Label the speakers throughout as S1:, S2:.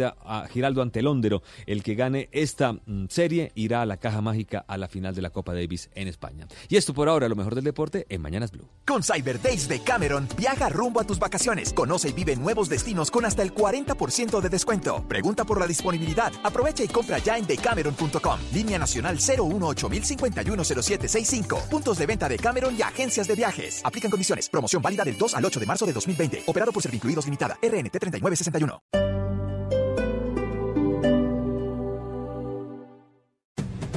S1: a Giraldo Antelóndero. El que gane esta mm, serie irá a la caja mágica a la final de la Copa Davis en España. Y esto por ahora, lo mejor del deporte en Mañanas Blue.
S2: Con Cyber Days de Cameron, viaja rumbo a tus vacaciones. Conoce y vive nuevos destinos con hasta el 40% de descuento. Pregunta por la disponibilidad. Aprovecha y compra ya en decameron.com. Línea nacional 018-051-0765. Puntos de venta de Cameron y agencias de viajes. Aplican condiciones. Promoción válida del 2 al 8 de marzo de 2020. Operado por Servincluidos Limitada. RNT 3961.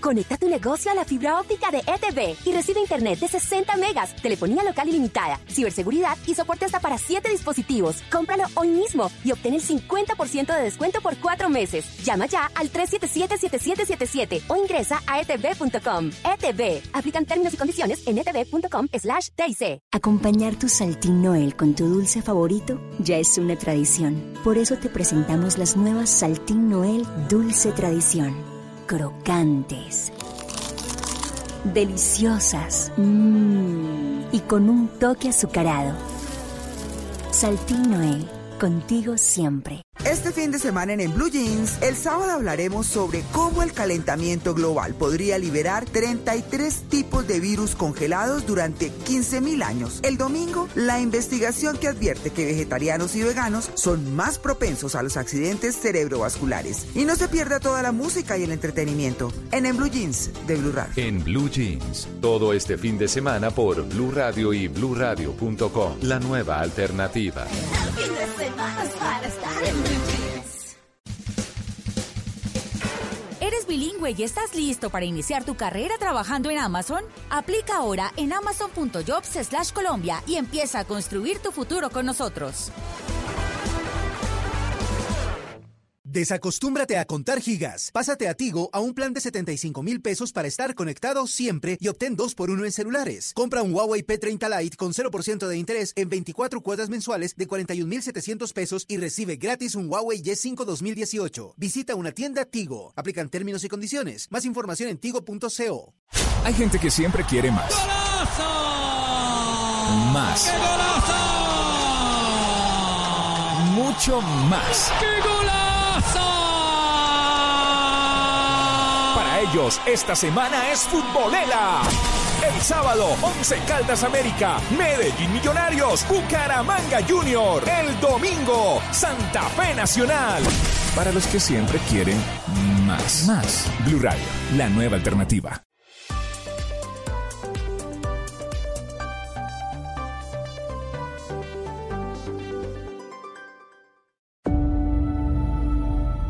S3: Conecta tu negocio a la fibra óptica de ETV y recibe internet de 60 megas, telefonía local ilimitada, ciberseguridad y soporte hasta para 7 dispositivos. Cómpralo hoy mismo y obtén el 50% de descuento por 4 meses. Llama ya al 377-7777 o ingresa a etv.com. ETV. Aplican términos y condiciones en etv.com slash.
S4: Acompañar tu Saltín Noel con tu dulce favorito ya es una tradición. Por eso te presentamos las nuevas Saltín Noel Dulce Tradición crocantes, deliciosas mmm, y con un toque azucarado. Saltín Noel, contigo siempre.
S5: Este fin de semana en, en Blue Jeans, el sábado hablaremos sobre cómo el calentamiento global podría liberar 33 tipos de virus congelados durante 15.000 años. El domingo, la investigación que advierte que vegetarianos y veganos son más propensos a los accidentes cerebrovasculares. Y no se pierda toda la música y el entretenimiento en En Blue Jeans de Blue Radio.
S6: En Blue Jeans, todo este fin de semana por Blue Radio y BlueRadio.com, la nueva alternativa.
S7: El fin de semana es para estar en Blue
S8: ¿Eres bilingüe y estás listo para iniciar tu carrera trabajando en Amazon? Aplica ahora en amazon.jobs Colombia y empieza a construir tu futuro con nosotros.
S9: Desacostúmbrate a contar gigas. Pásate a Tigo a un plan de 75 mil pesos para estar conectado siempre y obtén 2 por 1 en celulares. Compra un Huawei P30 Lite con 0% de interés en 24 cuotas mensuales de 41,700 pesos y recibe gratis un Huawei Y5 2018. Visita una tienda Tigo. Aplican términos y condiciones. Más información en tigo.co.
S10: Hay gente que siempre quiere más. Más.
S11: ¡Qué golazo!
S10: Mucho más.
S11: ¡Qué golazo!
S10: Para ellos, esta semana es futbolera. El sábado, 11 Caldas América, Medellín Millonarios, Bucaramanga Junior. El domingo, Santa Fe Nacional. Para los que siempre quieren más. Más. Blue Radio, la nueva alternativa.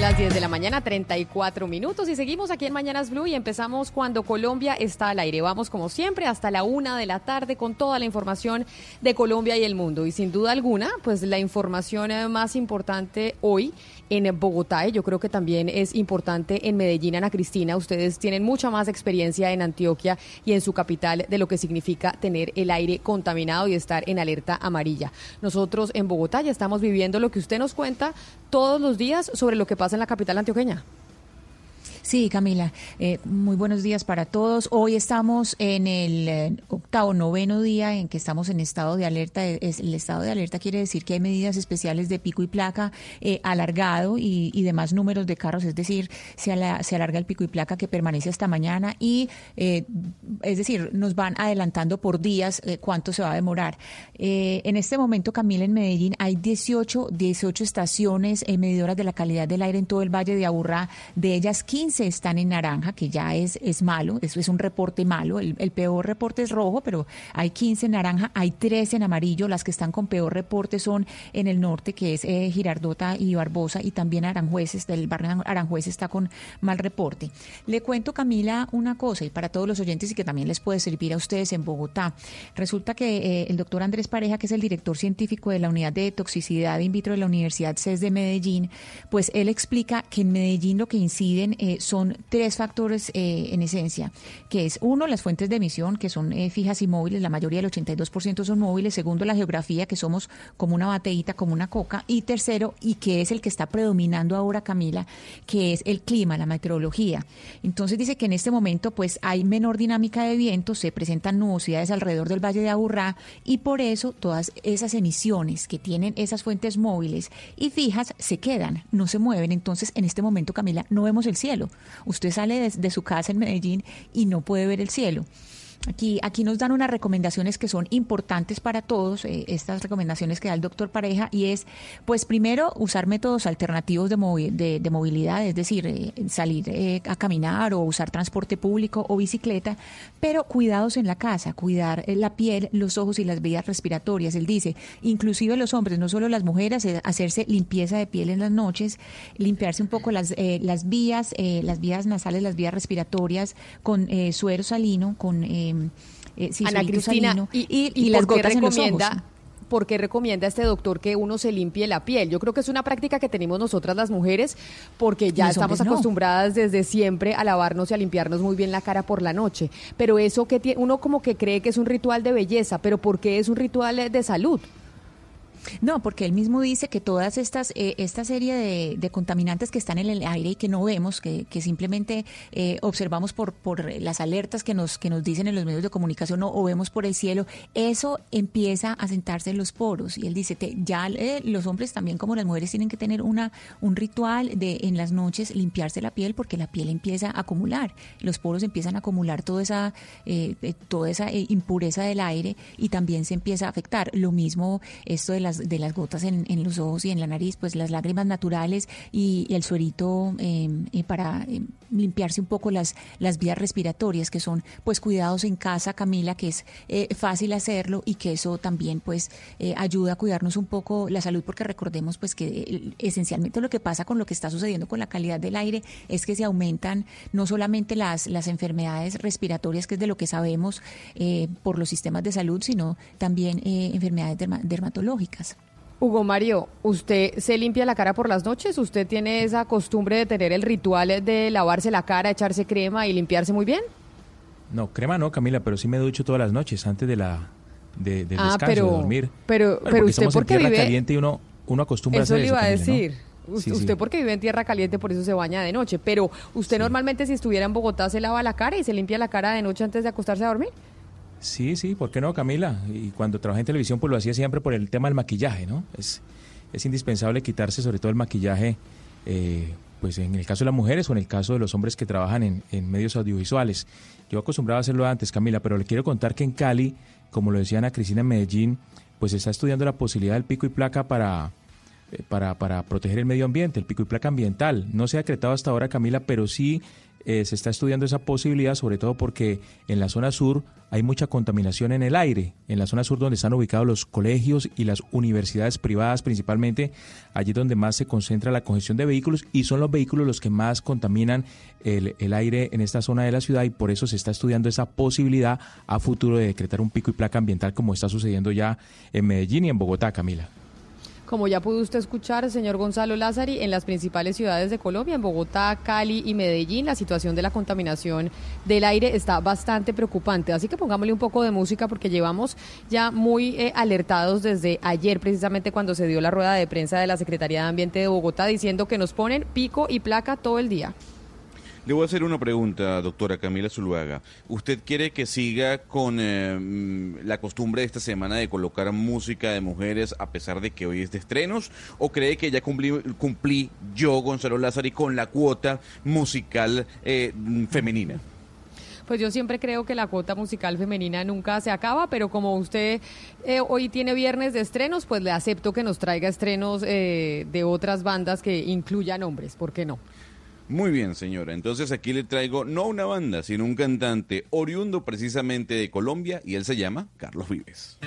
S12: Las 10 de la mañana, 34 minutos y seguimos aquí en Mañanas Blue y empezamos cuando Colombia está al aire. Vamos como siempre hasta la una de la tarde con toda la información de Colombia y el mundo. Y sin duda alguna, pues la información eh, más importante hoy en Bogotá y yo creo que también es importante en Medellín, Ana Cristina. Ustedes tienen mucha más experiencia en Antioquia y en su capital de lo que significa tener el aire contaminado y estar en alerta amarilla. Nosotros en Bogotá ya estamos viviendo lo que usted nos cuenta todos los días sobre lo que pasa en la capital antioqueña.
S11: Sí, Camila, eh, muy buenos días para todos. Hoy estamos en el eh, octavo, noveno día en que estamos en estado de alerta. Es, el estado de alerta quiere decir que hay medidas especiales de pico y placa eh, alargado y, y, demás números de carros, es decir, se, ala, se, alarga el pico y placa que permanece hasta mañana y, es decir, nos van adelantando por días cuánto se va a demorar. en este momento, Camila, en Medellín hay 18, 18 estaciones medidoras de la calidad del aire en todo el Valle de Aburrá, de ellas 15 están en naranja, que ya es, es malo, eso es un reporte malo, el, el, peor reporte es rojo, pero hay 15 en naranja, hay 13 en amarillo, las que están con peor reporte son en el norte, que es eh, Girardota y Barbosa, y también Aranjueces, del barrio Aranjuez está con mal reporte. Le cuento, Camila, una cosa, y para todos los oyentes y que también les puede servir a ustedes en Bogotá. Resulta que eh, el doctor Andrés Pareja, que es el director científico de la unidad de toxicidad in vitro de la Universidad CES de Medellín, pues él explica que en Medellín lo que inciden eh, son tres factores en esencia, que es uno, las fuentes de emisión, que son eh, fijas y móviles, la mayoría del 82% son móviles, segundo, la geografía, que somos como una bateíta, como una coca, y tercero, y que es el que está predominando ahora, Camila, que es el clima, la meteorología. Entonces dice que en este momento pues hay menor dinámica de viento, se presentan nubosidades alrededor del Valle de Aburrá y por eso todas esas emisiones que tienen esas fuentes móviles y fijas se quedan, no se mueven. Entonces en este momento, Camila, no vemos el cielo. Usted sale de, de su casa en Medellín y no puede ver el cielo. Aquí, aquí nos dan unas recomendaciones que son importantes para todos, eh, estas recomendaciones que da el doctor Pareja, y es, pues primero, usar métodos alternativos de, de, de movilidad, es decir, eh, salir eh, a caminar o usar transporte público o bicicleta, pero cuidados en la casa, cuidar eh, la piel, los ojos y las vías respiratorias. Él dice, inclusive los hombres, no solo las mujeres, hacerse limpieza de piel en las noches, limpiarse un poco las, las vías, las vías nasales, las vías respiratorias con suero salino, con
S12: eh, sí, Ana Cristina, y, y, y, y las gotas recomienda, en los ojos. ¿Por qué recomienda este doctor que uno se limpie la piel? Yo creo que es una práctica que tenemos nosotras las mujeres porque ya estamos acostumbradas no. desde siempre a lavarnos y a limpiarnos muy bien la cara por la noche. Pero eso que tiene, uno como que cree que es un ritual de belleza, pero ¿por qué es un ritual de salud?
S11: No, porque él mismo dice que todas estas, eh, esta serie de, contaminantes que están en el aire y que no vemos, que, que simplemente eh, observamos por, por las alertas que nos, que nos dicen en los medios de comunicación o, vemos por el cielo, eso empieza a sentarse en los poros. Y él dice, te, ya eh, los hombres también como las mujeres tienen que tener una, un ritual de en las noches limpiarse la piel porque la piel empieza a acumular, los poros empiezan a acumular toda esa, eh, toda esa impureza del aire y también se empieza a afectar. Lo mismo esto de las de las gotas en, los ojos y en la nariz, pues las lágrimas naturales y, el suerito eh, eh, para eh, limpiarse un poco las, las vías respiratorias, que son pues cuidados en casa, Camila, que es eh, fácil hacerlo y que eso también pues eh, ayuda a cuidarnos un poco la salud, porque recordemos pues que esencialmente lo que pasa con lo que está sucediendo con la calidad del aire es que se aumentan no solamente las, las enfermedades respiratorias, que es de lo que sabemos por los sistemas de salud, sino también enfermedades derma dermatológicas.
S12: Hugo Mario, ¿usted se limpia la cara por las noches? ¿Usted tiene esa costumbre de tener el ritual de lavarse la cara, echarse crema y limpiarse muy bien?
S13: No, crema no, Camila, pero sí me ducho todas las noches antes de la de, del
S12: ah,
S13: descanso,
S12: pero,
S13: de dormir.
S12: Pero, bueno, pero usted porque
S13: en
S12: vive
S13: caliente y uno uno acostumbra
S12: eso
S13: a hacer
S12: le iba
S13: eso,
S12: a decir.
S13: ¿no?
S12: Usted,
S13: Sí, sí.
S12: usted porque vive en tierra caliente, por eso se baña de noche. Pero usted normalmente si estuviera en Bogotá se lava la cara y se limpia la cara de noche antes de acostarse a dormir.
S13: Sí, sí, ¿por qué no, Camila? Y cuando trabajé en televisión, pues lo hacía siempre por el tema del maquillaje, ¿no? Es, es indispensable quitarse sobre todo el maquillaje, eh, pues en el caso de las mujeres o en el caso de los hombres que trabajan en, medios audiovisuales. Yo acostumbraba a hacerlo antes, Camila, pero le quiero contar que en Cali, como lo decía Ana Cristina en Medellín, pues está estudiando la posibilidad del pico y placa para, para, para proteger el medio ambiente, el pico y placa ambiental. No se ha decretado hasta ahora, Camila, pero sí eh, se está estudiando esa posibilidad, sobre todo porque en la zona sur hay mucha contaminación en el aire, en la zona sur donde están ubicados los colegios y las universidades privadas principalmente, allí donde más se concentra la congestión de vehículos y son los vehículos los que más contaminan el, el aire en esta zona de la ciudad y por eso se está estudiando esa posibilidad a futuro de decretar un pico y placa ambiental como está sucediendo ya en Medellín y en Bogotá, Camila.
S12: Como ya pudo usted escuchar, señor Gonzalo Lázari, en las principales ciudades de Colombia, en Bogotá, Cali y Medellín, la situación de la contaminación del aire está bastante preocupante. Así que pongámosle un poco de música porque llevamos ya muy eh, alertados desde ayer, precisamente cuando se dio la rueda de prensa de la Secretaría de Ambiente de Bogotá, diciendo que nos ponen pico y placa todo el día.
S14: Le voy a hacer una pregunta, doctora Camila Zuluaga. ¿Usted quiere que siga con eh, mm, la costumbre de esta semana de colocar música de mujeres a pesar de que hoy es de estrenos? ¿O cree que ya cumplí, yo, Gonzalo Lázaro, con la cuota musical eh, mm, femenina?
S12: Pues yo siempre creo que la cuota musical femenina nunca se acaba, pero como usted eh, hoy tiene viernes de estrenos, pues le acepto que nos traiga estrenos de otras bandas que incluyan hombres, ¿por qué no?
S14: Muy bien, señora. Entonces aquí le traigo no una banda, sino un cantante oriundo precisamente de Colombia y él se llama Carlos Vives.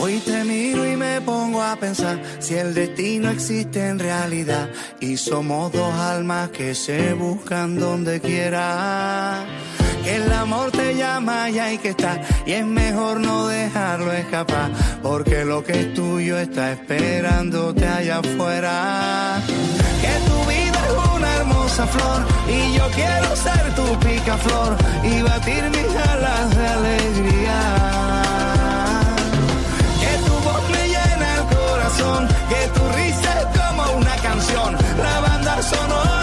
S15: Hoy te miro y me pongo a pensar si el destino existe en realidad y somos dos almas que se buscan donde quiera que el amor te llama y hay que estar. Y es mejor no dejarlo escapar porque lo que es tuyo está esperándote allá afuera. Que tu vida es una hermosa flor y yo quiero ser tu picaflor y batir mis alas de alegría. Que tu voz me llena el corazón que tu risa es como una canción. La banda sonora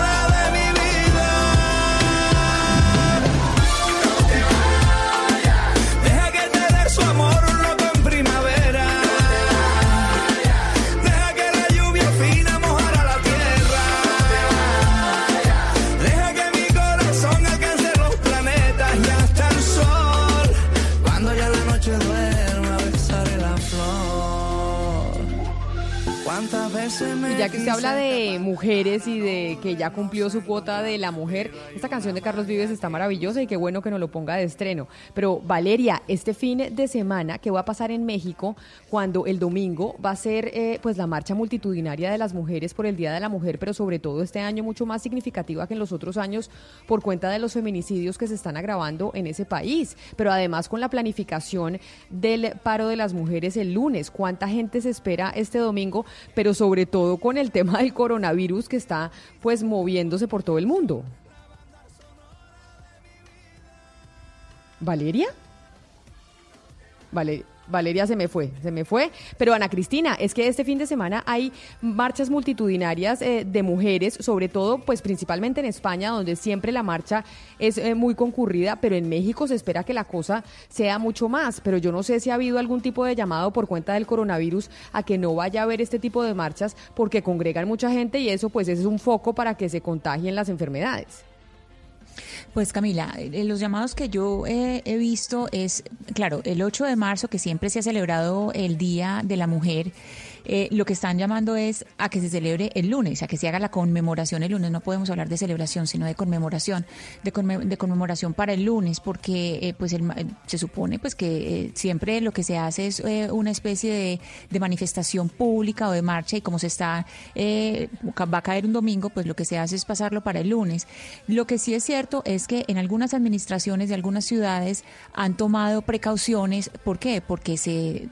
S15: ya
S12: que se habla de mujeres y de que ya cumplió su cuota de la mujer, esta canción de Carlos Vives está maravillosa y qué bueno que nos lo ponga de estreno. Pero Valeria, este fin de semana, ¿qué va a pasar en México cuando el domingo va a ser eh, pues la marcha multitudinaria de las mujeres por el Día de la Mujer, pero sobre todo este año mucho más significativa que en los otros años por cuenta de los feminicidios que se están agravando en ese país, pero además con la planificación del paro de las mujeres el lunes. ¿Cuánta gente se espera este domingo? Pero sobre todo con el tema del coronavirus que está pues moviéndose por todo el mundo. ¿Valeria? Vale, Valeria se me fue, se me fue. Pero Ana Cristina, es que este fin de semana hay marchas multitudinarias eh, de mujeres, sobre todo, pues principalmente en España, donde siempre la marcha es eh, muy concurrida, pero en México se espera que la cosa sea mucho más. Pero yo no sé si ha habido algún tipo de llamado por cuenta del coronavirus a que no vaya a haber este tipo de marchas porque congregan mucha gente y eso pues es un foco para que se contagien las enfermedades.
S11: Pues Camila, eh, los llamados que yo eh, he visto es, claro, el 8 de marzo, que siempre se ha celebrado el Día de la Mujer, eh, lo que están llamando es a que se celebre el lunes, a que se haga la conmemoración el lunes. No podemos hablar de celebración, sino de conmemoración, de, conme- de conmemoración para el lunes, porque eh, pues el ma- se supone pues que eh, siempre lo que se hace es eh, una especie de, de manifestación pública o de marcha y como se está eh, va a caer un domingo, pues lo que se hace es pasarlo para el lunes. Lo que sí es cierto es que en algunas administraciones de algunas ciudades han tomado precauciones. ¿Por qué? Porque se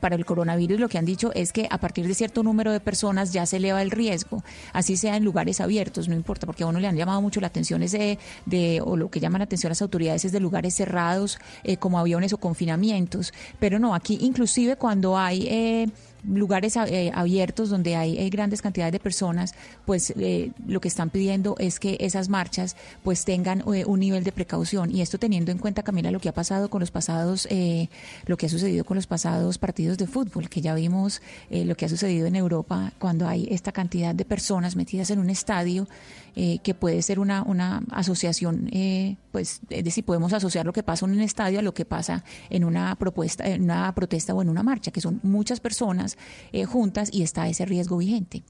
S11: para el coronavirus lo que han dicho es que a partir de cierto número de personas ya se eleva el riesgo, así sea en lugares abiertos, no importa, porque a uno le han llamado mucho la atención ese de o lo que llaman la atención las autoridades es de lugares cerrados eh, como aviones o confinamientos, pero no, aquí inclusive cuando hay eh, lugares eh, abiertos donde hay eh, grandes cantidades de personas, pues eh, lo que están pidiendo es que esas marchas pues tengan eh, un nivel de precaución. Y esto teniendo en cuenta Camila lo que ha pasado con los pasados, eh, lo que ha sucedido con los pasados partidos de fútbol, que ya vimos lo que ha sucedido en Europa cuando hay esta cantidad de personas metidas en un estadio eh, que puede ser una, una asociación, eh, pues es decir, podemos asociar lo que pasa en un estadio a lo que pasa en una propuesta, en una protesta o en una marcha, que son muchas personas eh, juntas y está ese riesgo vigente.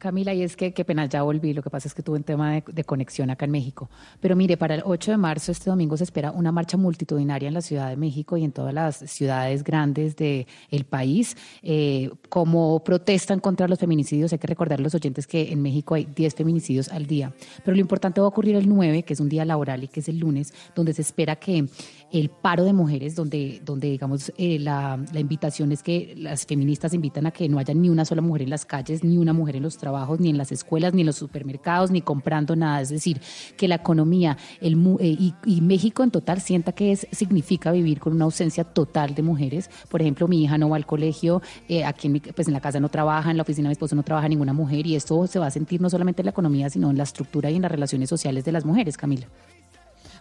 S16: Camila, y es que qué pena, ya volví, lo que pasa es que tuve un tema de, conexión acá en México. Pero mire, para el 8 de marzo, este domingo, se espera una marcha multitudinaria en la Ciudad de México y en todas las ciudades grandes del país, eh, como protestan contra los feminicidios. Hay que recordar a los oyentes que en México hay 10 feminicidios al día. Pero lo importante va a ocurrir el 9, que es un día laboral y que es el lunes, donde se espera que el paro de mujeres, donde, donde digamos, eh, la, la, invitación es que las feministas invitan a que no haya ni una sola mujer en las calles, ni una mujer en los trabajos, ni en las escuelas, ni en los supermercados, ni comprando nada. Es decir, que la economía el, eh, y, México en total sienta que es, significa vivir con una ausencia total de mujeres. Por ejemplo, mi hija no va al colegio, eh, aquí en, pues en la casa no trabaja, en la oficina de mi esposo no trabaja ninguna mujer, y esto se va a sentir no solamente en la economía, sino en la estructura y en las relaciones sociales de las mujeres, Camila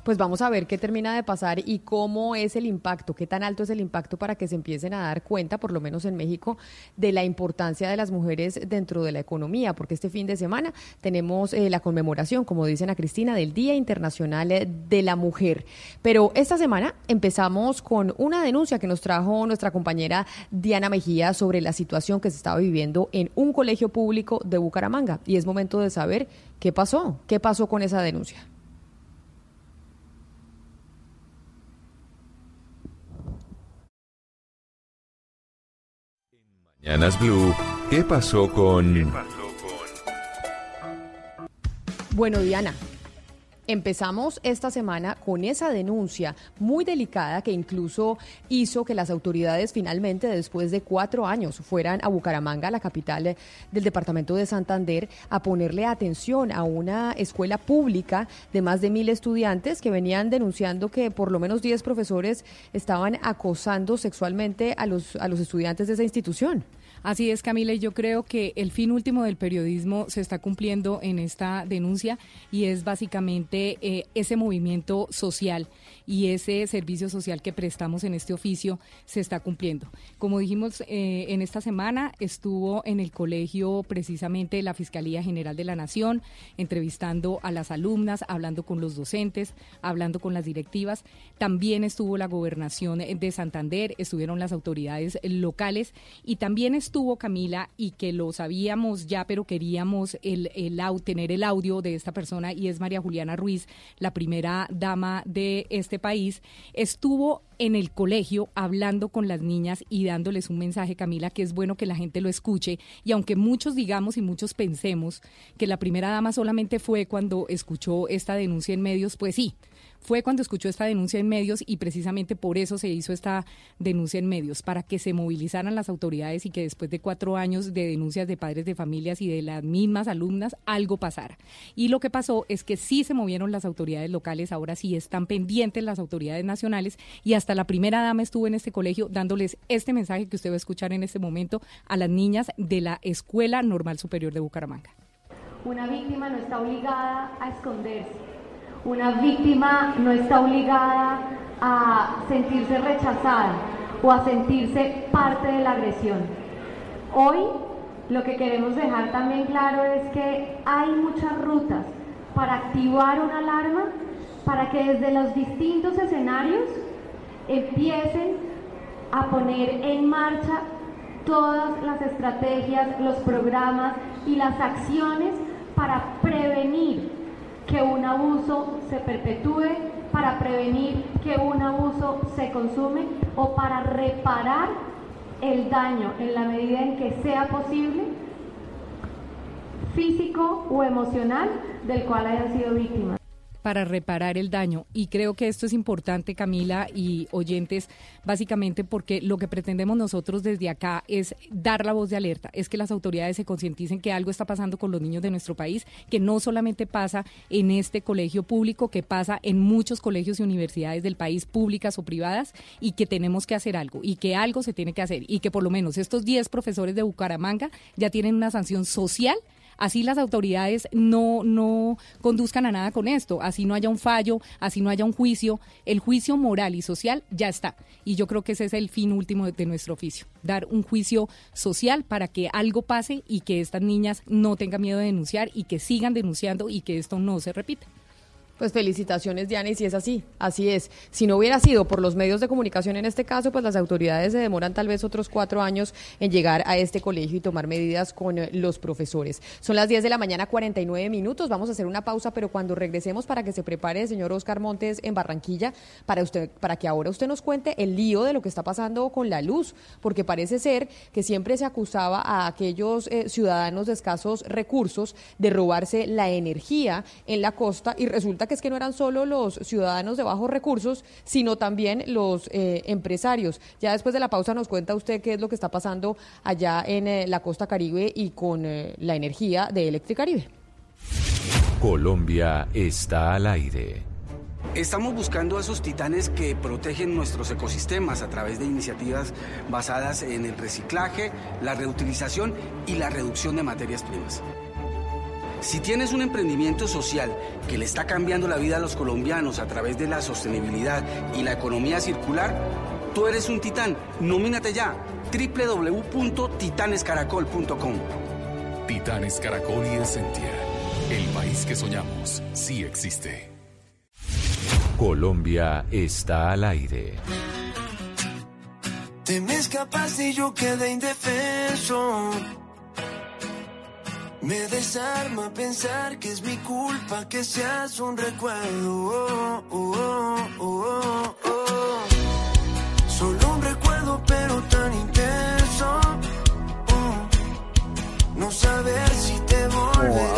S12: pues vamos a ver qué termina de pasar y cómo es el impacto, qué tan alto es el impacto para que se empiecen a dar cuenta, por lo menos en México, de la importancia de las mujeres dentro de la economía, porque este fin de semana tenemos eh, la conmemoración, como dicen a Cristina, del Día Internacional de la Mujer. Pero esta semana empezamos con una denuncia que nos trajo nuestra compañera Diana Mejía sobre la situación que se estaba viviendo en un colegio público de Bucaramanga. Y es momento de saber qué pasó, qué pasó con esa denuncia.
S6: Mañanas Blue, ¿qué pasó con...?
S12: Bueno, Diana, Empezamos esta semana con esa denuncia muy delicada que incluso hizo que las autoridades finalmente, después de cuatro años, fueran a Bucaramanga, la capital del departamento de Santander, a ponerle atención a una escuela pública de más de mil estudiantes que venían denunciando que por lo menos diez profesores estaban acosando sexualmente a los, a los estudiantes de esa institución.
S17: Así es, Camila, y yo creo que el fin último del periodismo se está cumpliendo en esta denuncia y es básicamente eh, ese movimiento social y ese servicio social que prestamos en este oficio se está cumpliendo. Como dijimos, eh, en esta semana estuvo en el colegio precisamente la Fiscalía General de la Nación, entrevistando a las alumnas, hablando con los docentes, hablando con las directivas. También estuvo la gobernación de Santander, estuvieron las autoridades locales y también estuvo Camila y que lo sabíamos ya, pero queríamos el, el, tener el audio de esta persona y es María Juliana Ruiz, la primera dama de este país, estuvo en el colegio hablando con las niñas y dándoles un mensaje, Camila, que es bueno que la gente lo escuche. Y aunque muchos digamos y muchos pensemos que la primera dama solamente fue cuando escuchó esta denuncia en medios, pues sí, fue cuando escuchó esta denuncia en medios y precisamente por eso se hizo esta denuncia en medios, para que se movilizaran las autoridades y que después de cuatro años de denuncias de padres de familias y de las mismas alumnas, algo pasara. Y lo que pasó es que sí se movieron las autoridades locales, ahora sí están pendientes las autoridades nacionales y hasta la primera dama estuvo en este colegio dándoles este mensaje que usted va a escuchar en este momento a las niñas de la Escuela Normal Superior de Bucaramanga.
S18: Una víctima no está obligada a esconderse una víctima no está obligada a sentirse rechazada o a sentirse parte de la agresión. Hoy lo que queremos dejar también claro es que hay muchas rutas para activar una alarma para que desde los distintos escenarios empiecen a poner en marcha todas las estrategias, los programas y las acciones para prevenir que un abuso se perpetúe, para prevenir que un abuso se consume o para reparar el daño en la medida en que sea posible, físico o emocional, del cual hayan sido víctimas
S17: para reparar el daño. Y creo que esto es importante, Camila y oyentes, básicamente porque lo que pretendemos nosotros desde acá es dar la voz de alerta, es que las autoridades se concienticen que algo está pasando con los niños de nuestro país, que no solamente pasa en este colegio público, que pasa en muchos colegios y universidades del país, públicas o privadas, y que tenemos que hacer algo, y que algo se tiene que hacer, y que por lo menos estos 10 profesores de Bucaramanga ya tienen una sanción social así las autoridades no, no conduzcan a nada con esto, así no haya un fallo, así no haya un juicio, el juicio moral y social ya está. Y yo creo que ese es el fin último de, de nuestro oficio, dar un juicio social para que algo pase y que estas niñas no tengan miedo de denunciar y que sigan denunciando y que esto no se repita.
S12: Pues felicitaciones, Diana, y si es así, así es. Si no hubiera sido por los medios de comunicación en este caso, pues las autoridades se demoran tal vez otros cuatro años en llegar a este colegio y tomar medidas con eh, los profesores. Son las 10 de la mañana, 49 minutos. Vamos a hacer una pausa, pero cuando regresemos para que se prepare señor Oscar Montes en Barranquilla, para, usted, para que ahora usted nos cuente el lío de lo que está pasando con la luz, porque parece ser que siempre se acusaba a aquellos eh, ciudadanos de escasos recursos de robarse la energía en la costa y resulta que es que no eran solo los ciudadanos de bajos recursos, sino también los eh, empresarios. Ya después de la pausa nos cuenta usted qué es lo que está pasando allá en eh, la costa caribe y con eh, la energía de Electricaribe.
S6: Colombia está al aire.
S19: Estamos buscando a esos titanes que protegen nuestros ecosistemas a través de iniciativas basadas en el reciclaje, la reutilización y la reducción de materias primas. Si tienes un emprendimiento social que le está cambiando la vida a los colombianos a través de la sostenibilidad y la economía circular, tú eres un titán. Nomínate ya www.titanescaracol.com.
S10: Titanes Caracol y Essentia. El país que soñamos sí existe.
S6: Colombia está al aire.
S15: Te me escapaste y yo quedé indefenso. Me desarma pensar que es mi culpa que seas un recuerdo. Oh, oh, oh, oh, Solo un recuerdo, pero tan intenso. Oh. No saber si te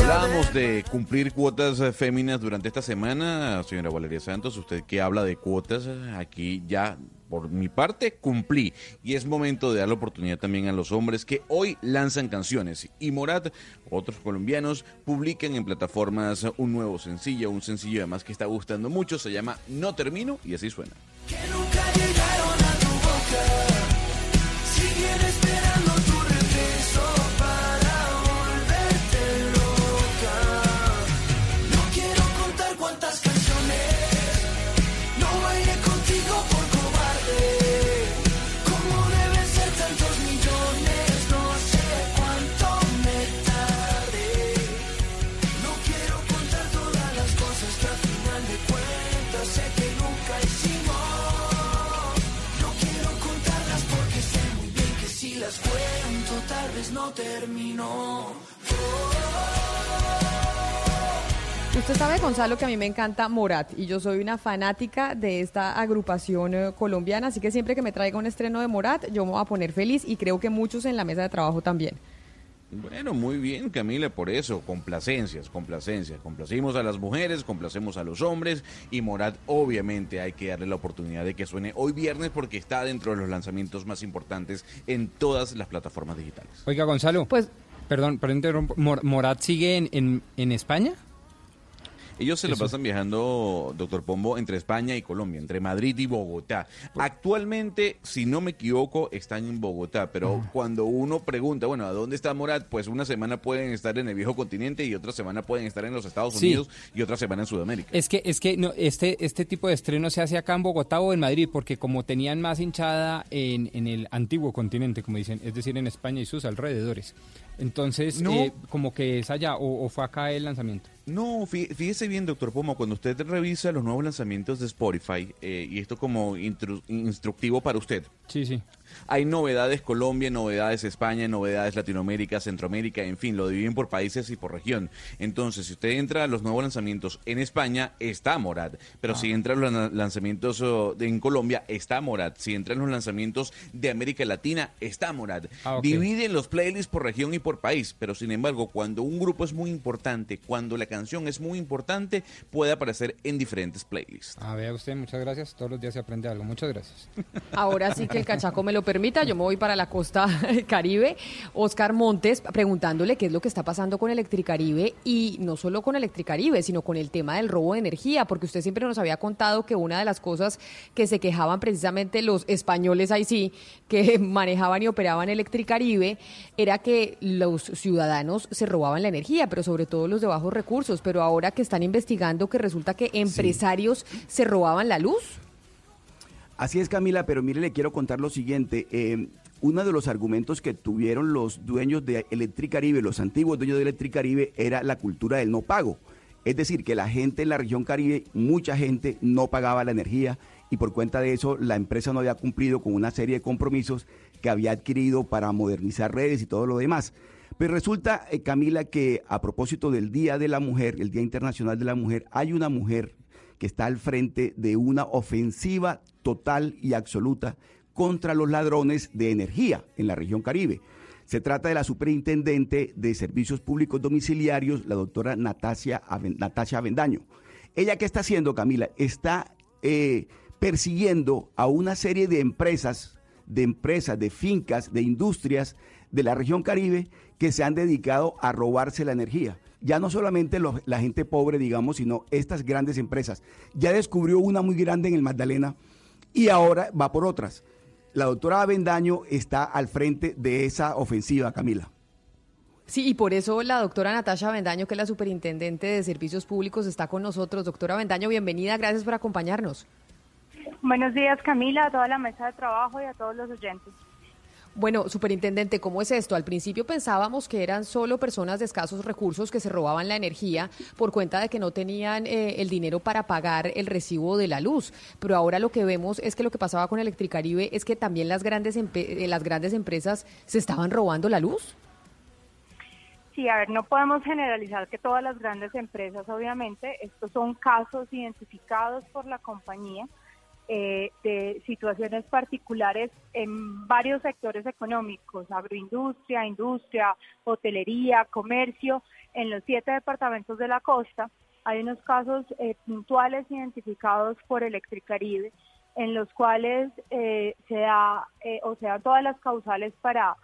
S14: hablábamos de cumplir cuotas eh, féminas durante esta semana, señora Valeria Santos, usted que habla de cuotas, eh, aquí ya por mi parte cumplí. Y es momento de dar la oportunidad también a los hombres que hoy lanzan canciones. Y Morat, otros colombianos, publican en plataformas un nuevo sencillo, un sencillo además que está gustando mucho, se llama No Termino y así suena.
S15: Siguen esperando tu regreso termino.
S12: Usted sabe, Gonzalo, que a mí me encanta Morat y yo soy una fanática de esta agrupación eh, colombiana, así que siempre que me traiga un estreno de Morat, yo me voy a poner feliz y creo que muchos en la mesa de trabajo también.
S14: Bueno, muy bien, Camila, por eso, complacencias, complacencias. Complacimos a las mujeres, complacemos a los hombres y Morat, obviamente, hay que darle la oportunidad de que suene hoy viernes porque está dentro de los lanzamientos más importantes en todas las plataformas digitales.
S20: Oiga, Gonzalo.
S12: Pues.
S20: Perdón. Mor- ¿Morat sigue en, en, en España?
S14: Ellos se lo
S20: Eso.
S14: pasan viajando, doctor Pombo, entre España y Colombia, entre Madrid y Bogotá. Actualmente, si no me equivoco, están en Bogotá, pero cuando uno pregunta, bueno, ¿a dónde está Morat? Pues una semana pueden estar en el viejo continente y otra semana pueden estar en los Estados
S20: Sí.
S14: Unidos y otra semana en Sudamérica.
S20: Es que, es que no, este, este tipo de estreno se hace acá en Bogotá o en Madrid, porque como tenían más hinchada en, en el antiguo continente, como dicen, es decir, en España y sus alrededores. Entonces,
S14: No.
S20: eh, como que es allá, o, o fue acá el lanzamiento.
S14: No, fí- fíjese bien, doctor Pomo, cuando usted revisa los nuevos lanzamientos de Spotify, eh, y esto como instructivo para usted,
S20: Sí, sí.
S14: Hay novedades Colombia, novedades España, novedades Latinoamérica, Centroamérica, en fin, lo dividen por países y por región. Entonces, si usted entra a los nuevos lanzamientos en España, está Morat. Pero si entra a los lan- lanzamientos oh, en Colombia, está Morat. Si entra en los lanzamientos de América Latina, está Morat.
S20: Ah, ok.
S14: Dividen los playlists por región y por país. Pero sin embargo, cuando un grupo es muy importante, cuando la canción es muy importante, puede aparecer en diferentes playlists.
S20: A ver, usted, muchas gracias. Todos los días se aprende algo. Muchas gracias.
S12: Ahora sí que el cachaco me lo permita, yo me voy para la costa caribe. Oscar Montes preguntándole qué es lo que está pasando con Electricaribe y no solo con Electricaribe, sino con el tema del robo de energía, porque usted siempre nos había contado que una de las cosas que se quejaban precisamente los españoles ahí sí, que manejaban y operaban Electricaribe, era que los ciudadanos se robaban la energía, pero sobre todo los de bajos recursos, pero ahora que están investigando que resulta que empresarios se robaban la luz.
S21: Así es, Camila, pero mire, le quiero contar lo siguiente. Eh, uno de los argumentos que tuvieron los dueños de Electricaribe, los antiguos dueños de Electricaribe, era la cultura del no pago. Es decir, que la gente en la región Caribe, mucha gente no pagaba la energía y por cuenta de eso la empresa no había cumplido con una serie de compromisos que había adquirido para modernizar redes y todo lo demás. Pero resulta, eh, Camila, que a propósito del Día de la Mujer, el Día Internacional de la Mujer, hay una mujer que está al frente de una ofensiva total y absoluta contra los ladrones de energía en la región Caribe. Se trata de la superintendente de Servicios Públicos Domiciliarios, la doctora Natasia, Natasia Avendaño. ¿Ella qué está haciendo, Camila? Está eh, persiguiendo a una serie de empresas, de empresas, de fincas, de industrias de la región Caribe que se han dedicado a robarse la energía. Ya no solamente los- la gente pobre, digamos, sino estas grandes empresas. Ya descubrió una muy grande en el Magdalena y ahora va por otras. La doctora Avendaño está al frente de esa ofensiva, Camila.
S12: Sí, y por eso la doctora Natasha Bendaño, que es la superintendente de servicios públicos, está con nosotros. Doctora Bendaño, bienvenida, gracias por acompañarnos.
S22: Buenos días, Camila, a toda la mesa de trabajo y a todos los oyentes.
S12: Bueno, superintendente, ¿cómo es esto? Al principio pensábamos que eran solo personas de escasos recursos que se robaban la energía por cuenta de que no tenían eh, el dinero para pagar el recibo de la luz. Pero ahora lo que vemos es que lo que pasaba con Electricaribe es que también las grandes, eh, las grandes empresas se estaban robando la luz.
S22: Sí, a ver, no podemos generalizar que todas las grandes empresas, obviamente, estos son casos identificados por la compañía eh, de situaciones particulares en varios sectores económicos, agroindustria, industria, hotelería, comercio, en los siete departamentos de la costa. Hay unos casos eh, puntuales identificados por Electricaribe en los cuales eh, se da, eh, o sea, todas las causales para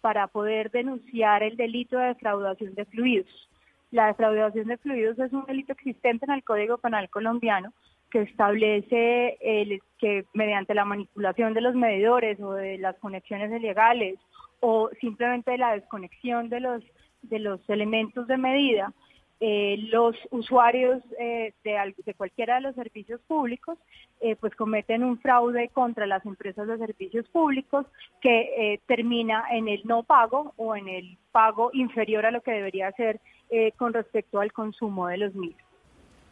S22: para poder denunciar el delito de defraudación de fluidos. La defraudación de fluidos es un delito existente en el Código Penal colombiano que establece el, que mediante la manipulación de los medidores o de las conexiones ilegales o simplemente la desconexión de los de los elementos de medida, eh, los usuarios eh, de, de cualquiera de los servicios públicos eh, pues cometen un fraude contra las empresas de servicios públicos que termina en el no pago o en el pago inferior a lo que debería ser con respecto al consumo de los mismos.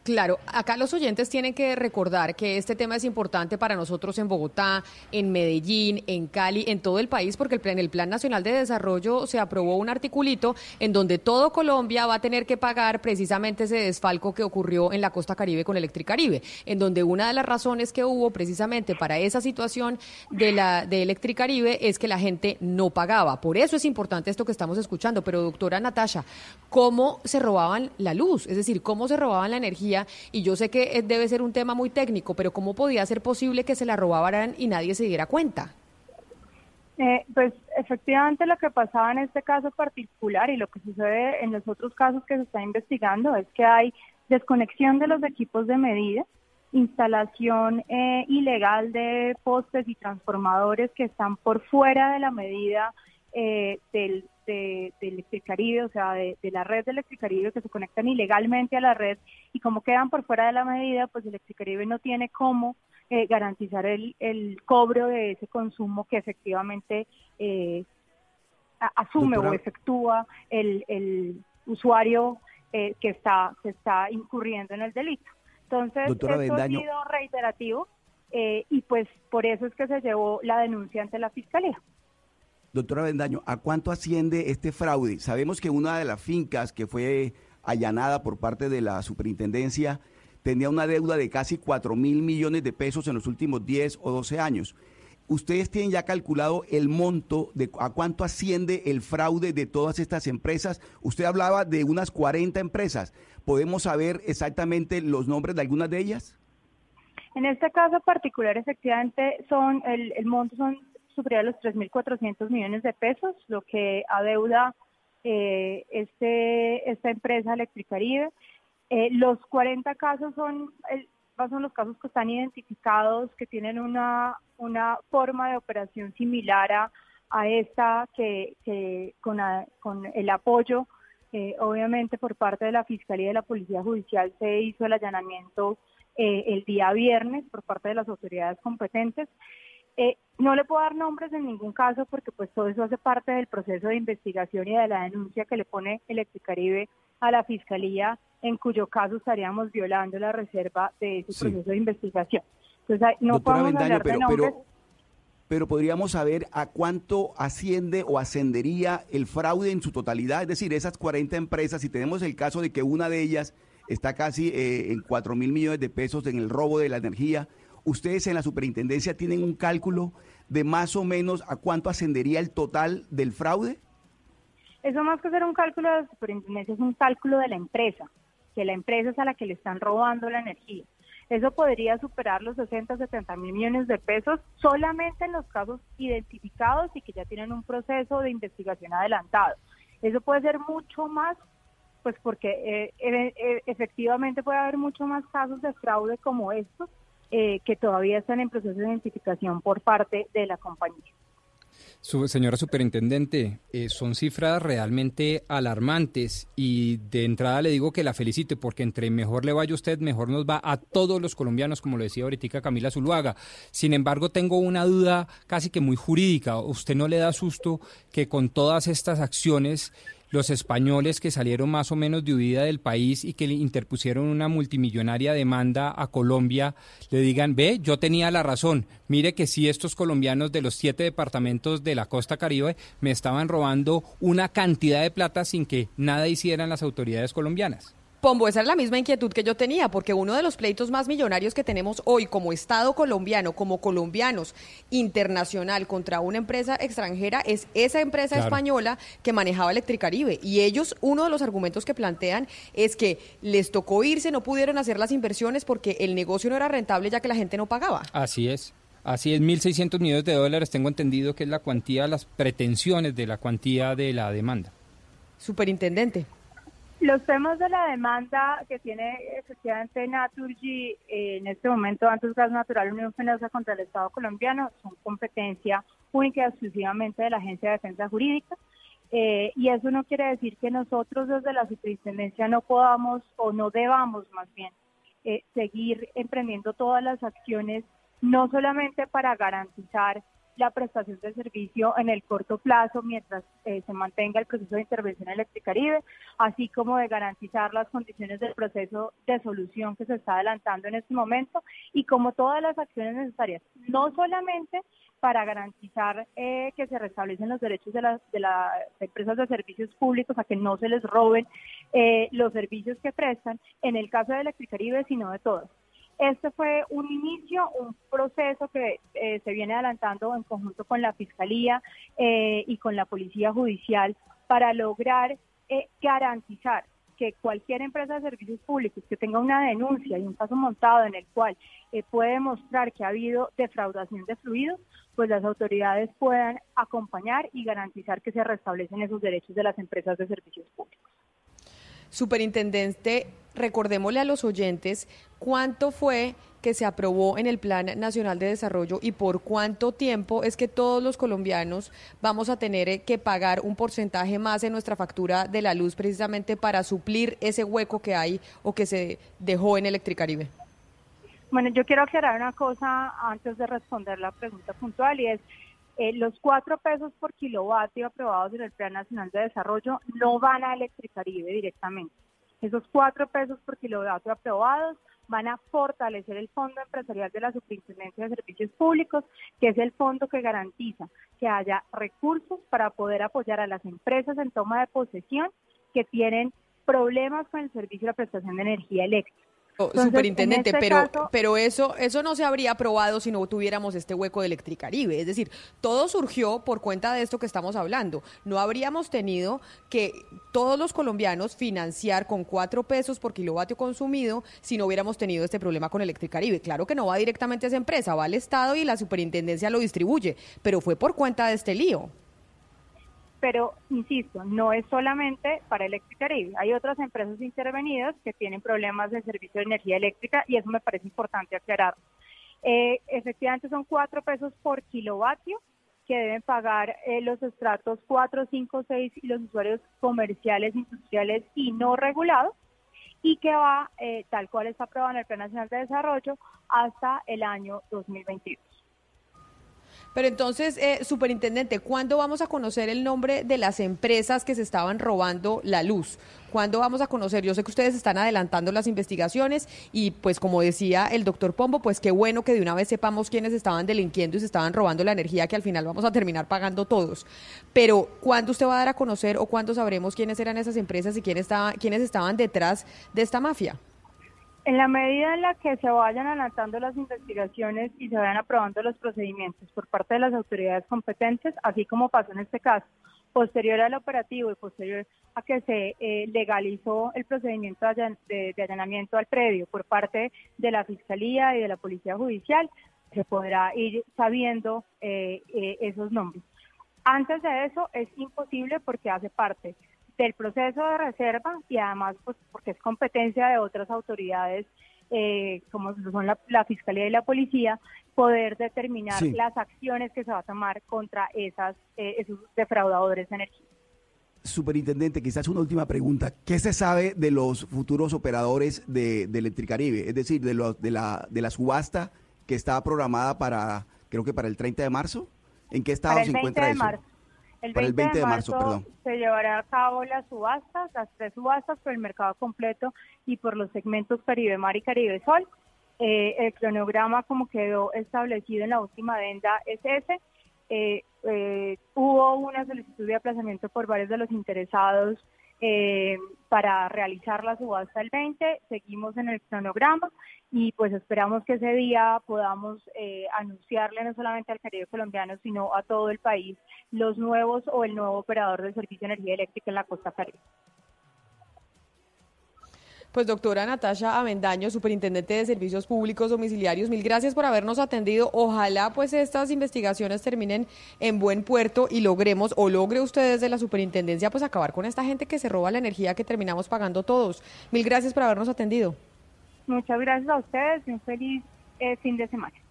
S12: Claro, acá los oyentes tienen que recordar que este tema es importante para nosotros en Bogotá, en Medellín, en Cali, en todo el país, porque el plan- en el Plan Nacional de Desarrollo se aprobó un articulito en donde todo Colombia va a tener que pagar precisamente ese desfalco que ocurrió en la costa caribe con Electricaribe, en donde una de las razones que hubo precisamente para esa situación de la de Electricaribe es que la gente no pagaba. Por eso es importante esto que estamos escuchando. Pero doctora Natasha, ¿cómo se robaban la luz? Es decir, ¿cómo se robaban la energía? Y yo sé que eh, debe ser un tema muy técnico, pero ¿cómo podía ser posible que se la robaran y nadie se diera cuenta?
S22: Eh, pues efectivamente lo que pasaba en este caso particular y lo que sucede en los otros casos que se está investigando es que hay desconexión de los equipos de medida, instalación eh, ilegal de postes y transformadores que están por fuera de la medida eh, del, de, de Electricaribe, o sea, de, de la red de Electricaribe que se conectan ilegalmente a la red y como quedan por fuera de la medida, pues Electricaribe no tiene cómo eh, garantizar el, el cobro de ese consumo que efectivamente eh, asume
S21: Doctora-
S22: o efectúa el, el usuario eh, que está que está incurriendo en el delito. Entonces,
S21: Doctora
S22: esto
S21: Bendaño.
S22: ha sido reiterativo eh, y pues por eso es que se llevó la denuncia ante la Fiscalía.
S21: Doctora Bendaño, ¿a cuánto asciende este fraude? Sabemos que una de las fincas que fue allanada por parte de la superintendencia tenía una deuda de casi 4 mil millones de pesos en los últimos 10 o 12 años. ¿Ustedes tienen ya calculado el monto de a cuánto asciende el fraude de todas estas empresas? Usted hablaba de unas 40 empresas. ¿Podemos saber exactamente los nombres de algunas de ellas?
S22: En este caso particular, efectivamente, son el, el monto son superior a los 3.400 millones de pesos, lo que adeuda eh, este, esta empresa Electricaribe. Eh, los 40 casos son, son los casos que están identificados, que tienen una, una forma de operación similar a, a esta, que, con, con el apoyo, eh, obviamente por parte de la Fiscalía y de la Policía Judicial se hizo el allanamiento eh, el día viernes por parte de las autoridades competentes. No le puedo dar nombres en ningún caso porque pues todo eso hace parte del proceso de investigación y de la denuncia que le pone Electricaribe a la Fiscalía, en cuyo caso estaríamos violando la reserva de ese
S21: Sí.
S22: proceso de investigación. Entonces no
S21: Doctora
S22: podemos
S21: Bendaño,
S22: hablar de
S21: pero,
S22: nombres.
S21: pero, pero podríamos saber a cuánto asciende o ascendería el fraude en su totalidad, es decir, esas 40 empresas, si tenemos el caso de que una de ellas está casi eh, en 4 mil millones de pesos en el robo de la energía, ustedes en la superintendencia tienen un cálculo de más o menos a cuánto ascendería el total del fraude?
S22: Eso más que ser un cálculo de la superintendencia es un cálculo de la empresa. que la empresa es a la que le están robando la energía. Eso podría superar los 60, 70 mil millones de pesos solamente en los casos identificados y que ya tienen un proceso de investigación adelantado. Eso puede ser mucho más, pues porque eh, e- e- efectivamente puede haber mucho más casos de fraude como estos eh, que todavía están en proceso de identificación por parte de la compañía.
S20: Señora superintendente, eh, son cifras realmente alarmantes y de entrada le digo que la felicite porque entre mejor le vaya usted, mejor nos va a todos los colombianos, como lo decía ahorita Camila Zuluaga. Sin embargo, tengo una duda casi que muy jurídica. ¿Usted no le da susto que con todas estas acciones los españoles que salieron más o menos de huida del país y que le interpusieron una multimillonaria demanda a Colombia, le digan, ve, yo tenía la razón, mire que si estos colombianos de los siete departamentos de la costa caribe me estaban robando una cantidad de plata sin que nada hicieran las autoridades colombianas.
S12: Pombo, esa es la misma inquietud que yo tenía, porque uno de los pleitos más millonarios que tenemos hoy como Estado colombiano, como colombianos, internacional contra una empresa extranjera, es esa empresa
S23: Claro.
S12: española que manejaba Electricaribe. Y ellos, uno de los argumentos que plantean es que les tocó irse, no pudieron hacer las inversiones porque el negocio no era rentable ya que la gente no pagaba.
S20: Así es. Así es, 1.600 millones de dólares, tengo entendido que es la cuantía, las pretensiones de la cuantía de la demanda.
S12: Superintendente.
S22: Los temas de la demanda que tiene efectivamente Naturgy eh, en este momento, antes Gas Natural Unión Fenosa contra el Estado colombiano, son competencia única y exclusivamente de la Agencia de Defensa Jurídica. Eh, y eso no quiere decir que nosotros desde la superintendencia no podamos o no debamos más bien eh, seguir emprendiendo todas las acciones, no solamente para garantizar la prestación del servicio en el corto plazo mientras eh, se mantenga el proceso de intervención Electricaribe, así como de garantizar las condiciones del proceso de solución que se está adelantando en este momento y como todas las acciones necesarias, no solamente para garantizar eh, que se restablecen los derechos de las, de las empresas de servicios públicos a que no se les roben eh, los servicios que prestan, en el caso de Electricaribe, sino de todos. Este fue un inicio, un proceso que eh, se viene adelantando en conjunto con la Fiscalía eh, y con la Policía Judicial para lograr eh, garantizar que cualquier empresa de servicios públicos que tenga una denuncia y un caso montado en el cual eh, puede demostrar que ha habido defraudación de fluidos, pues las autoridades puedan acompañar y garantizar que se restablecen esos derechos de las empresas de servicios públicos.
S12: Superintendente, recordémosle a los oyentes cuánto fue que se aprobó en el Plan Nacional de Desarrollo y por cuánto tiempo es que todos los colombianos vamos a tener eh, que pagar un porcentaje más en nuestra factura de la luz precisamente para suplir ese hueco que hay o que se dejó en Electricaribe.
S22: Bueno, yo quiero aclarar una cosa antes de responder la pregunta puntual y es, eh, los cuatro pesos por kilovatio aprobados en el Plan Nacional de Desarrollo no van a Electricaribe directamente. Esos cuatro pesos por kilovatio aprobados van a fortalecer el Fondo Empresarial de la Superintendencia de Servicios Públicos, que es el fondo que garantiza que haya recursos para poder apoyar a las empresas en toma de posesión que tienen problemas con el servicio de prestación de energía eléctrica. Entonces,
S12: Superintendente,
S22: en este
S12: pero,
S22: caso-
S12: pero eso, eso no se habría aprobado si no tuviéramos este hueco de Electricaribe. Es decir, todo surgió por cuenta de esto que estamos hablando. No habríamos tenido que todos los colombianos financiar con cuatro pesos por kilovatio consumido si no hubiéramos tenido este problema con Electricaribe. Claro que no va directamente a esa empresa, va al Estado y la superintendencia lo distribuye, pero fue por cuenta de este lío.
S22: Pero insisto, no es solamente para Electricaribe. Hay otras empresas intervenidas que tienen problemas de servicio de energía eléctrica y eso me parece importante aclarar. Eh, efectivamente son cuatro pesos por kilovatio que deben pagar eh, los estratos 4, 5, 6 y los usuarios comerciales, industriales y no regulados y que va, eh, tal cual está aprobado en el Plan Nacional de Desarrollo, hasta el año 2022.
S12: Pero entonces, eh, superintendente, ¿cuándo vamos a conocer el nombre de las empresas que se estaban robando la luz? ¿Cuándo vamos a conocer? Yo sé que ustedes están adelantando las investigaciones y pues como decía el doctor Pombo, pues qué bueno que de una vez sepamos quiénes estaban delinquiendo y se estaban robando la energía que al final vamos a terminar pagando todos. Pero ¿cuándo usted va a dar a conocer o cuándo sabremos quiénes eran esas empresas y quiénes, estaba, quiénes estaban detrás de esta mafia?
S22: En la medida en la que se vayan adelantando las investigaciones y se vayan aprobando los procedimientos por parte de las autoridades competentes, así como pasó en este caso, Posterior al operativo y posterior a que se eh, legalizó el procedimiento de, allanamiento al predio por parte de la Fiscalía y de la Policía Judicial, se podrá ir sabiendo eh, eh, esos nombres. Antes de eso es imposible porque hace parte del proceso de reserva y además pues, porque es competencia de otras autoridades eh, como son la, Fiscalía y la Policía, poder determinar las acciones que se va a tomar contra esas, eh, esos defraudadores de energía.
S21: Superintendente, quizás una última pregunta. ¿Qué se sabe de los futuros operadores de, de Electricaribe? Es decir, de, los, de, la, de la subasta que está programada para, creo que para el 30 de marzo. ¿En qué estado se encuentra eso?
S22: El 20, de, marzo, se llevará a cabo las subastas, las tres subastas por el mercado completo y por los segmentos Caribe Mar y Caribe Sol. Eh, el cronograma como quedó establecido en la última adenda es ese. Eh, eh, hubo una solicitud de aplazamiento por varios de los interesados eh, para realizar la subasta el 20. Seguimos en el cronograma y pues esperamos que ese día podamos eh, anunciarle no solamente al Caribe colombiano, sino a todo el país los nuevos o el nuevo operador de servicio de energía eléctrica en la costa caribe.
S12: Pues doctora Natasha Avendaño, superintendente de Servicios Públicos Domiciliarios, mil gracias por habernos atendido. Ojalá pues estas investigaciones terminen en buen puerto y logremos o logre ustedes de la superintendencia pues acabar con esta gente que se roba la energía que terminamos pagando todos. Mil gracias por habernos atendido.
S22: Muchas gracias a ustedes y un feliz eh, fin de semana.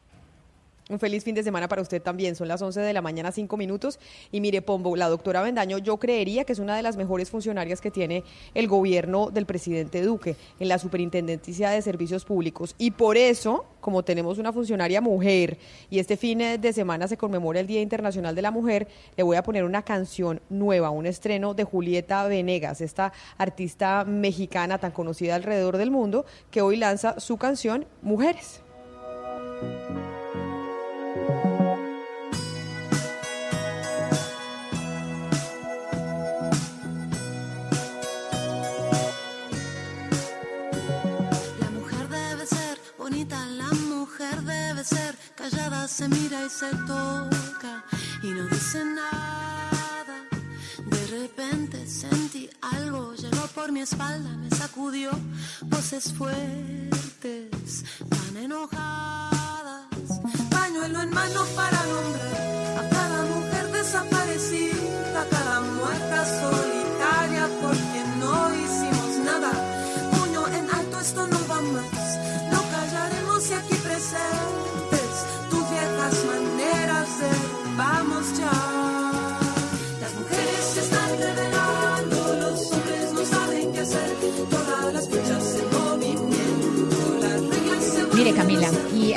S12: Un feliz fin de semana para usted también. Son las 11 de la mañana, 5 minutos. Y mire, Pombo, la doctora Bendaño, yo creería que es una de las mejores funcionarias que tiene el gobierno del presidente Duque en la Superintendencia de Servicios Públicos. Y por eso, como tenemos una funcionaria mujer y este fin de semana se conmemora el Día Internacional de la Mujer, le voy a poner una canción nueva, un estreno de Julieta Venegas, esta artista mexicana tan conocida alrededor del mundo, que hoy lanza su canción Mujeres.
S23: Callada se mira y se toca y no dice nada. De repente sentí algo, llegó por mi espalda, me sacudió voces fuertes, tan enojadas. Pañuelo en mano para nombrar a cada mujer desaparecida, a cada muerta solitaria porque no hicimos nada. Puño en alto, esto no va más, no callaremos y aquí presente vamos ya.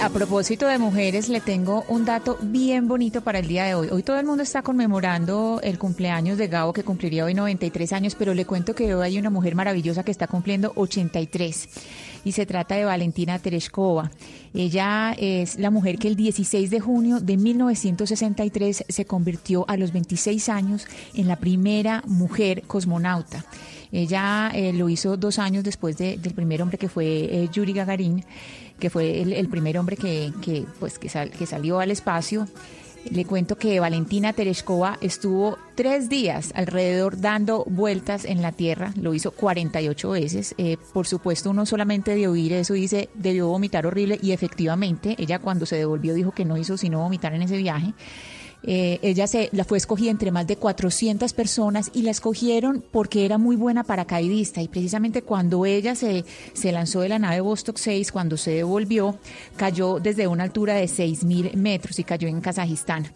S11: A propósito de mujeres, le tengo un dato bien bonito para el día de hoy. Hoy todo el mundo está conmemorando el cumpleaños de Gabo, que cumpliría hoy 93 años, pero le cuento que hoy hay una mujer maravillosa que está cumpliendo 83 y se trata de Valentina Tereshkova. Ella es la mujer que el 16 de junio de 1963 se convirtió a los 26 años en la primera mujer cosmonauta. Ella eh, lo hizo dos años después del primer hombre que fue eh, Yuri Gagarin, que fue el, primer hombre que, pues, que salió al espacio. Le cuento que Valentina Tereshkova estuvo tres días alrededor dando vueltas en la Tierra, lo hizo 48 veces. Eh, por supuesto, uno solamente de oír eso dice, debió vomitar horrible y efectivamente, ella cuando se devolvió dijo que no hizo sino vomitar en ese viaje. Eh, ella se la fue escogida entre más de 400 personas y la escogieron porque era muy buena paracaidista y precisamente cuando ella se, se lanzó de la nave Vostok 6, cuando se devolvió, cayó desde una altura de 6.000 metros y cayó en Kazajistán.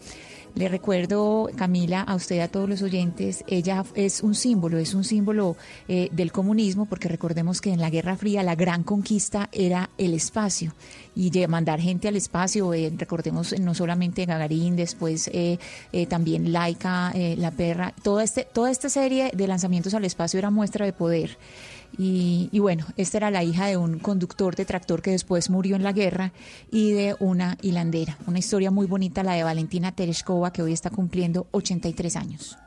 S11: Le recuerdo, Camila, a usted, a todos los oyentes, ella es un símbolo, es un símbolo eh, del comunismo, porque recordemos que en la Guerra Fría la gran conquista era el espacio y mandar gente al espacio, eh, recordemos no solamente Gagarín, después eh, también Laika, La Perra, toda, este, toda esta serie de lanzamientos al espacio era muestra de poder. Y, bueno, esta era la hija de un conductor de tractor que después murió en la guerra y de una hilandera. Una historia muy bonita, la de Valentina Tereshkova, que hoy está cumpliendo 83 años.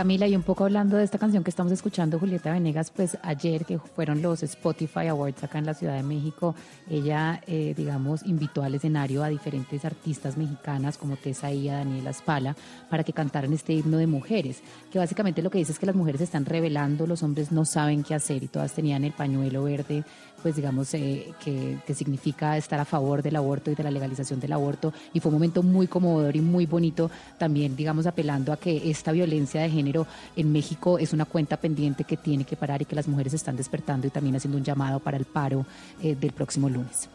S16: Camila, y un poco hablando de esta canción que estamos escuchando, Julieta Venegas, pues ayer que fueron los Spotify Awards acá en la Ciudad de México, ella, eh, digamos, invitó al escenario a diferentes artistas mexicanas como Tessa y a Daniela Spala para que cantaran este himno de mujeres, que básicamente lo que dice es que las mujeres están revelando, los hombres no saben qué hacer y todas tenían el pañuelo verde pues digamos, eh, que, que, significa estar a favor del aborto y de la legalización del aborto. Y fue un momento muy conmovedor y muy bonito también, digamos, apelando a que esta violencia de género en México es una cuenta pendiente que tiene que parar y que las mujeres están despertando y también haciendo un llamado para el paro eh, del próximo lunes.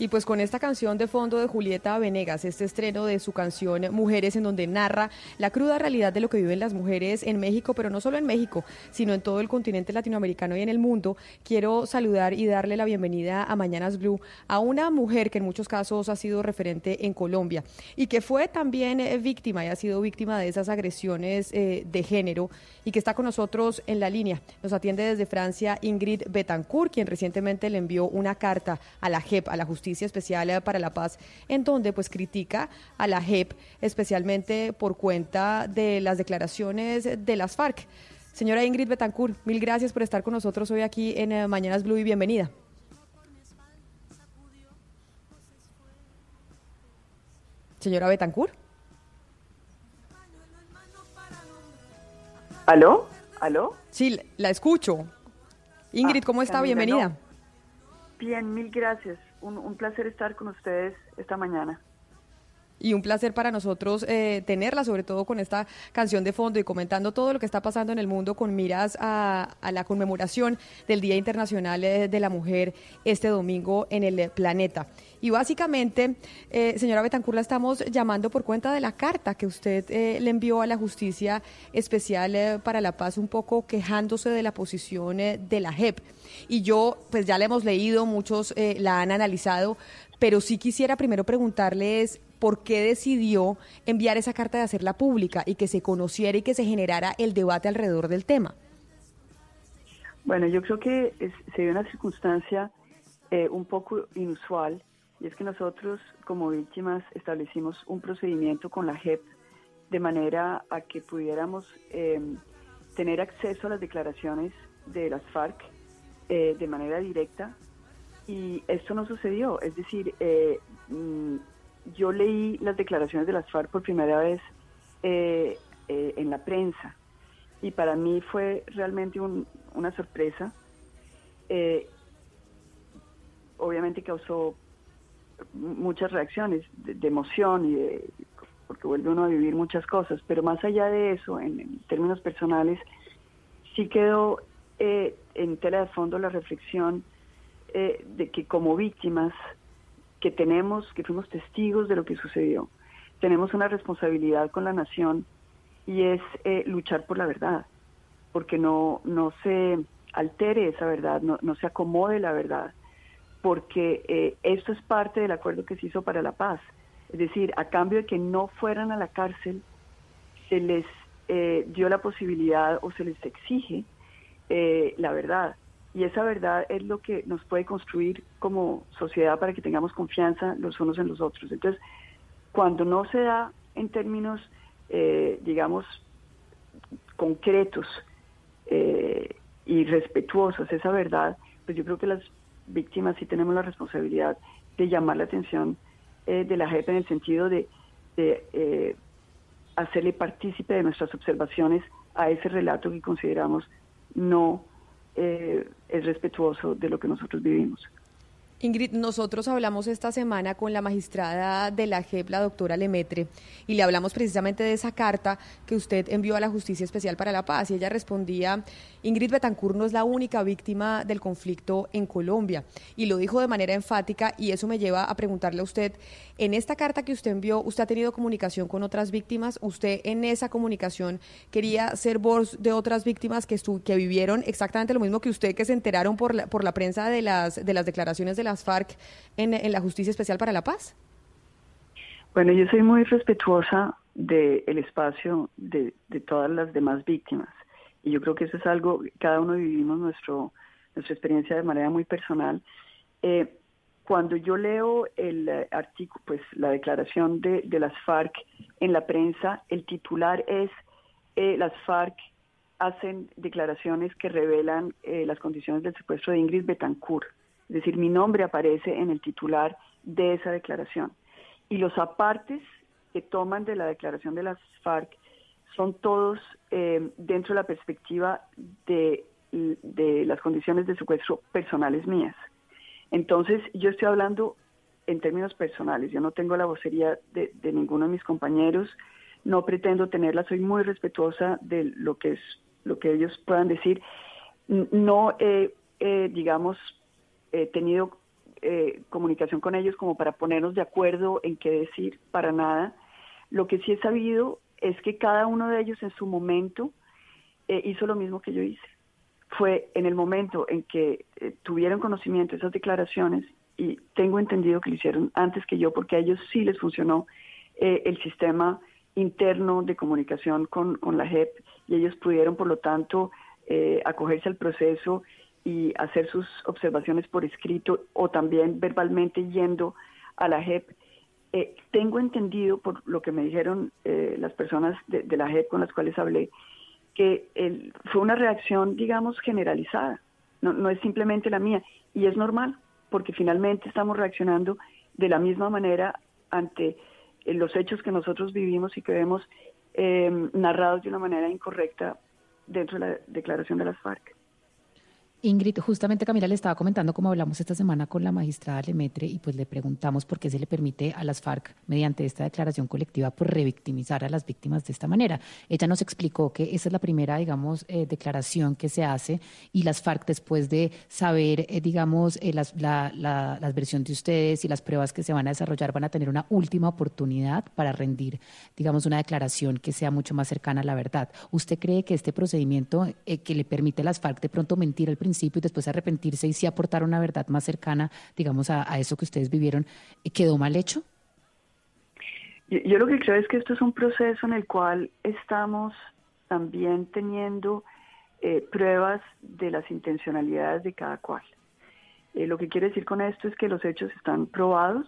S12: Y pues con esta canción de fondo de Julieta Venegas, este estreno de su canción Mujeres, en donde narra la cruda realidad de lo que viven las mujeres en México, pero no solo en México, sino en todo el continente latinoamericano y en el mundo, quiero saludar y darle la bienvenida a Mañanas Blue a una mujer que en muchos casos ha sido referente en Colombia y que fue también eh, víctima y ha sido víctima de esas agresiones eh, de género y que está con nosotros en la línea. Nos atiende desde Francia Ingrid Betancourt, quien recientemente le envió una carta a la JEP, a la Justicia Especial para la Paz, en donde pues critica a la JEP, especialmente por cuenta de las declaraciones de las FARC. Señora Ingrid Betancourt, mil gracias por estar con nosotros hoy aquí en eh, Mañanas Blue y bienvenida. Señora Betancourt.
S24: ¿Aló? ¿Aló?
S12: Sí, la escucho. Ingrid, ¿cómo está? Bienvenida.
S24: Bien, mil gracias un, placer estar con ustedes esta mañana
S12: y un placer para nosotros eh, tenerla, sobre todo con esta canción de fondo y comentando todo lo que está pasando en el mundo con miras a, la conmemoración del Día Internacional eh, de la Mujer este domingo en el planeta. Y básicamente, eh, señora Betancur, la estamos llamando por cuenta de la carta que usted le envió a la Justicia Especial para la Paz, un poco quejándose de la posición de la JEP. Y yo, pues ya la hemos leído, muchos la han analizado, pero sí quisiera primero preguntarles por qué decidió enviar esa carta de hacerla pública y que se conociera y que se generara el debate alrededor del tema.
S24: Bueno, yo creo que se dio una circunstancia eh, un poco inusual y es que nosotros como víctimas establecimos un procedimiento con la JEP de manera a que pudiéramos em, tener acceso a las declaraciones de las FARC eh, de manera directa y esto no sucedió. Es decir, eh, mm, yo leí las declaraciones de las FARC por primera vez eh, eh, en la prensa y para mí fue realmente una sorpresa. Eh, obviamente causó muchas reacciones de, emoción y porque vuelve uno a vivir muchas cosas, pero más allá de eso, en, términos personales, sí quedó en tela de fondo la reflexión de que como víctimas que tenemos, que fuimos testigos de lo que sucedió. Tenemos una responsabilidad con la nación y es eh, luchar por la verdad, porque no, no se altere esa verdad, no, no se acomode la verdad, porque eh, esto es parte del acuerdo que se hizo para la paz. Es decir, a cambio de que no fueran a la cárcel, se les eh, dio la posibilidad o se les exige la verdad y esa verdad es lo que nos puede construir como sociedad para que tengamos confianza los unos en los otros. Entonces, cuando no se da en términos, eh, digamos, concretos eh, y respetuosos esa verdad, pues yo creo que las víctimas sí tenemos la responsabilidad de llamar la atención eh, de la JEP en el sentido de, de hacerle partícipe de nuestras observaciones a ese relato que consideramos no eh, es respetuoso de lo que nosotros vivimos.
S12: Ingrid, nosotros hablamos esta semana con la magistrada de la JEP, la doctora Lemetre, y le hablamos precisamente de esa carta que usted envió a la Justicia Especial para la Paz. Y ella respondía, Ingrid Betancourt no es la única víctima del conflicto en Colombia. Y lo dijo de manera enfática, y eso me lleva a preguntarle a usted, en esta carta que usted envió, ¿usted ha tenido comunicación con otras víctimas? ¿Usted en esa comunicación quería ser voz de otras víctimas que, que vivieron exactamente lo mismo que usted, que se enteraron por la, por la prensa de las, de las declaraciones de las FARC en, la Justicia Especial para la Paz?
S24: Bueno, yo soy muy respetuosa del espacio de, todas las demás víctimas. Y yo creo que eso es algo, cada uno vivimos nuestro, nuestra experiencia de manera muy personal. Eh, cuando yo leo el eh, artículo, pues la declaración de, las FARC en la prensa, el titular es eh, las FARC hacen declaraciones que revelan eh, las condiciones del secuestro de Ingrid Betancourt. Es decir, mi nombre aparece en el titular de esa declaración. Y los apartes que toman de la declaración de las FARC son todos eh, dentro de la perspectiva de, de las condiciones de secuestro personales mías. Entonces, yo estoy hablando en términos personales, yo no tengo la vocería de, ninguno de mis compañeros, no pretendo tenerla, soy muy respetuosa de lo que es lo que ellos puedan decir. No he, digamos, he tenido eh, comunicación con ellos como para ponernos de acuerdo en qué decir, para nada. Lo que sí he sabido es que cada uno de ellos en su momento eh, hizo lo mismo que yo hice. Fue en el momento en que eh, tuvieron conocimiento esas declaraciones y tengo entendido que lo hicieron antes que yo porque a ellos sí les funcionó el sistema interno de comunicación con, con la JEP y ellos pudieron, por lo tanto, eh, acogerse al proceso y hacer sus observaciones por escrito o también verbalmente yendo a la JEP. Eh, tengo entendido, por lo que me dijeron eh, las personas de, la JEP con las cuales hablé, que fue una reacción, digamos, generalizada, no, no es simplemente la mía, y es normal, porque finalmente estamos reaccionando de la misma manera ante los hechos que nosotros vivimos y que vemos eh, narrados de una manera incorrecta dentro de la declaración de las FARC.
S16: Ingrid, justamente Camila le estaba comentando como hablamos esta semana con la magistrada Lemetre y pues le preguntamos por qué se le permite a las FARC, mediante esta declaración colectiva, por revictimizar a las víctimas de esta manera. Ella nos explicó que esa es la primera, digamos, eh, declaración que se hace y las FARC, después de saber, eh, digamos, eh, las, la, la, la, versión de ustedes y las pruebas que se van a desarrollar, van a tener una última oportunidad para rendir, digamos, una declaración que sea mucho más cercana a la verdad. ¿Usted cree que este procedimiento que le permite a las FARC de pronto mentir al principio y después arrepentirse y sí aportar una verdad más cercana, digamos, a, eso que ustedes vivieron, eh, ¿quedó mal hecho?
S24: Yo, lo que creo es que esto es un proceso en el cual estamos también teniendo eh, pruebas de las intencionalidades de cada cual. Eh, lo que quiere decir con esto es que los hechos están probados,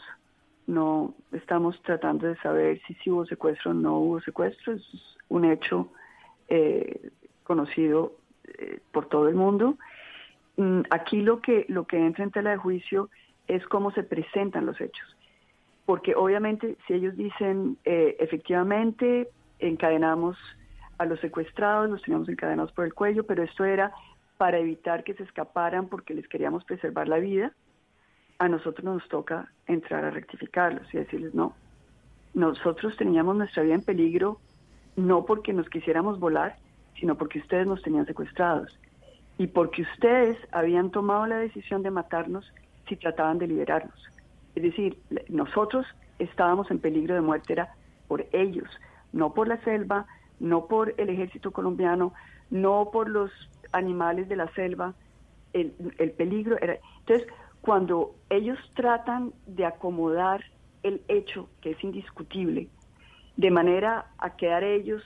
S24: no estamos tratando de saber si, si hubo secuestro o no hubo secuestro, es un hecho conocido por todo el mundo aquí lo que, lo que entra en tela de juicio es cómo se presentan los hechos. Porque obviamente si ellos dicen eh, efectivamente encadenamos a los secuestrados, los teníamos encadenados por el cuello, pero esto era para evitar que se escaparan porque les queríamos preservar la vida, a nosotros nos toca entrar a rectificarlos y decirles no. Nosotros teníamos nuestra vida en peligro no porque nos quisiéramos volar, sino porque ustedes nos tenían secuestrados y porque ustedes habían tomado la decisión de matarnos si trataban de liberarnos. Es decir, nosotros estábamos en peligro de muerte, era por ellos, no por la selva, no por el ejército colombiano, no por los animales de la selva, el, el peligro era... Entonces, cuando ellos tratan de acomodar el hecho, que es indiscutible, de manera a quedar ellos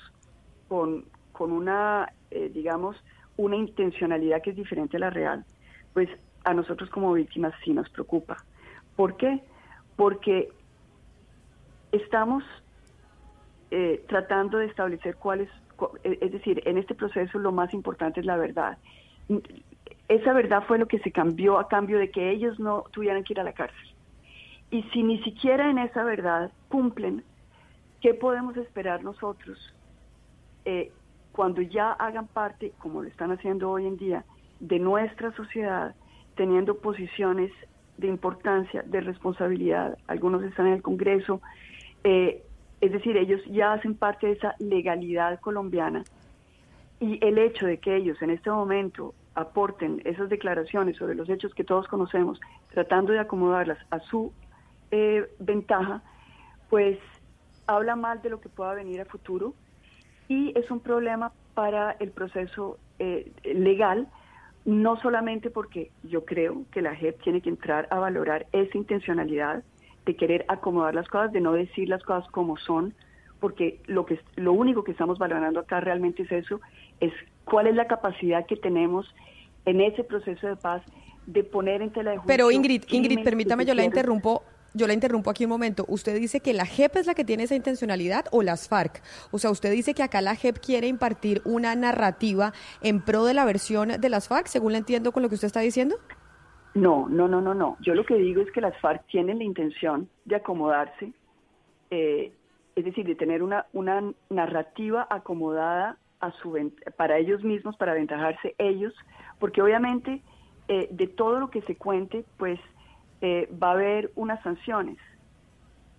S24: con, con una, eh, digamos, una intencionalidad que es diferente a la real, pues a nosotros como víctimas sí nos preocupa. ¿Por qué? Porque estamos eh, tratando de establecer cuál es, e, es decir, en este proceso lo más importante es la verdad. Esa verdad fue lo que se cambió a cambio de que ellos no tuvieran que ir a la cárcel. Y si ni siquiera en esa verdad cumplen, ¿qué podemos esperar nosotros? Eh, cuando ya hagan parte, como lo están haciendo hoy en día, de nuestra sociedad, teniendo posiciones de importancia, de responsabilidad, algunos están en el Congreso, eh, es decir, ellos ya hacen parte de esa legalidad colombiana y el hecho de que ellos en este momento aporten esas declaraciones sobre los hechos que todos conocemos, tratando de acomodarlas a su eh, ventaja, pues habla mal de lo que pueda venir a futuro y es un problema para el proceso eh, legal, no solamente porque yo creo que la JEP tiene que entrar a valorar esa intencionalidad de querer acomodar las cosas, de no decir las cosas como son, porque lo que lo único que estamos valorando acá realmente es eso, es cuál es la capacidad que tenemos en ese proceso de paz de poner en tela de juicio
S12: Pero Ingrid, Ingrid, permítame, yo la interrumpo yo la interrumpo aquí un momento. Usted dice que la JEP es la que tiene esa intencionalidad o las FARC. O sea, usted dice que acá la JEP quiere impartir una narrativa en pro de la versión de las FARC, según la entiendo con lo que usted está diciendo.
S24: No, no, no, no, no. Yo lo que digo es que las FARC tienen la intención de acomodarse, eh, es decir, de tener una, narrativa acomodada a su, para ellos mismos, para aventajarse ellos, porque obviamente eh, de todo lo que se cuente, pues eh, va a haber unas sanciones.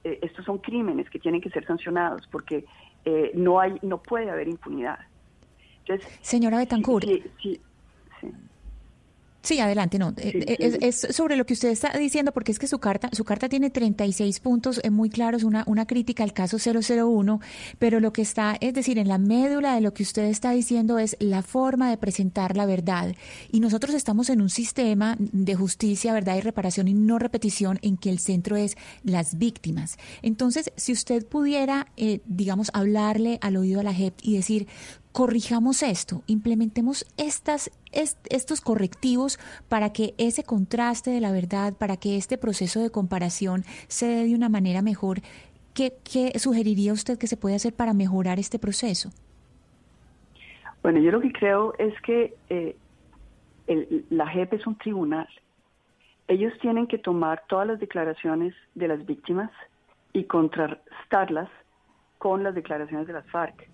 S24: Eh, estos son crímenes que tienen que ser sancionados porque eh, no hay, no puede haber impunidad.
S11: Señora Betancourt.
S24: sí,
S11: Sí, adelante, no. Eh, es, sobre lo que usted está diciendo, porque es que su carta, su carta tiene 36 puntos eh, muy claros, una, una crítica al caso 001, pero lo que está, es decir, en la médula de lo que usted está diciendo es la forma de presentar la verdad. Y nosotros estamos en un sistema de justicia, verdad y reparación y no repetición en que el centro es las víctimas. Entonces, si usted pudiera, eh, digamos, hablarle al oído a la JEP y decir, corrijamos esto, implementemos estas, estos correctivos para que ese contraste de la verdad, para que este proceso de comparación se dé de una manera mejor. ¿Qué, sugeriría usted que se puede hacer para mejorar este proceso?
S24: Bueno, yo lo que creo es que eh, la JEP es un tribunal. Ellos tienen que tomar todas las declaraciones de las víctimas y contrastarlas con las declaraciones de las FARC.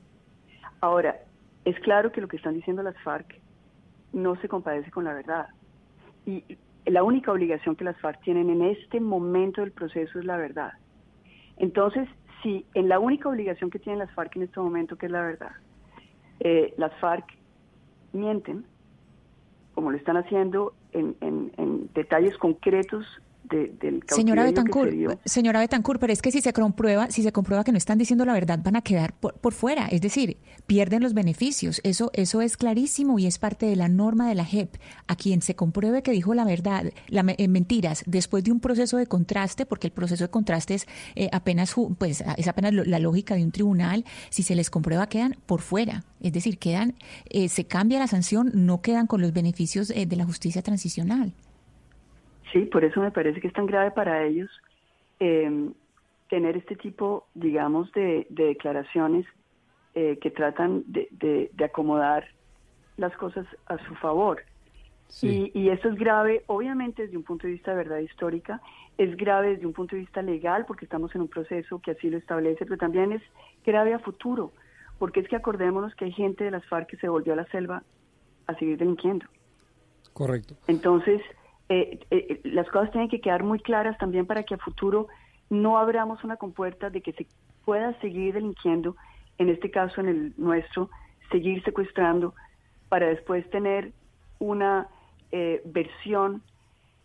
S24: Ahora, es claro que lo que están diciendo las FARC no se compadece con la verdad. Y la única obligación que las FARC tienen en este momento del proceso es la verdad. Entonces, si en la única obligación que tienen las FARC en este momento, que es la verdad, eh, las FARC mienten, como lo están haciendo en, en detalles concretos
S11: señora Betancourt, señora Betancourt, pero es que si se comprueba, si se comprueba que no están diciendo la verdad, van a quedar por, fuera, es decir, pierden los beneficios. Eso, eso es clarísimo y es parte de la norma de la JEP. A quien se compruebe que dijo la verdad, la, eh, mentiras, después de un proceso de contraste, porque el proceso de contraste es eh, apenas, pues, es apenas la lógica de un tribunal, si se les comprueba quedan por fuera, es decir, quedan, eh, se cambia la sanción, no quedan con los beneficios de la justicia transicional.
S24: Sí, por eso me parece que es tan grave para ellos em, tener este tipo, digamos, de, declaraciones eh, que tratan de, acomodar las cosas a su favor. Y, y, esto es grave, obviamente, desde un punto de vista de verdad histórica, es grave desde un punto de vista legal, porque estamos en un proceso que así lo establece, pero también es grave a futuro, porque es que acordémonos que hay gente de las FARC que se volvió a la selva a seguir delinquiendo.
S20: Correcto.
S24: Entonces, eh, eh, las cosas tienen que quedar muy claras también para que a futuro no abramos una compuerta de que se pueda seguir delinquiendo, en este caso en el nuestro, seguir secuestrando, para después tener una eh, versión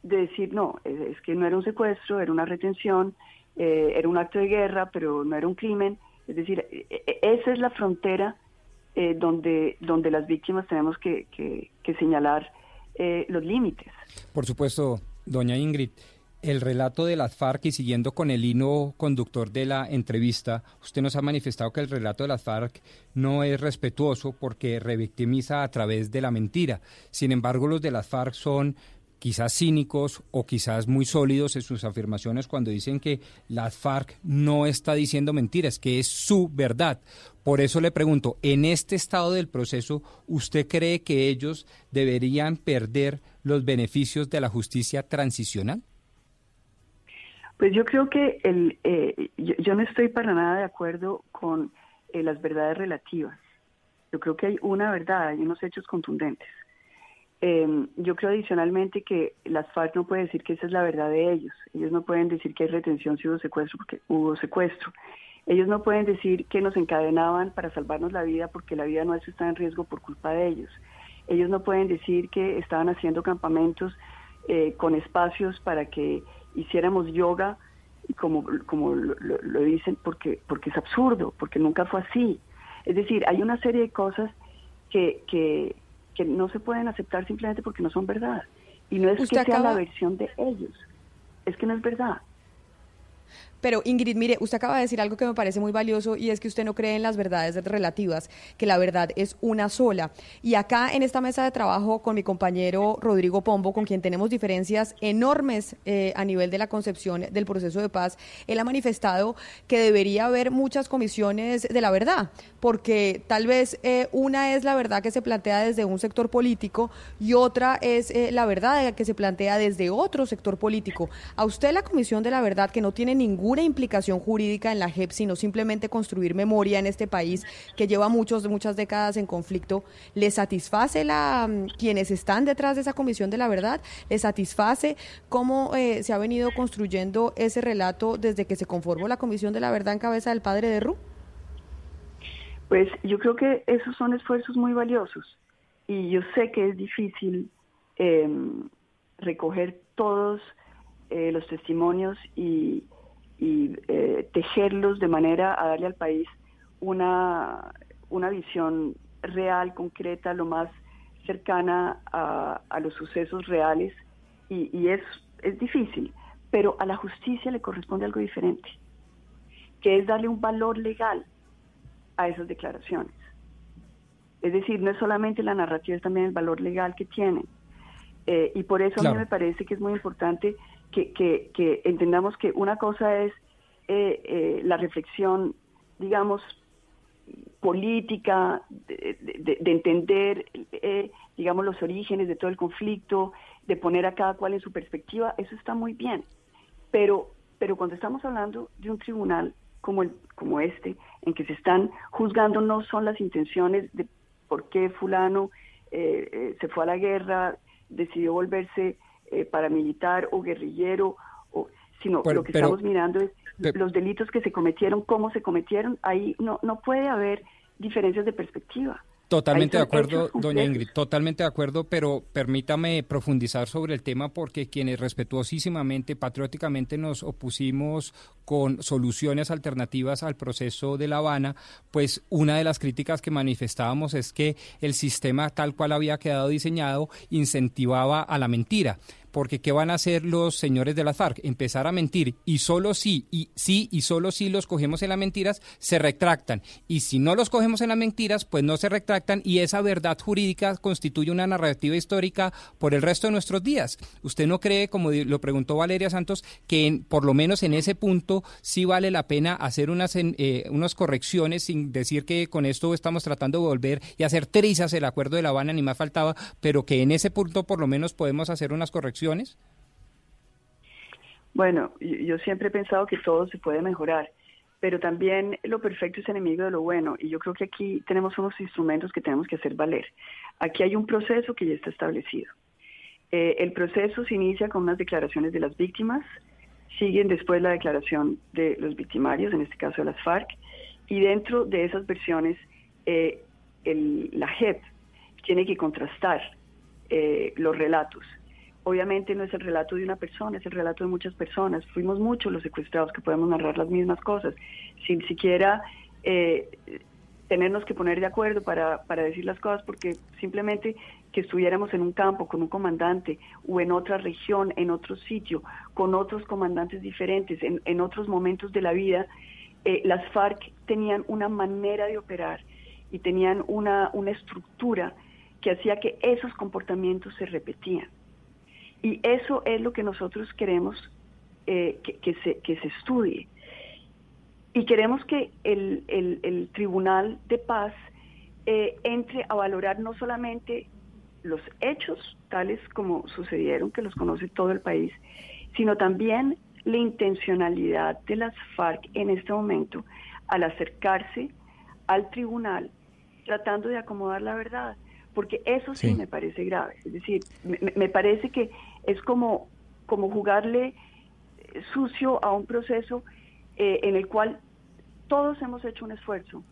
S24: de decir, no, es que no era un secuestro, era una retención, era un acto de guerra, pero no era un crimen. Es decir, esa es la frontera donde, donde las víctimas tenemos que señalar eh, los límites.
S20: Por supuesto, doña Ingrid. El relato de las FARC y siguiendo con el hino conductor de la entrevista, usted nos ha manifestado que el relato de las FARC no es respetuoso porque revictimiza a través de la mentira. Sin embargo, los de las FARC son quizás cínicos o quizás muy sólidos en sus afirmaciones cuando dicen que las FARC no está diciendo mentiras, que es su verdad. Por eso le pregunto, en este estado del proceso, ¿usted cree que ellos deberían perder los beneficios de la justicia transicional?
S24: Pues yo creo que el, eh, yo, no estoy para nada de acuerdo con eh, las verdades relativas. Yo creo que hay una verdad, hay unos hechos contundentes. Eh, yo creo adicionalmente que las FARC no pueden decir que esa es la verdad de ellos. Ellos no pueden decir que hay retención si hubo secuestro porque hubo secuestro. Ellos no pueden decir que nos encadenaban para salvarnos la vida porque la vida nuestra está en riesgo por culpa de ellos. Ellos no pueden decir que estaban haciendo campamentos eh, con espacios para que hiciéramos yoga, como, como lo, lo, dicen, porque, porque es absurdo, porque nunca fue así. Es decir, hay una serie de cosas que, que, que no se pueden aceptar simplemente porque no son verdad. Y no es que sea la versión de ellos, es que no es verdad.
S12: Pero Ingrid, mire, usted acaba de decir algo que me parece muy valioso y es que usted no cree en las verdades relativas, que la verdad es una sola. Y acá en esta mesa de trabajo con mi compañero Rodrigo Pombo, con quien tenemos diferencias enormes eh, a nivel de la concepción del proceso de paz, él ha manifestado que debería haber muchas comisiones de la verdad, porque tal vez eh, una es la verdad que se plantea desde un sector político y otra es eh, la verdad que se plantea desde otro sector político. A usted la comisión de la verdad, que no tiene ningún implicación jurídica en la JEP, sino simplemente construir memoria en este país que lleva muchos, muchas décadas en conflicto, ¿le satisface la, mm, quienes están detrás de esa Comisión de la Verdad? ¿Le satisface cómo eh, se ha venido construyendo ese relato desde que se conformó la Comisión de la Verdad en cabeza del padre de Ru?
S24: Pues yo creo que esos son esfuerzos muy valiosos y yo sé que es difícil em, recoger todos eh, los testimonios y, y eh, tejerlos de manera a darle al país una, una visión real, concreta, lo más cercana a, a los sucesos reales y, y, es, es difícil, pero a la justicia le corresponde algo diferente, que es darle un valor legal a esas declaraciones. Es decir, no es solamente la narrativa, es también el valor legal que tienen. Eh, y por eso a mí me parece que es muy importante que, que, entendamos que una cosa es eh, eh, la reflexión, digamos, política, de, entender, eh, digamos, los orígenes de todo el conflicto, de poner a cada cual en su perspectiva, eso está muy bien. Pero, pero cuando estamos hablando de un tribunal como, el, como este, en que se están juzgando no son las intenciones de por qué fulano se fue a la guerra, decidió volverse eh, paramilitar o guerrillero, o, sino lo que estamos mirando es los delitos que se cometieron, cómo se cometieron. Ahí no, no puede haber diferencias de perspectiva.
S20: Totalmente de acuerdo, doña Ingrid, totalmente de acuerdo, pero permítame profundizar sobre el tema porque quienes respetuosísimamente, patrióticamente nos opusimos con soluciones alternativas al proceso de La Habana, pues una de las críticas que manifestábamos es que el sistema tal cual había quedado diseñado incentivaba a la mentira porque ¿qué van a hacer los señores de la FARC? Empezar a mentir y solo si, y sí, y solo si los cogemos en las mentiras, se retractan. Y si no los cogemos en las mentiras, pues no se retractan y esa verdad jurídica constituye una narrativa histórica por el resto de nuestros días. ¿Usted no cree, como lo preguntó Valeria Santos, que por lo menos en ese punto sí vale la pena hacer unas, eh, unas correcciones sin decir que con esto estamos tratando de volver y hacer trizas el acuerdo de La Habana, ni más faltaba, pero que en ese punto por lo menos podemos hacer unas correcciones?
S24: Bueno, yo siempre he pensado que todo se puede mejorar, pero también lo perfecto es enemigo de lo bueno y yo creo que aquí tenemos unos instrumentos que tenemos que hacer valer. Aquí hay un proceso que ya está establecido. Eh, el proceso se inicia con unas declaraciones de las víctimas, siguen después la declaración de los victimarios, en este caso de las FARC, y dentro de esas versiones eh, la JEP tiene que contrastar eh, los relatos obviamente no es el relato de una persona, es el relato de muchas personas. Fuimos muchos los secuestrados que podemos narrar las mismas cosas, sin siquiera eh, tenernos que poner de acuerdo para, para decir las cosas, porque simplemente que estuviéramos en un campo con un comandante o en otra región, en otro sitio, con otros comandantes diferentes, en, en otros momentos de la vida, eh, las FARC tenían una manera de operar y tenían una, una estructura que hacía que esos comportamientos se repetían. Y eso es lo que nosotros queremos eh, que, se, que se estudie. Y queremos que el, el, Tribunal de Paz eh, entre a valorar no solamente los hechos tales como sucedieron, que los conoce todo el país, sino también la intencionalidad de las FARC en este momento al acercarse al tribunal tratando de acomodar la verdad porque eso sí, me parece grave. Es decir, me, parece que es como, como jugarle sucio a un proceso eh, en el cual todos hemos hecho un esfuerzo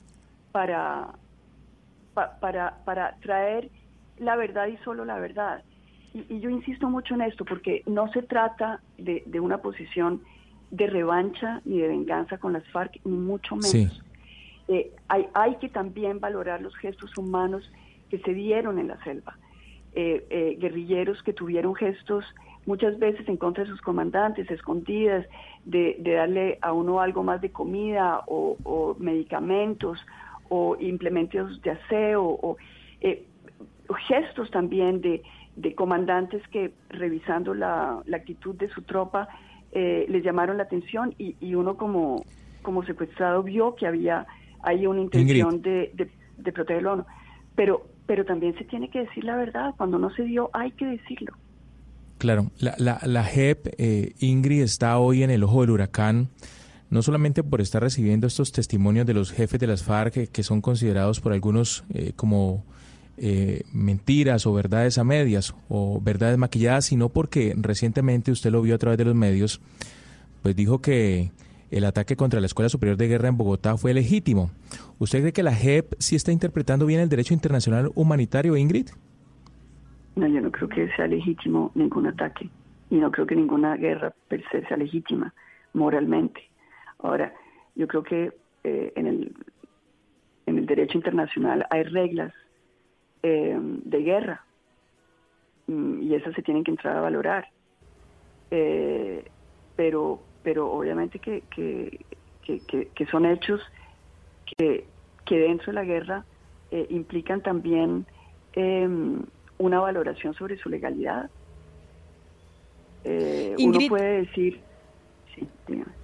S24: para, para, para traer la verdad y solo la verdad. Y, yo insisto mucho en esto porque no se trata de, de, una posición de revancha ni de venganza con las FARC, ni mucho menos. Eh, hay, hay que también valorar los gestos humanos que se dieron en la selva. Eh, eh, guerrilleros que tuvieron gestos muchas veces en contra de sus comandantes, escondidas, de, darle a uno algo más de comida o, medicamentos o implementos de aseo o eh, gestos también de, comandantes que revisando la, actitud de su tropa eh, les llamaron la atención y, uno como, como secuestrado vio que había ahí una intención de, de, protegerlo. Pero, pero también se tiene que decir la verdad, cuando no se dio hay que decirlo.
S13: Claro, la, la, JEP, eh, Ingrid, está hoy en el ojo del huracán, no solamente por estar recibiendo estos testimonios de los jefes de las FARC, que, son considerados por algunos eh, como eh, mentiras o verdades a medias o verdades maquilladas, sino porque recientemente usted lo vio a través de los medios, pues dijo que el ataque contra la Escuela Superior de Guerra en Bogotá fue legítimo. ¿Usted cree que la JEP sí está interpretando bien el derecho internacional humanitario, Ingrid?
S24: No, yo no creo que sea legítimo ningún ataque y no creo que ninguna guerra per se sea legítima moralmente. Ahora, yo creo que eh, en, el, en el derecho internacional hay reglas eh, de guerra mm, y esas se tienen que entrar a valorar. Eh, pero, pero obviamente que, que, que, son hechos que, que dentro de la guerra implican también em, una valoración sobre su legalidad. Eh, uno puede decir, sí, dígame.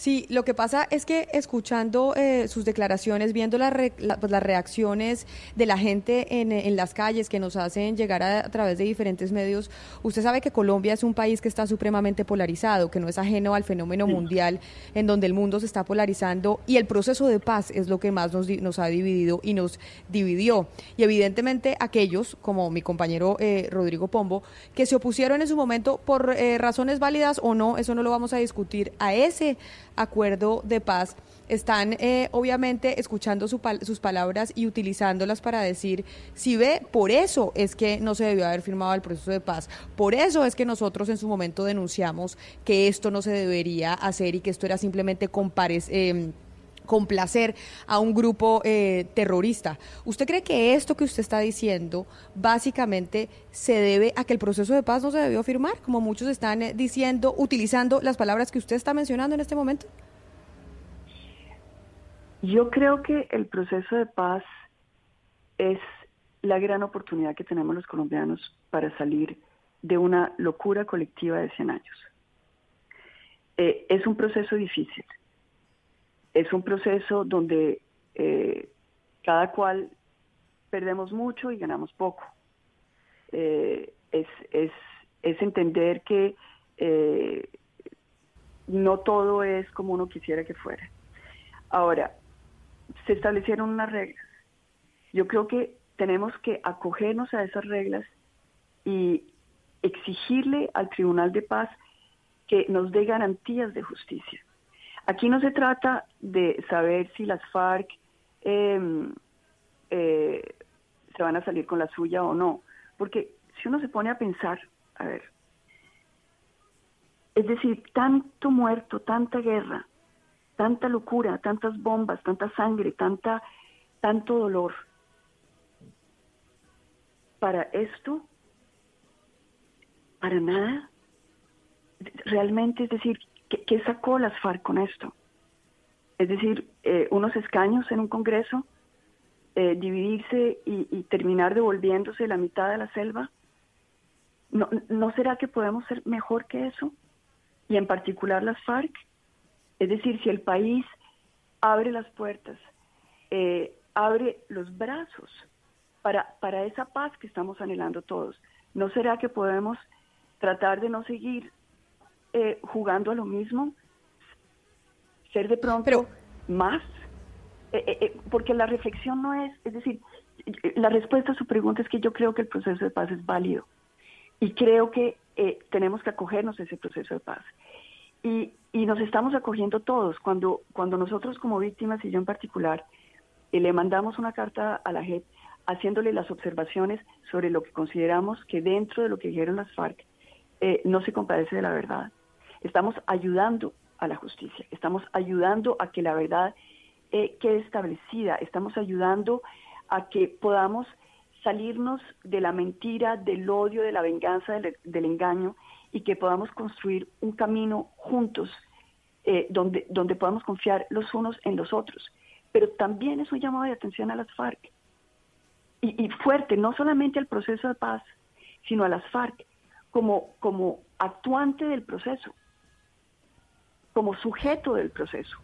S12: Sí, lo que pasa es que escuchando eh, sus declaraciones, viendo pues, las reacciones de la gente en, las calles que nos hacen llegar a, través de diferentes medios, usted sabe que Colombia es un país que está supremamente polarizado, que no es ajeno al fenómeno mundial en donde el mundo se está polarizando y el proceso de paz es lo que más nos, nos ha dividido y nos dividió. Y evidentemente aquellos, como mi compañero eh, Rodrigo Pombo, que se opusieron en su momento por eh, razones válidas o no, eso no lo vamos a discutir, a ese acuerdo de paz están eh, obviamente escuchando sus palabras y utilizándolas para decir, si ve, por eso es que no se debió haber firmado el proceso de paz, por eso es que nosotros en su momento denunciamos que esto no se debería hacer y que esto era simplemente eh, complacer a un grupo eh, terrorista. ¿Usted cree que esto que usted está diciendo básicamente se debe a que el proceso de paz no se debió firmar, como muchos están eh, diciendo, utilizando las palabras que usted está mencionando en este momento?
S24: Yo creo que el proceso de paz es la gran oportunidad que tenemos los colombianos para salir de una locura colectiva de 100 años. Eh, es un proceso difícil, es un proceso donde eh, cada cual perdemos mucho y ganamos poco. Eh, es, entender que no todo es como uno quisiera que fuera. Ahora, se establecieron unas reglas. Yo creo que tenemos que acogernos a esas reglas y exigirle al Tribunal de Paz que nos dé garantías de justicia. Aquí no se trata de saber si las FARC em, eh, se van a salir con la suya o no, porque si uno se pone a pensar, a ver, es decir, tanto muerto, tanta guerra, tanta locura, tantas bombas, tanta sangre, tanta, tanto dolor. Para esto, para nada, realmente, es decir, ¿qué, sacó las FARC con esto? Es decir, eh, unos escaños en un Congreso, eh, dividirse y, terminar devolviéndose la mitad de la selva. ¿No, ¿No será que podemos ser mejor que eso? Y en particular las FARC. Es decir, si el país abre las puertas, eh, abre los brazos para, para esa paz que estamos anhelando todos, ¿no será que podemos tratar de no seguir eh, jugando a lo mismo? Ser de pronto más. Eh, porque la reflexión no es, es decir, la respuesta a su pregunta es que yo creo que el proceso de paz es válido y creo que tenemos que acogernos a ese proceso de paz. Y, y nos estamos acogiendo todos. Cuando, cuando nosotros como víctimas, y yo en particular, eh, le mandamos una carta a la JEP haciéndole las observaciones sobre lo que consideramos que dentro de lo que dijeron las FARC eh, no se compadece de la verdad. Estamos ayudando a la justicia, estamos ayudando a que la verdad eh, quede establecida, estamos ayudando a que podamos salirnos de la mentira, del odio, de la venganza, del, engaño y que podamos construir un camino juntos eh, donde, donde podamos confiar los unos en los otros. Pero también es un llamado de atención a las FARC y, y fuerte, no solamente al proceso de paz, sino a las FARC como, como actuante del proceso, como sujeto del proceso.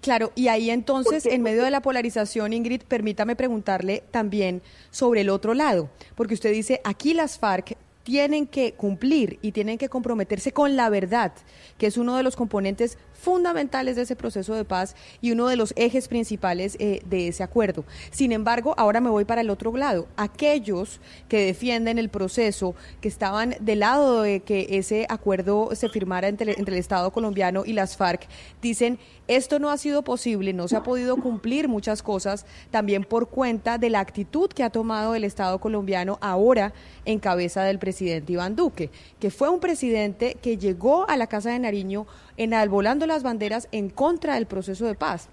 S12: Claro, y ahí entonces, en medio de la polarización, Ingrid, permítame preguntarle también sobre el otro lado, porque usted dice, aquí las FARC tienen que cumplir y tienen que comprometerse con la verdad, que es uno de los componentes fundamentales de ese proceso de paz y uno de los ejes principales eh, de ese acuerdo. Sin embargo, ahora me voy para el otro lado. Aquellos que defienden el proceso, que estaban del lado de que ese acuerdo se firmara entre, entre el Estado colombiano y las FARC, dicen, esto no ha sido posible, no se ha podido cumplir muchas cosas, también por cuenta de la actitud que ha tomado el Estado colombiano ahora en cabeza del presidente Iván Duque, que fue un presidente que llegó a la Casa de Nariño enalbolando las banderas en contra del proceso de paz.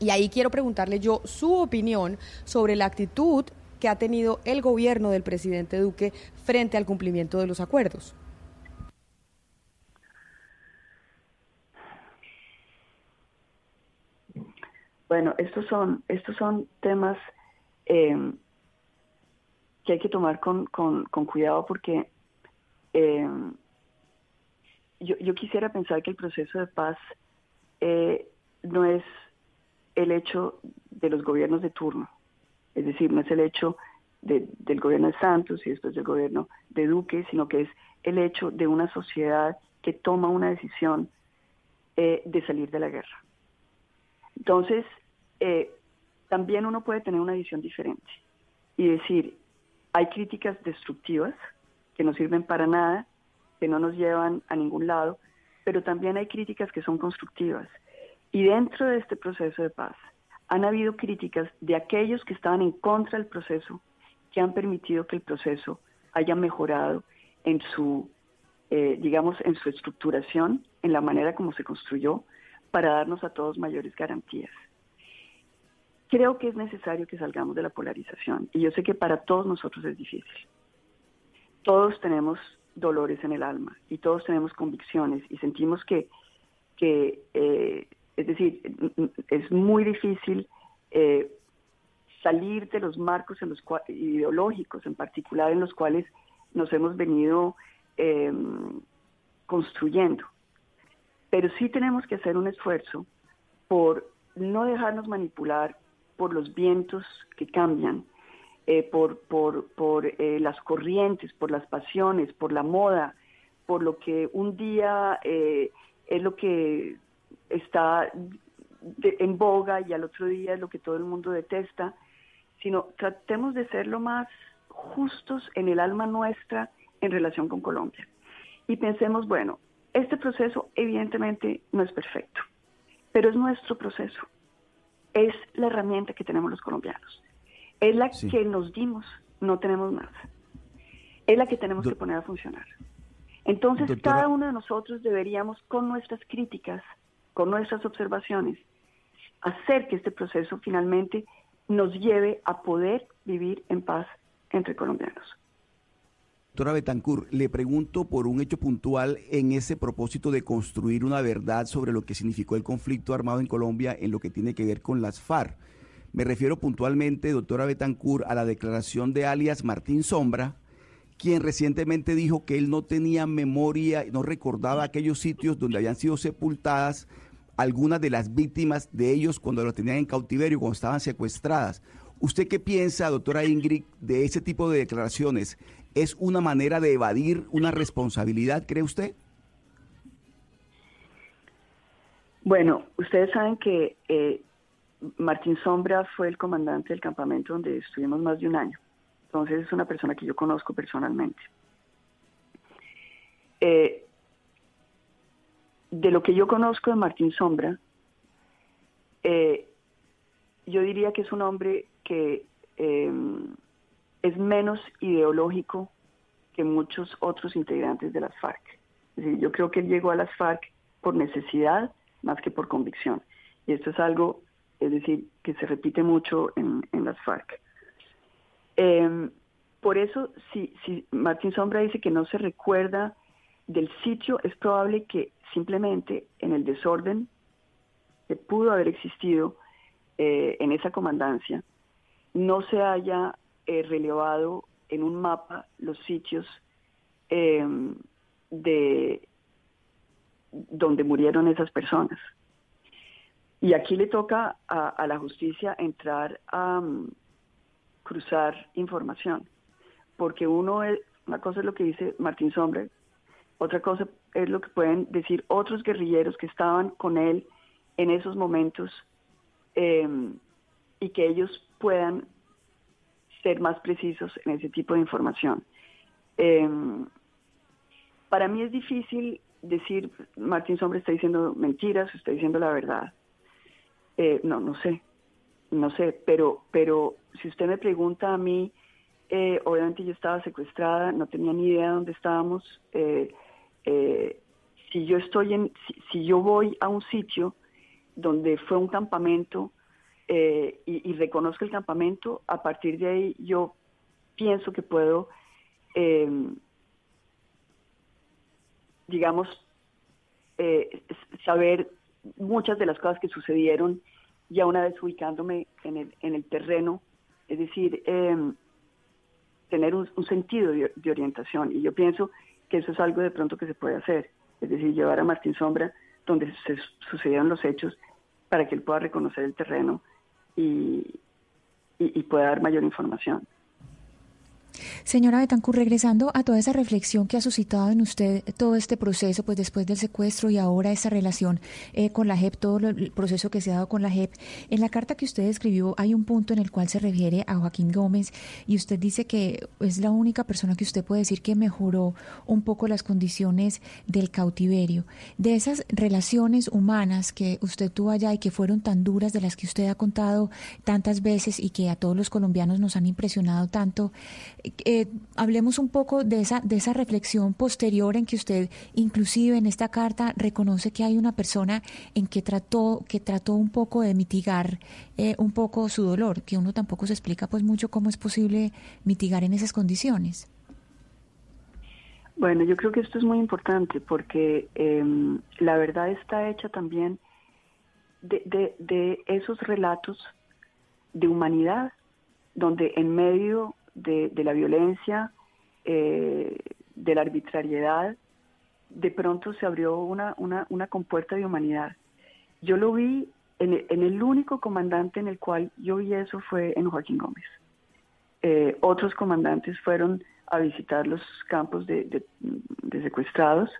S12: Y ahí quiero preguntarle yo su opinión sobre la actitud que ha tenido el gobierno del presidente Duque frente al cumplimiento de los acuerdos.
S24: Bueno, estos son, estos son temas eh, que hay que tomar con, con, cuidado porque eh, yo, yo, quisiera pensar que el proceso de paz eh, no es el hecho de los gobiernos de turno, es decir, no es el hecho de, del gobierno de Santos y después del gobierno de Duque, sino que es el hecho de una sociedad que toma una decisión eh, de salir de la guerra. Entonces, eh, también uno puede tener una visión diferente y decir, hay críticas destructivas que no sirven para nada, que no nos llevan a ningún lado, pero también hay críticas que son constructivas. Y dentro de este proceso de paz han habido críticas de aquellos que estaban en contra del proceso, que han permitido que el proceso haya mejorado en su, eh, digamos, en su estructuración, en la manera como se construyó, para darnos a todos mayores garantías. Creo que es necesario que salgamos de la polarización y yo sé que para todos nosotros es difícil. Todos tenemos dolores en el alma y todos tenemos convicciones y sentimos que, que eh, es decir, es muy difícil eh, salir de los marcos en los ideológicos, en particular en los cuales nos hemos venido eh, construyendo pero sí tenemos que hacer un esfuerzo por no dejarnos manipular por los vientos que cambian, eh, por, por, por eh, las corrientes, por las pasiones, por la moda, por lo que un día eh, es lo que está en boga y al otro día es lo que todo el mundo detesta, sino tratemos de ser lo más justos en el alma nuestra en relación con Colombia. Y pensemos, bueno, este proceso evidentemente no es perfecto, pero es nuestro proceso. Es la herramienta que tenemos los colombianos. Es la sí. que nos dimos, no tenemos más. Es la que tenemos Do que poner a funcionar. Entonces, Doctora... cada uno de nosotros deberíamos, con nuestras críticas, con nuestras observaciones, hacer que este proceso finalmente nos lleve a poder vivir en paz entre colombianos.
S21: Doctora Betancourt, le pregunto por un hecho puntual en ese propósito de construir una verdad sobre lo que significó el conflicto armado en Colombia en lo que tiene que ver con las FARC. Me refiero puntualmente, doctora Betancourt, a la declaración de alias Martín Sombra, quien recientemente dijo que él no tenía memoria, no recordaba aquellos sitios donde habían sido sepultadas algunas de las víctimas de ellos cuando lo tenían en cautiverio, cuando estaban secuestradas. ¿Usted qué piensa, doctora Ingrid, de ese tipo de declaraciones? ¿Es una manera de evadir una responsabilidad, cree usted?
S24: Bueno, ustedes saben que eh, Martín Sombra fue el comandante del campamento donde estuvimos más de un año. Entonces es una persona que yo conozco personalmente. Eh, de lo que yo conozco de Martín Sombra, eh, yo diría que es un hombre que es menos ideológico que muchos otros integrantes de las FARC. Es decir, yo creo que él llegó a las FARC por necesidad más que por convicción. Y esto es algo, es decir, que se repite mucho en, en las FARC. Em, por eso, si, si Martín Sombra dice que no se recuerda del sitio, es probable que simplemente en el desorden que pudo haber existido eh, en esa comandancia, no se haya eh, relevado en un mapa los sitios em, de donde murieron esas personas. Y aquí le toca a, la justicia entrar a mm, cruzar información, porque uno es, una cosa es lo que dice Martín Sombre, otra cosa es lo que pueden decir otros guerrilleros que estaban con él en esos momentos em, y que ellos puedan ser más precisos en ese tipo de información. Em, para mí es difícil decir, Martín Sombre está diciendo mentiras, está diciendo la verdad. Eh, no, no sé, no sé, pero, pero si usted me pregunta a mí, eh, obviamente yo estaba secuestrada, no tenía ni idea de dónde estábamos. Eh, si yo estoy en, si, yo voy a un sitio donde fue un campamento y, reconozco el campamento, a partir de ahí yo pienso que puedo, digamos, saber muchas de las cosas que sucedieron ya una vez ubicándome en el, en el terreno, es decir, em, tener un, sentido de, orientación. Y yo pienso que eso es algo de pronto que se puede hacer, es decir, llevar a Martín Sombra donde se sucedieron los hechos para que él pueda reconocer el terreno y, y pueda dar mayor información.
S11: Señora Betancourt, regresando a toda esa reflexión que ha suscitado en usted todo este proceso, pues después del secuestro y ahora esa relación eh, con la JEP, todo el proceso que se ha dado con la JEP, en la carta que usted escribió hay un punto en el cual se refiere a Joaquín Gómez y usted dice que es la única persona que usted puede decir que mejoró un poco las condiciones del cautiverio. De esas relaciones humanas que usted tuvo allá y que fueron tan duras, de las que usted ha contado tantas veces y que a todos los colombianos nos han impresionado tanto, eh, hablemos un poco de esa, de esa reflexión posterior en que usted, inclusive en esta carta, reconoce que hay una persona en que trató, que trató un poco de mitigar eh, un poco su dolor, que uno tampoco se explica pues mucho cómo es posible mitigar en esas condiciones.
S24: Bueno, yo creo que esto es muy importante porque em, la verdad está hecha también de, de, de esos relatos de humanidad, donde en medio de, la violencia, eh, de la arbitrariedad, de pronto se abrió una, una, una compuerta de humanidad. Yo lo vi en el, único comandante en el cual yo vi eso fue en Joaquín Gómez. Eh, otros comandantes fueron a visitar los campos de, secuestrados,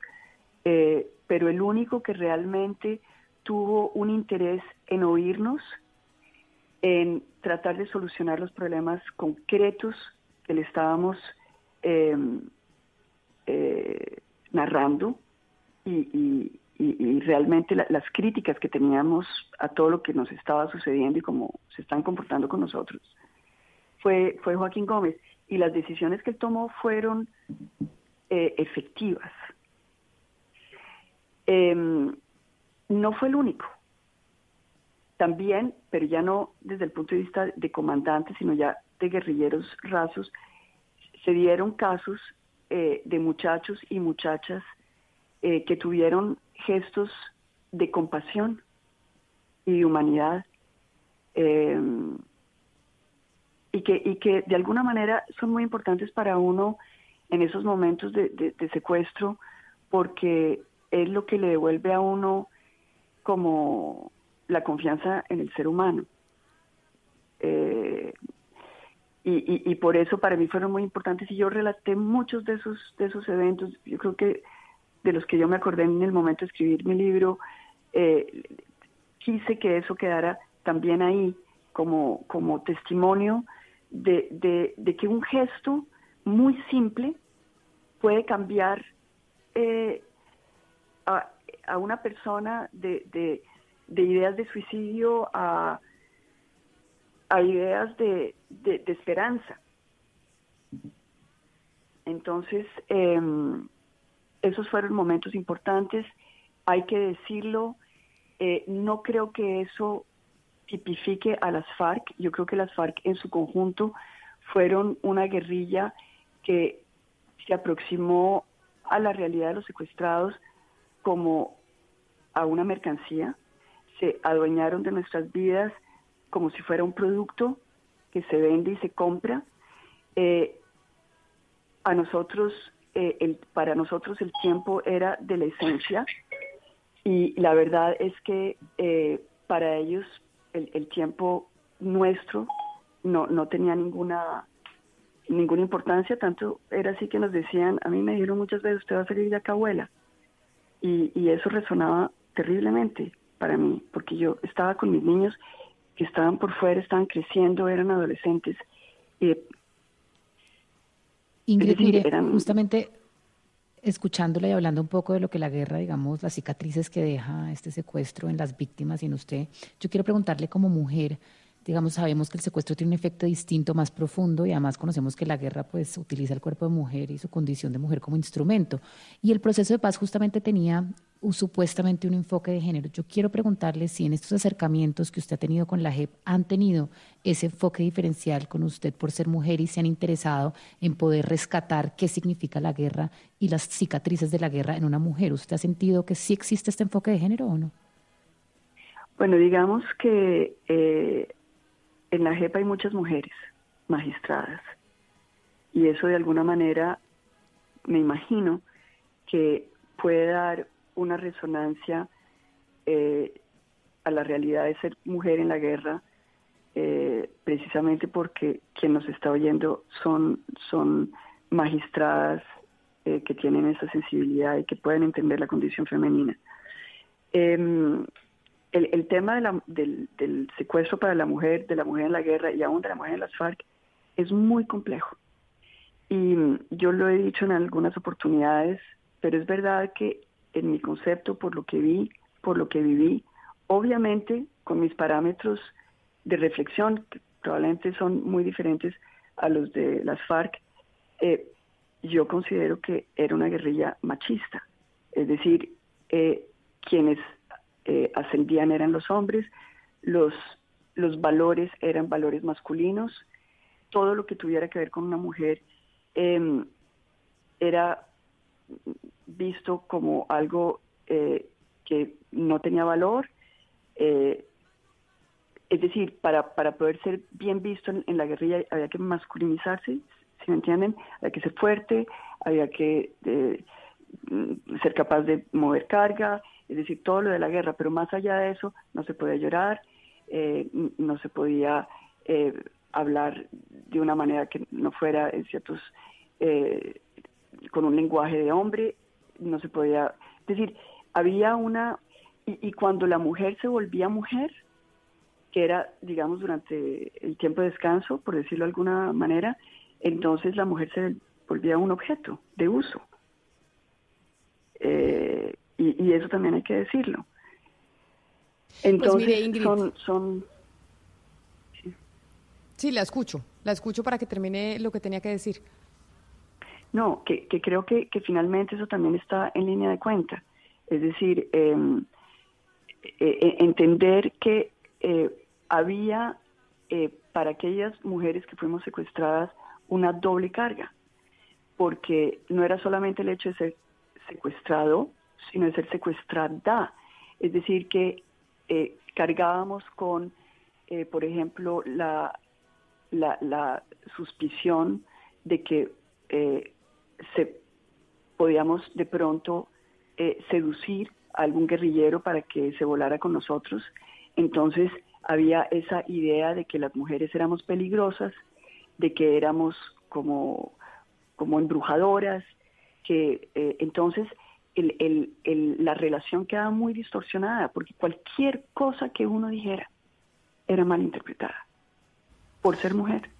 S24: eh, pero el único que realmente tuvo un interés en oírnos, en tratar de solucionar los problemas concretos que le estábamos em, eh, narrando y, realmente las críticas que teníamos a todo lo que nos estaba sucediendo y cómo se están comportando con nosotros fue, fue Joaquín Gómez y las decisiones que él tomó fueron eh, efectivas. Em, no fue el único también, pero ya no desde el punto de vista de comandantes, sino ya de guerrilleros rasos, se dieron casos eh, de muchachos y muchachas eh, que tuvieron gestos de compasión y de humanidad eh, y, que, y que de alguna manera son muy importantes para uno en esos momentos de secuestro porque es lo que le devuelve a uno como la confianza en el ser humano. Eh, y, y, por eso para mí fueron muy importantes y yo relaté muchos de esos, de esos eventos. Yo creo que de los que yo me acordé en el momento de escribir mi libro, eh, quise que eso quedara también ahí como, como testimonio de, que un gesto muy simple puede cambiar eh, a, a, una persona de, de ideas de suicidio a, a ideas de, de, esperanza. Entonces, em, esos fueron momentos importantes, hay que decirlo, eh, no creo que eso tipifique a las FARC, yo creo que las FARC en su conjunto fueron una guerrilla que se aproximó a la realidad de los secuestrados como a una mercancía, se adueñaron de nuestras vidas como si fuera un producto que se vende y se compra. Eh, a nosotros, eh, el, para nosotros el tiempo era de la esencia y la verdad es que eh, para ellos el, el, tiempo nuestro no, no tenía ninguna ninguna importancia, tanto era así que nos decían, a mí me dijeron muchas veces, usted va a salir de acá, abuela. Y, y eso resonaba terriblemente para mí, porque yo estaba con mis niños que estaban por fuera, estaban creciendo, eran adolescentes. Eh,
S16: Ingrid, decir, mire, eran... justamente escuchándola y hablando un poco de lo que la guerra, digamos, las cicatrices que deja este secuestro en las víctimas y en usted, yo quiero preguntarle como mujer, digamos, sabemos que el secuestro tiene un efecto distinto, más profundo y además conocemos que la guerra pues utiliza el cuerpo de mujer y su condición de mujer como instrumento. Y el proceso de paz justamente tenía supuestamente un enfoque de género. Yo quiero preguntarle si en estos acercamientos que usted ha tenido con la JEP han tenido ese enfoque diferencial con usted por ser mujer y se han interesado en poder rescatar qué significa la guerra y las cicatrices de la guerra en una mujer. ¿Usted ha sentido que sí existe este enfoque de género o no?
S24: Bueno, digamos que eh, en la JEP hay muchas mujeres magistradas y eso de alguna manera me imagino que puede dar una resonancia eh, a la realidad de ser mujer en la guerra, eh, precisamente porque quien nos está oyendo son, son magistradas eh, que tienen esa sensibilidad y que pueden entender la condición femenina. Em, el, tema del, del, secuestro para la mujer, de la mujer en la guerra y aún de la mujer en las FARC es muy complejo. Y yo lo he dicho en algunas oportunidades, pero es verdad que en mi concepto, por lo que vi, por lo que viví, obviamente con mis parámetros de reflexión, que probablemente son muy diferentes a los de las FARC, eh, yo considero que era una guerrilla machista. Es decir, eh, quienes eh, ascendían eran los hombres, los, los valores eran valores masculinos, todo lo que tuviera que ver con una mujer eh, era visto como algo eh, que no tenía valor. Eh, es decir, para, para poder ser bien visto en, la guerrilla había que masculinizarse, si me entienden, había que ser fuerte, había que eh, ser capaz de mover carga, es decir, todo lo de la guerra, pero más allá de eso no se podía llorar, eh, no se podía eh, hablar de una manera que no fuera en ciertos, con un lenguaje de hombre, no se podía, es decir, había una, y, y cuando la mujer se volvía mujer, que era, digamos, durante el tiempo de descanso, por decirlo de alguna manera, entonces la mujer se volvía un objeto de uso. Eh, y, y, eso también hay que decirlo. Entonces,
S12: pues mire, Ingrid,
S24: son... son
S12: sí. sí, la escucho, la escucho para que termine lo que tenía que decir.
S24: No, que, que creo que, que, finalmente eso también está en línea de cuenta. Es decir, eh, eh, entender que eh, había para aquellas mujeres que fuimos secuestradas una doble carga, porque no era solamente el hecho de ser secuestrado, sino de ser secuestrada. Es decir, que eh, cargábamos con, eh, por ejemplo, la, la, la, suspición de que eh, se podíamos de pronto seducir a algún guerrillero para que se volara con nosotros. Entonces había esa idea de que las mujeres éramos peligrosas, de que éramos como, como embrujadoras, que eh, entonces la relación quedaba muy distorsionada, porque cualquier cosa que uno dijera era mal interpretada por ser mujer.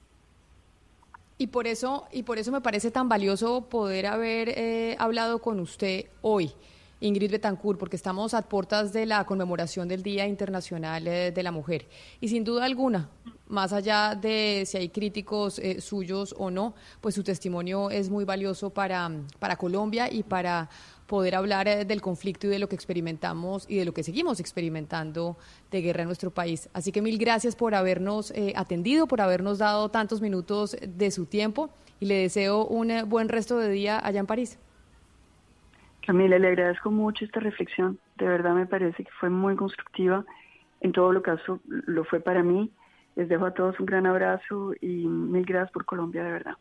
S12: Y por eso, y por eso me parece tan valioso poder haber eh, hablado con usted hoy. Ingrid Betancourt, porque estamos a puertas de la conmemoración del Día Internacional eh, de la Mujer. Y sin duda alguna, más allá de si hay críticos eh, suyos o no, pues su testimonio es muy valioso para, para Colombia y para poder hablar eh, del conflicto y de lo que experimentamos y de lo que seguimos experimentando de guerra en nuestro país. Así que mil gracias por habernos eh, atendido, por habernos dado tantos minutos de su tiempo y le deseo un eh, buen resto de día allá en París.
S24: Camila, le agradezco mucho esta reflexión. De verdad me parece que fue muy constructiva. En todo lo caso, lo fue para mí. Les dejo a todos un gran abrazo y mil gracias por Colombia, de verdad.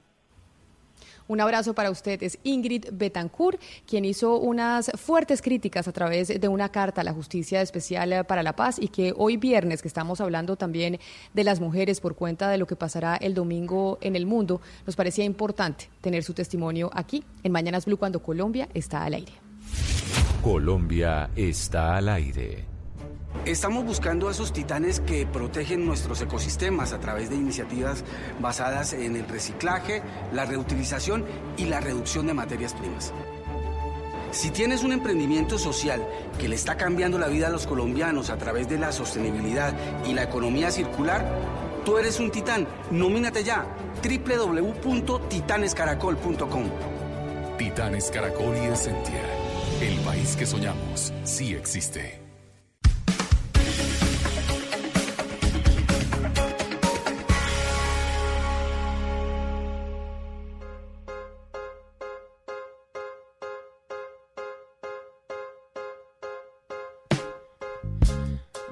S12: Un abrazo para usted. Es Ingrid Betancourt, quien hizo unas fuertes críticas a través de una carta a la Justicia Especial para la Paz y que hoy viernes, que estamos hablando también de las mujeres por cuenta de lo que pasará el domingo en el mundo, nos parecía importante tener su testimonio aquí en Mañanas Blue cuando Colombia está al aire.
S6: Colombia está al aire.
S19: Estamos buscando a esos titanes que protegen nuestros ecosistemas a través de iniciativas basadas en el reciclaje, la reutilización y la reducción de materias primas. Si tienes un emprendimiento social que le está cambiando la vida a los colombianos a través de la sostenibilidad y la economía circular, tú eres un titán. Nomínate ya www.titanescaracol.com.
S25: Titanes Caracol y Esencia. El país que soñamos sí existe.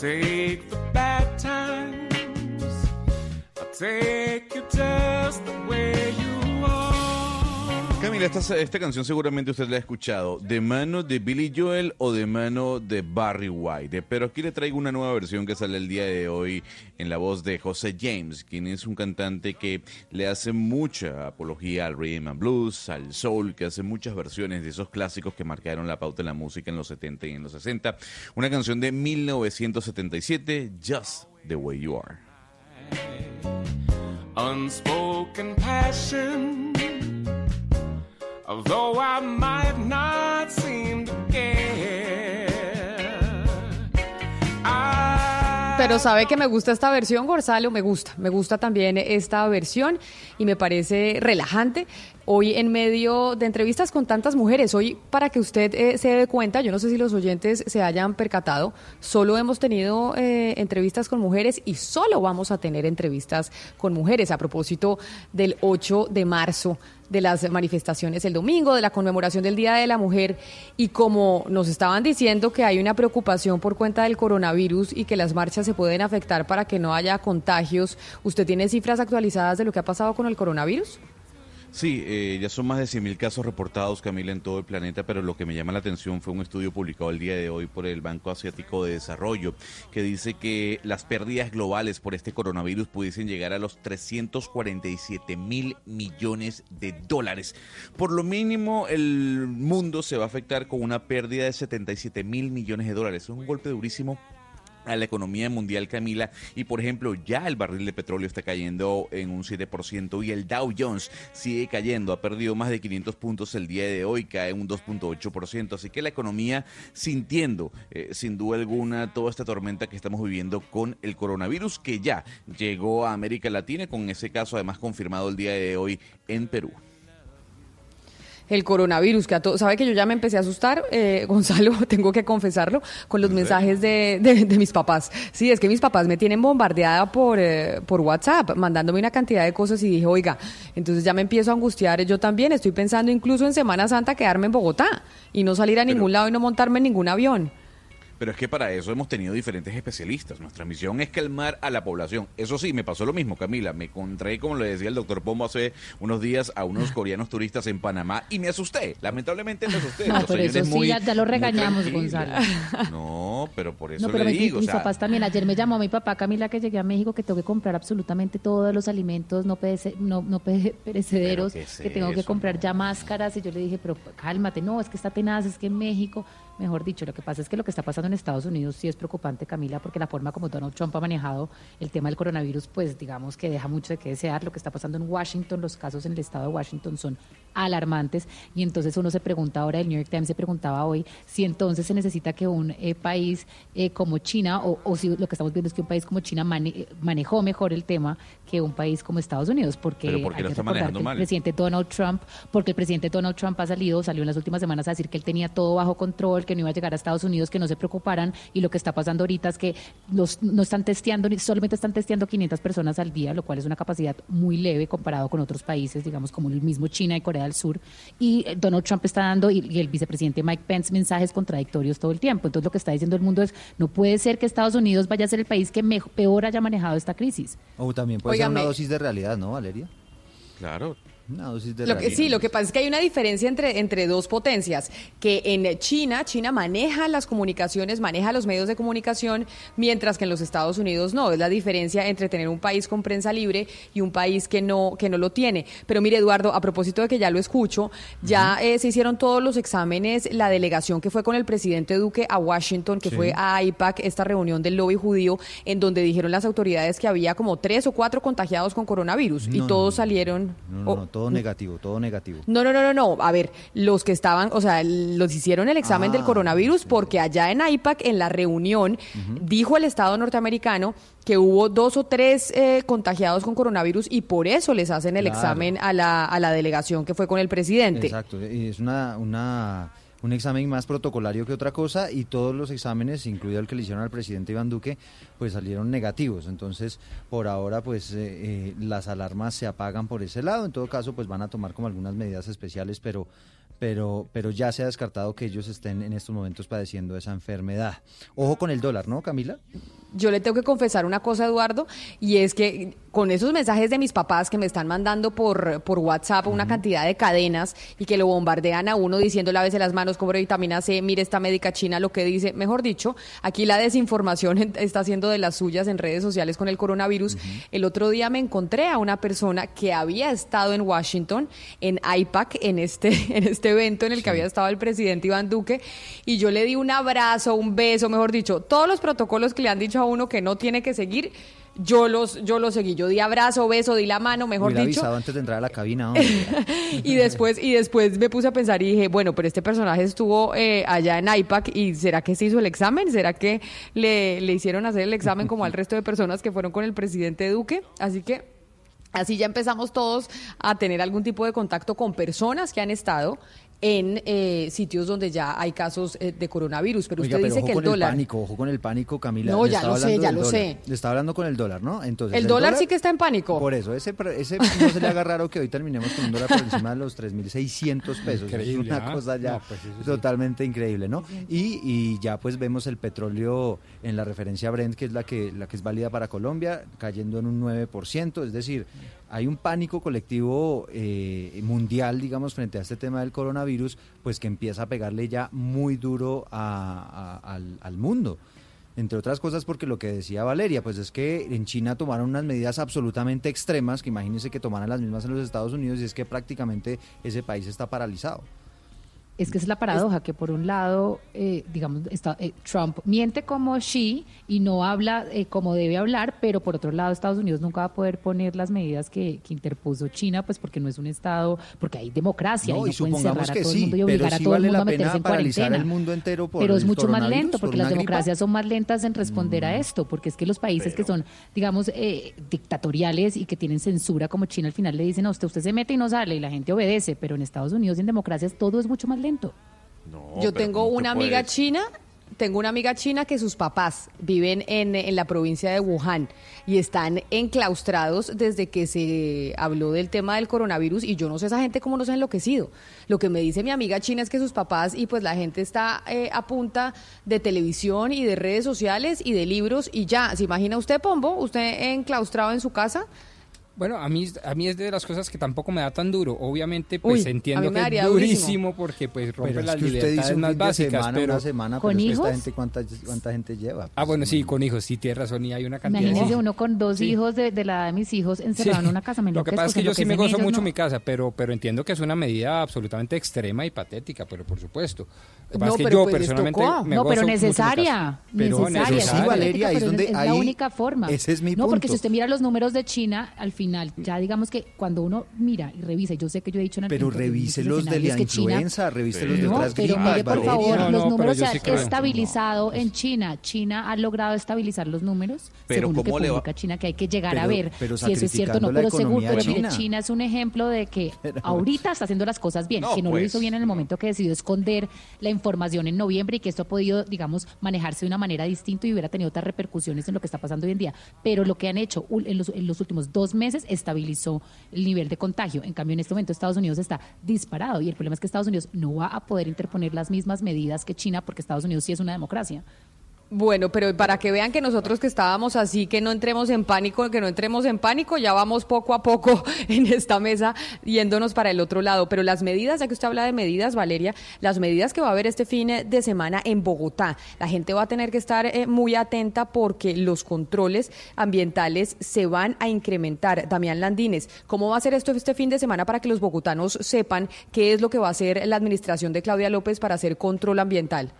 S26: take the bad times. I'll take
S14: Esta, esta canción seguramente usted la ha escuchado, de mano de Billy Joel o de mano de Barry White. Pero aquí le traigo una nueva versión que sale el día de hoy en la voz de José James, quien es un cantante que le hace mucha apología al rhythm and blues, al soul, que hace muchas versiones de esos clásicos que marcaron la pauta en la música en los 70 y en los 60. Una canción de 1977, Just the Way You Are.
S26: unspoken passion. Although I might not seem to care, I
S12: Pero sabe que me gusta esta versión, Gonzalo, me gusta, me gusta también esta versión y me parece relajante. Hoy en medio de entrevistas con tantas mujeres, hoy para que usted eh, se dé cuenta, yo no sé si los oyentes se hayan percatado, solo hemos tenido eh, entrevistas con mujeres y solo vamos a tener entrevistas con mujeres a propósito del 8 de marzo de las manifestaciones el domingo, de la conmemoración del Día de la Mujer y como nos estaban diciendo que hay una preocupación por cuenta del coronavirus y que las marchas se pueden afectar para que no haya contagios, ¿usted tiene cifras actualizadas de lo que ha pasado con el coronavirus?
S14: Sí, eh, ya son más de 100.000 casos reportados, Camila, en todo el planeta, pero lo que me llama la atención fue un estudio publicado el día de hoy por el Banco Asiático de Desarrollo, que dice que las pérdidas globales por este coronavirus pudiesen llegar a los 347 mil millones de dólares. Por lo mínimo, el mundo se va a afectar con una pérdida de 77 mil millones de dólares. Es un golpe durísimo a la economía mundial, Camila. Y por ejemplo, ya el barril de petróleo está cayendo en un 7% y el Dow Jones sigue cayendo. Ha perdido más de 500 puntos el día de hoy, cae un 2.8%. Así que la economía sintiendo, eh, sin duda alguna, toda esta tormenta que estamos viviendo con el coronavirus que ya llegó a América Latina, con ese caso además confirmado el día de hoy en Perú
S12: el coronavirus, que a to- sabe que yo ya me empecé a asustar, eh, Gonzalo, tengo que confesarlo, con los mensajes de, de- de mis papás. Sí, es que mis papás me tienen bombardeada por, eh, por WhatsApp, mandándome una cantidad de cosas y dije, oiga, entonces ya me empiezo a angustiar, yo también estoy pensando incluso en Semana Santa quedarme en Bogotá y no salir a ningún lado y no montarme en ningún avión.
S14: Pero es que para eso hemos tenido diferentes especialistas. Nuestra misión es calmar a la población. Eso sí, me pasó lo mismo, Camila. Me encontré, como le decía el doctor Pombo hace unos días, a unos coreanos turistas en Panamá y me asusté. Lamentablemente me asusté.
S16: No,
S14: Los
S16: pero eso sí,
S14: muy-
S16: ya, ya lo regañamos. Gonzalo.
S14: No, pero por eso
S16: No, pero
S14: le digo. o
S16: mis
S14: sea,
S16: papás también. Ayer me llamó mi papá, Camila, que llegué a México, que tengo que comprar absolutamente todos los alimentos no, perece- no, no pe- perecederos,
S14: ¿Pero qué es
S16: que tengo que comprar ya máscaras. Y yo le dije, pero cálmate, no, es que está tenaz, es que en México, mejor dicho, lo que pasa es que lo que está pasando en Estados Unidos sí es preocupante, Camila, porque la forma como Donald Trump ha manejado el tema del coronavirus, pues digamos que deja mucho de qué desear. Lo que está pasando en Washington, los casos en el estado de Washington son alarmantes. Y entonces uno se pregunta ahora, el New York Times se preguntaba hoy, si entonces se necesita que un eh, país eh, como China, o, o si lo que estamos viendo es que un país como China mane- eh, manejó mejor el tema que un país como Estados Unidos, porque
S14: ¿Pero por qué
S16: hay que
S14: está
S16: recordar
S14: mal?
S16: el presidente Donald Trump, porque el presidente Donald Trump ha salido, salió en las últimas semanas a decir que él tenía todo bajo control, que no iba a llegar a Estados Unidos, que no se preocuparan, y lo que está pasando ahorita es que los, no están testeando, ni- solamente están testeando 500 personas al día, lo cual es una capacidad muy leve comparado con otros países, digamos como el mismo China y Corea del Sur, y eh, Donald Trump está dando, y, y el vicepresidente Mike Pence, mensajes contradictorios todo el tiempo. Entonces lo que está diciendo el mundo es, no puede ser que Estados Unidos vaya a ser el país que mejo- peor haya manejado esta crisis.
S27: O también puede ser una dosis de realidad, ¿no, Valeria?
S14: Claro.
S27: Una dosis de
S12: Lo que, sí, lo que pasa es que hay una diferencia entre, entre dos potencias, que en China, China maneja las comunicaciones, maneja los medios de comunicación, mientras que en los Estados Unidos no. Es la diferencia entre tener un país con prensa libre y un país que no, que no lo tiene. Pero mire, Eduardo, a propósito de que ya lo escucho, ya eh, se hicieron todos los exámenes, la delegación que fue con el presidente Duque a Washington, que
S28: Sí.
S12: fue a AIPAC, esta reunión del lobby judío, en donde dijeron las autoridades que había como tres o cuatro contagiados con coronavirus y
S27: No,
S12: todos
S27: no.
S12: salieron...
S27: No, no,
S12: oh,
S27: no, todo negativo, todo negativo.
S12: no, no, no, no, no. A ver, los que estaban, o sea, los hicieron el examen
S27: Ah,
S12: del coronavirus porque allá en AIPAC, en la reunión, dijo el Estado norteamericano que hubo dos o tres eh, contagiados con coronavirus y por eso les hacen el
S27: Claro.
S12: examen a la, a la delegación que fue con el presidente.
S27: Exacto, y es una, una, un examen más protocolario que otra cosa y todos los exámenes, incluido el que le hicieron al presidente Iván Duque, pues salieron negativos. Entonces, por ahora, pues eh, eh, las alarmas se apagan por ese lado. En todo caso, pues van a tomar como algunas medidas especiales, pero, pero, pero ya se ha descartado que ellos estén en estos momentos padeciendo esa enfermedad. Ojo con el dólar, ¿no, Camila?
S12: Yo le tengo que confesar una cosa, Eduardo, y es que con esos mensajes de mis papás que me están mandando por, por WhatsApp una cantidad de cadenas y que lo bombardean a uno diciendo lávese las manos, cobre vitamina C, mire esta médica china lo que dice. Mejor dicho, aquí la desinformación está haciendo de las suyas en redes sociales con el coronavirus. El otro día me encontré a una persona que había estado en Washington, en IPAC, en este, en este evento en el que había estado el presidente Iván Duque, y yo le di un abrazo, un beso, mejor dicho, todos los protocolos que le han dicho a uno que no tiene que seguir. Yo los, yo los seguí, yo di abrazo, beso, di la mano, mejor
S27: Hubiera
S12: dicho,
S27: avisado antes de entrar a la cabina.
S12: y después y después me puse a pensar y dije, bueno, pero este personaje estuvo eh, allá en IPAC y ¿será que se hizo el examen? ¿Será que le, le hicieron hacer el examen como al resto de personas que fueron con el presidente Duque? Así que así ya empezamos todos a tener algún tipo de contacto con personas que han estado en eh, sitios donde ya hay casos eh, de coronavirus. Pero
S27: Oiga,
S12: usted
S27: pero
S12: dice
S27: ojo
S12: que el
S27: con
S12: dólar...
S27: pánico, ojo con el pánico, Camila.
S12: No,
S27: Le
S12: ya
S27: estaba
S12: lo sé,
S27: hablando
S12: ya lo
S27: dólar.
S12: sé.
S27: Le estaba hablando con el dólar, ¿no? Entonces,
S12: el dólar sí que está en pánico.
S27: Por eso, ese, ese no se le haga raro que hoy terminemos con un dólar por encima de los 3.600 pesos.
S20: Increíble,
S27: es una
S20: ¿ah?
S27: cosa ya
S20: No, pues sí.
S27: totalmente increíble, ¿no? Y, y ya pues vemos el petróleo en la referencia Brent, que es la que, la que es válida para Colombia, cayendo en un 9%. Es decir, hay un pánico colectivo eh, mundial, digamos, frente a este tema del coronavirus, pues que empieza a pegarle ya muy duro a- al, al mundo. Entre otras cosas porque lo que decía Valeria, pues es que en China tomaron unas medidas absolutamente extremas, que imagínense que tomaran las mismas en los Estados Unidos y es que prácticamente ese país está paralizado.
S16: Es que es la paradoja, que por un lado, eh, digamos, está, eh, Trump miente como Xi y no habla eh, como debe hablar, pero por otro lado Estados Unidos nunca va a poder poner las medidas que, que interpuso China, pues porque no es un Estado, porque hay democracia
S27: No,
S16: y
S27: y
S16: no pueden
S27: supongamos
S16: cerrar a todo
S27: sí,
S16: el mundo y obligar a todo el mundo a meterse en cuarentena.
S27: el mundo entero por
S16: pero es mucho más lento,
S27: por
S16: porque las
S27: gripa.
S16: democracias son más lentas en responder a esto, porque es que los países que son, digamos, eh, dictatoriales y que tienen censura como China, al final le dicen a usted, usted se mete y no sale y la gente obedece, pero en Estados Unidos y en democracias todo es mucho más lento.
S12: Yo tengo una amiga china Tengo una amiga china que sus papás viven en, en la provincia de Wuhan y están enclaustrados desde que se habló del tema del coronavirus y yo no sé esa gente cómo no se ha enloquecido. Lo que me dice mi amiga china es que sus papás y pues la gente está eh, a punta de televisión y de redes sociales y de libros y ya. ¿Se imagina usted, Pombo? ¿Usted enclaustrado en su casa?
S20: Bueno, a mí, a mí es de las cosas que tampoco me da tan duro. Obviamente, pues
S12: Uy,
S20: entiendo que es
S12: durísimo.
S20: durísimo porque pues rompe
S27: Pero es
S20: las
S27: que usted dice un
S20: más
S27: fin
S20: básicas.
S27: semana,
S20: pero
S27: una semana,
S16: ¿Con
S27: pero es que
S16: hijos?
S27: esta gente, ¿cuánta, cuánta gente lleva?
S20: Ah, bueno, sí, con hijos, sí, tiene razón, y hay una cantidad.
S16: Imagínese uno con dos
S20: Sí.
S16: hijos de, de la edad de mis hijos encerrado
S20: Sí.
S16: en una casa. Me
S20: Lo que pasa es que yo sí me gozo
S16: ellos,
S20: mucho
S16: ¿no?
S20: mi casa, pero, pero entiendo que es una medida absolutamente extrema y patética, pero por supuesto. Lo que pasa
S16: No,
S20: es que
S16: pero
S20: yo
S16: pues
S20: personalmente me
S16: No, pero necesaria.
S20: Pero
S16: necesaria, sí,
S27: Valeria, es
S16: pero es, la única forma.
S27: ese es mi
S16: No, porque
S27: punto.
S16: si usted mira los números de China, al final, ya digamos que cuando uno mira y revisa, yo sé que yo he dicho en el
S27: Pero revise los de la
S16: que China-
S27: influenza, revise los de
S16: no,
S27: otras
S16: pero
S27: gripas,
S16: mire, por
S27: Valeria.
S16: favor,
S20: No,
S16: los
S20: no,
S16: números se
S20: sí
S16: han estabilizado en China. China ha logrado estabilizar los números,
S14: Pero
S16: según lo que
S14: ¿cómo le va-
S16: publica China, que hay que llegar a ver
S27: pero
S16: si eso es cierto o no. Pero seguro,
S27: economía
S16: pero mire,
S27: china.
S16: Es un ejemplo de que
S27: Pero-
S16: ahorita está haciendo las cosas bien,
S14: No,
S16: que no lo
S14: pues,
S16: hizo bien en el momento que decidió esconder la información en noviembre y que esto ha podido, digamos, manejarse de una manera distinta y hubiera tenido otras repercusiones en lo que está pasando hoy en día. Pero lo que han hecho ul- en los, en los últimos dos meses estabilizó el nivel de contagio. En cambio, en este momento Estados Unidos está disparado y el problema es que Estados Unidos no va a poder interponer las mismas medidas que China porque Estados Unidos sí es una democracia.
S12: Bueno, pero para que vean que nosotros que estábamos así, que no entremos en pánico, que no entremos en pánico, ya vamos poco a poco en esta mesa yéndonos para el otro lado. Pero las medidas, ya que usted habla de medidas, Valeria, las medidas que va a haber este fin de semana en Bogotá, la gente va a tener que estar eh, muy atenta porque los controles ambientales se van a incrementar. Damián Landines, ¿cómo va a ser esto este fin de semana para que los bogotanos sepan qué es lo que va a hacer la administración de Claudia López para hacer control ambiental?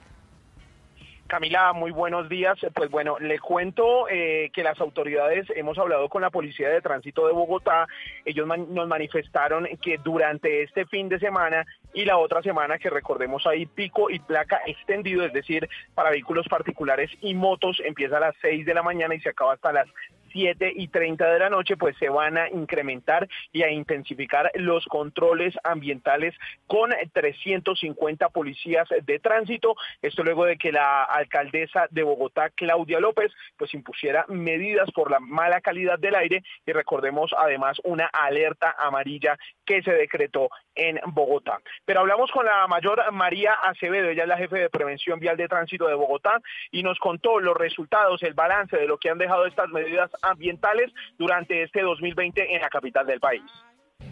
S28: Camila, muy buenos días. Pues bueno, le cuento eh, que las autoridades, hemos hablado con la Policía de Tránsito de Bogotá, ellos nos manifestaron que durante este fin de semana y la otra semana, que recordemos ahí pico y placa extendido, es decir, para vehículos particulares y motos, empieza a las 6 de la mañana y se acaba hasta las 7 y 30 de la noche, pues se van a incrementar y a intensificar los controles ambientales con 350 policías de tránsito. Esto luego de que la alcaldesa de Bogotá, Claudia López, pues impusiera medidas por la mala calidad del aire y recordemos además una alerta amarilla que se decretó en Bogotá. Pero hablamos con la mayor María Acevedo, ella es la jefe de prevención vial de tránsito de Bogotá y nos contó los resultados, el balance de lo que han dejado estas medidas ambientales durante este 2020 en la capital del país.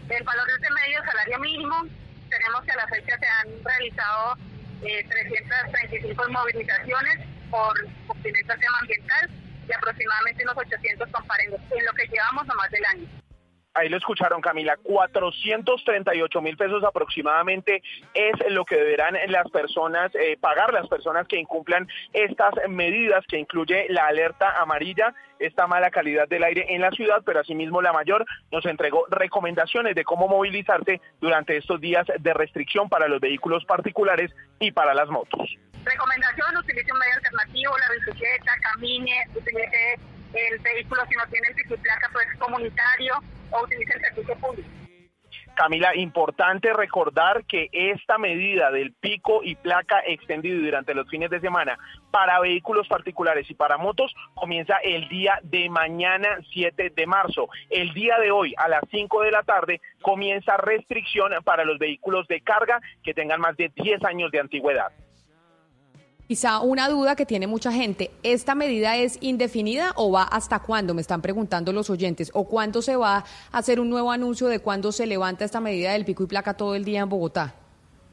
S29: El valor de este medio salario mínimo, tenemos que a la fecha se han realizado eh, 335 movilizaciones por cumplimiento ambiental y aproximadamente unos 800 comparendos en lo que llevamos nomás del año.
S28: Ahí lo escucharon, Camila. 438 mil pesos aproximadamente es lo que deberán las personas eh, pagar las personas que incumplan estas medidas que incluye la alerta amarilla, esta mala calidad del aire en la ciudad, pero asimismo la mayor nos entregó recomendaciones de cómo movilizarse durante estos días de restricción para los vehículos particulares y para las motos.
S29: Recomendación, utilice un medio alternativo, la bicicleta, camine, utilice el vehículo si no tiene pico y placa, pues comunitario o utilice el servicio público.
S28: Camila, importante recordar que esta medida del pico y placa extendido durante los fines de semana para vehículos particulares y para motos comienza el día de mañana 7 de marzo. El día de hoy a las 5 de la tarde comienza restricción para los vehículos de carga que tengan más de 10 años de antigüedad.
S12: Quizá una duda que tiene mucha gente, ¿esta medida es indefinida o va hasta cuándo? Me están preguntando los oyentes. ¿O cuándo se va a hacer un nuevo anuncio de cuándo se levanta esta medida del pico y placa todo el día en Bogotá?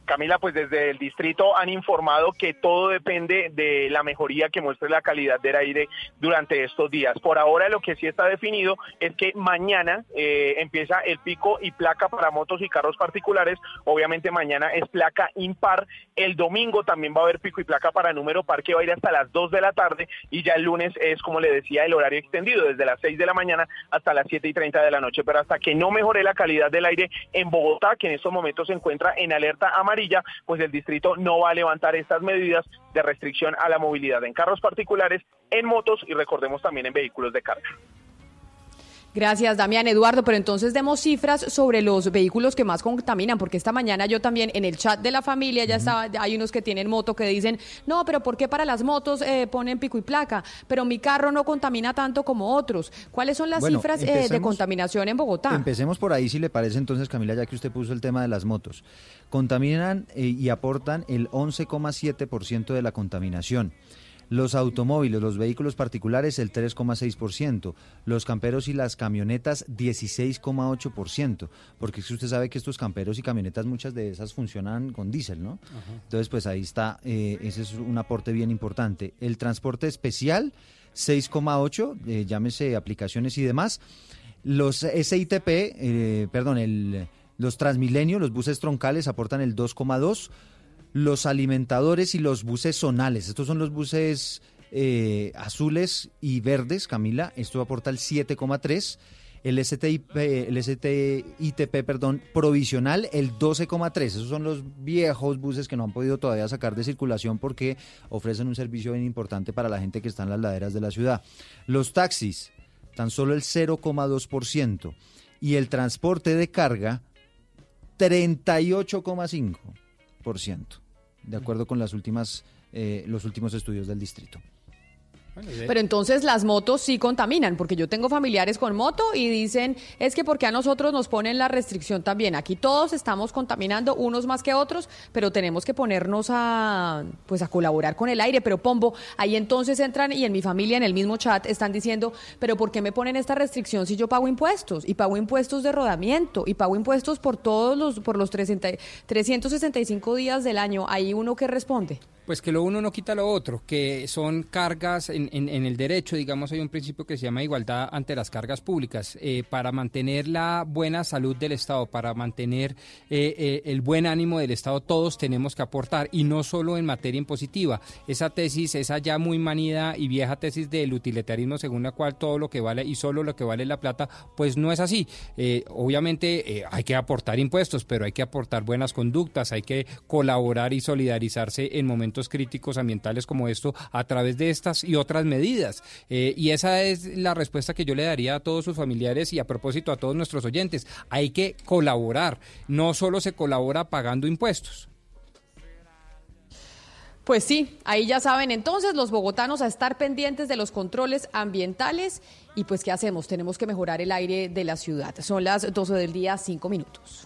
S28: Camila, pues desde el distrito han informado que todo depende de la mejoría que muestre la calidad del aire durante estos días. Por ahora lo que sí está definido es que mañana eh, empieza el pico y placa para motos y carros particulares. Obviamente mañana es placa impar. El domingo también va a haber pico y placa para número par que va a ir hasta las 2 de la tarde y ya el lunes es, como le decía, el horario extendido desde las 6 de la mañana hasta las 7 y 30 de la noche. Pero hasta que no mejore la calidad del aire en Bogotá, que en estos momentos se encuentra en alerta amarilla, pues el distrito no va a levantar estas medidas de restricción a la movilidad en carros particulares, en motos y recordemos también en vehículos de carga.
S12: Gracias, Damián. Eduardo, pero entonces demos cifras sobre los vehículos que más contaminan, porque esta mañana yo también en el chat de la familia ya estaba, hay unos que tienen moto que dicen, no, pero ¿por qué para las motos eh, ponen pico y placa? Pero mi carro no contamina tanto como otros. ¿Cuáles son las
S27: Bueno,
S12: cifras eh, de contaminación en Bogotá?
S27: Empecemos por ahí, si le parece entonces, Camila, ya que usted puso el tema de las motos. Contaminan eh, y aportan el 11,7% de la contaminación. Los automóviles, los vehículos particulares, el 3,6%. Los camperos y las camionetas, 16,8%. Porque usted sabe que estos camperos y camionetas, muchas de esas funcionan con diésel, ¿no? Entonces, pues ahí está, eh, ese es un aporte bien importante. El transporte especial, 6,8, eh, llámese aplicaciones y demás. Los SITP, eh, perdón, el, los Transmilenio, los buses troncales aportan el 2,2. Los alimentadores y los buses zonales, estos son los buses eh, azules y verdes, Camila, esto aporta el 7,3. El STIP, el STITP, perdón, provisional, el 12,3. Esos son los viejos buses que no han podido todavía sacar de circulación porque ofrecen un servicio bien importante para la gente que está en las laderas de la ciudad. Los taxis, tan solo el 0,2%. Y el transporte de carga, 38,5%, de acuerdo con las últimas, eh, los últimos estudios del distrito.
S12: Pero entonces las motos sí contaminan, porque yo tengo familiares con moto y dicen, es que porque a nosotros nos ponen la restricción también. Aquí todos estamos contaminando, unos más que otros, pero tenemos que ponernos a pues a colaborar con el aire. Pero Pombo, ahí entonces entran y en mi familia, en el mismo chat, están diciendo, pero ¿por qué me ponen esta restricción si yo pago impuestos? Y pago impuestos de rodamiento, y pago impuestos por todos los, por los 300 365 días del año. Ahí uno que responde.
S20: Pues que lo uno no quita lo otro, que son cargas en, en- el derecho, digamos, hay un principio que se llama igualdad ante las cargas públicas. Eh, para mantener la buena salud del Estado, para mantener eh, eh, el buen ánimo del Estado, todos tenemos que aportar, y no solo en materia impositiva. Esa tesis, esa ya muy manida y vieja tesis del utilitarismo según la cual todo lo que vale y solo lo que vale la plata, pues no es así. Obviamente hay que aportar impuestos, pero hay que aportar buenas conductas, hay que colaborar y solidarizarse en momentos críticos ambientales como esto a través de estas y otras medidas. Eh, y esa es la respuesta que yo le daría a todos sus familiares y a propósito a todos nuestros oyentes. Hay que colaborar, no solo se colabora pagando impuestos.
S12: Pues sí, ahí ya saben entonces los bogotanos a estar pendientes de los controles ambientales y pues ¿qué hacemos? Tenemos que mejorar el aire de la ciudad. Son las 12 del día, 5 minutos.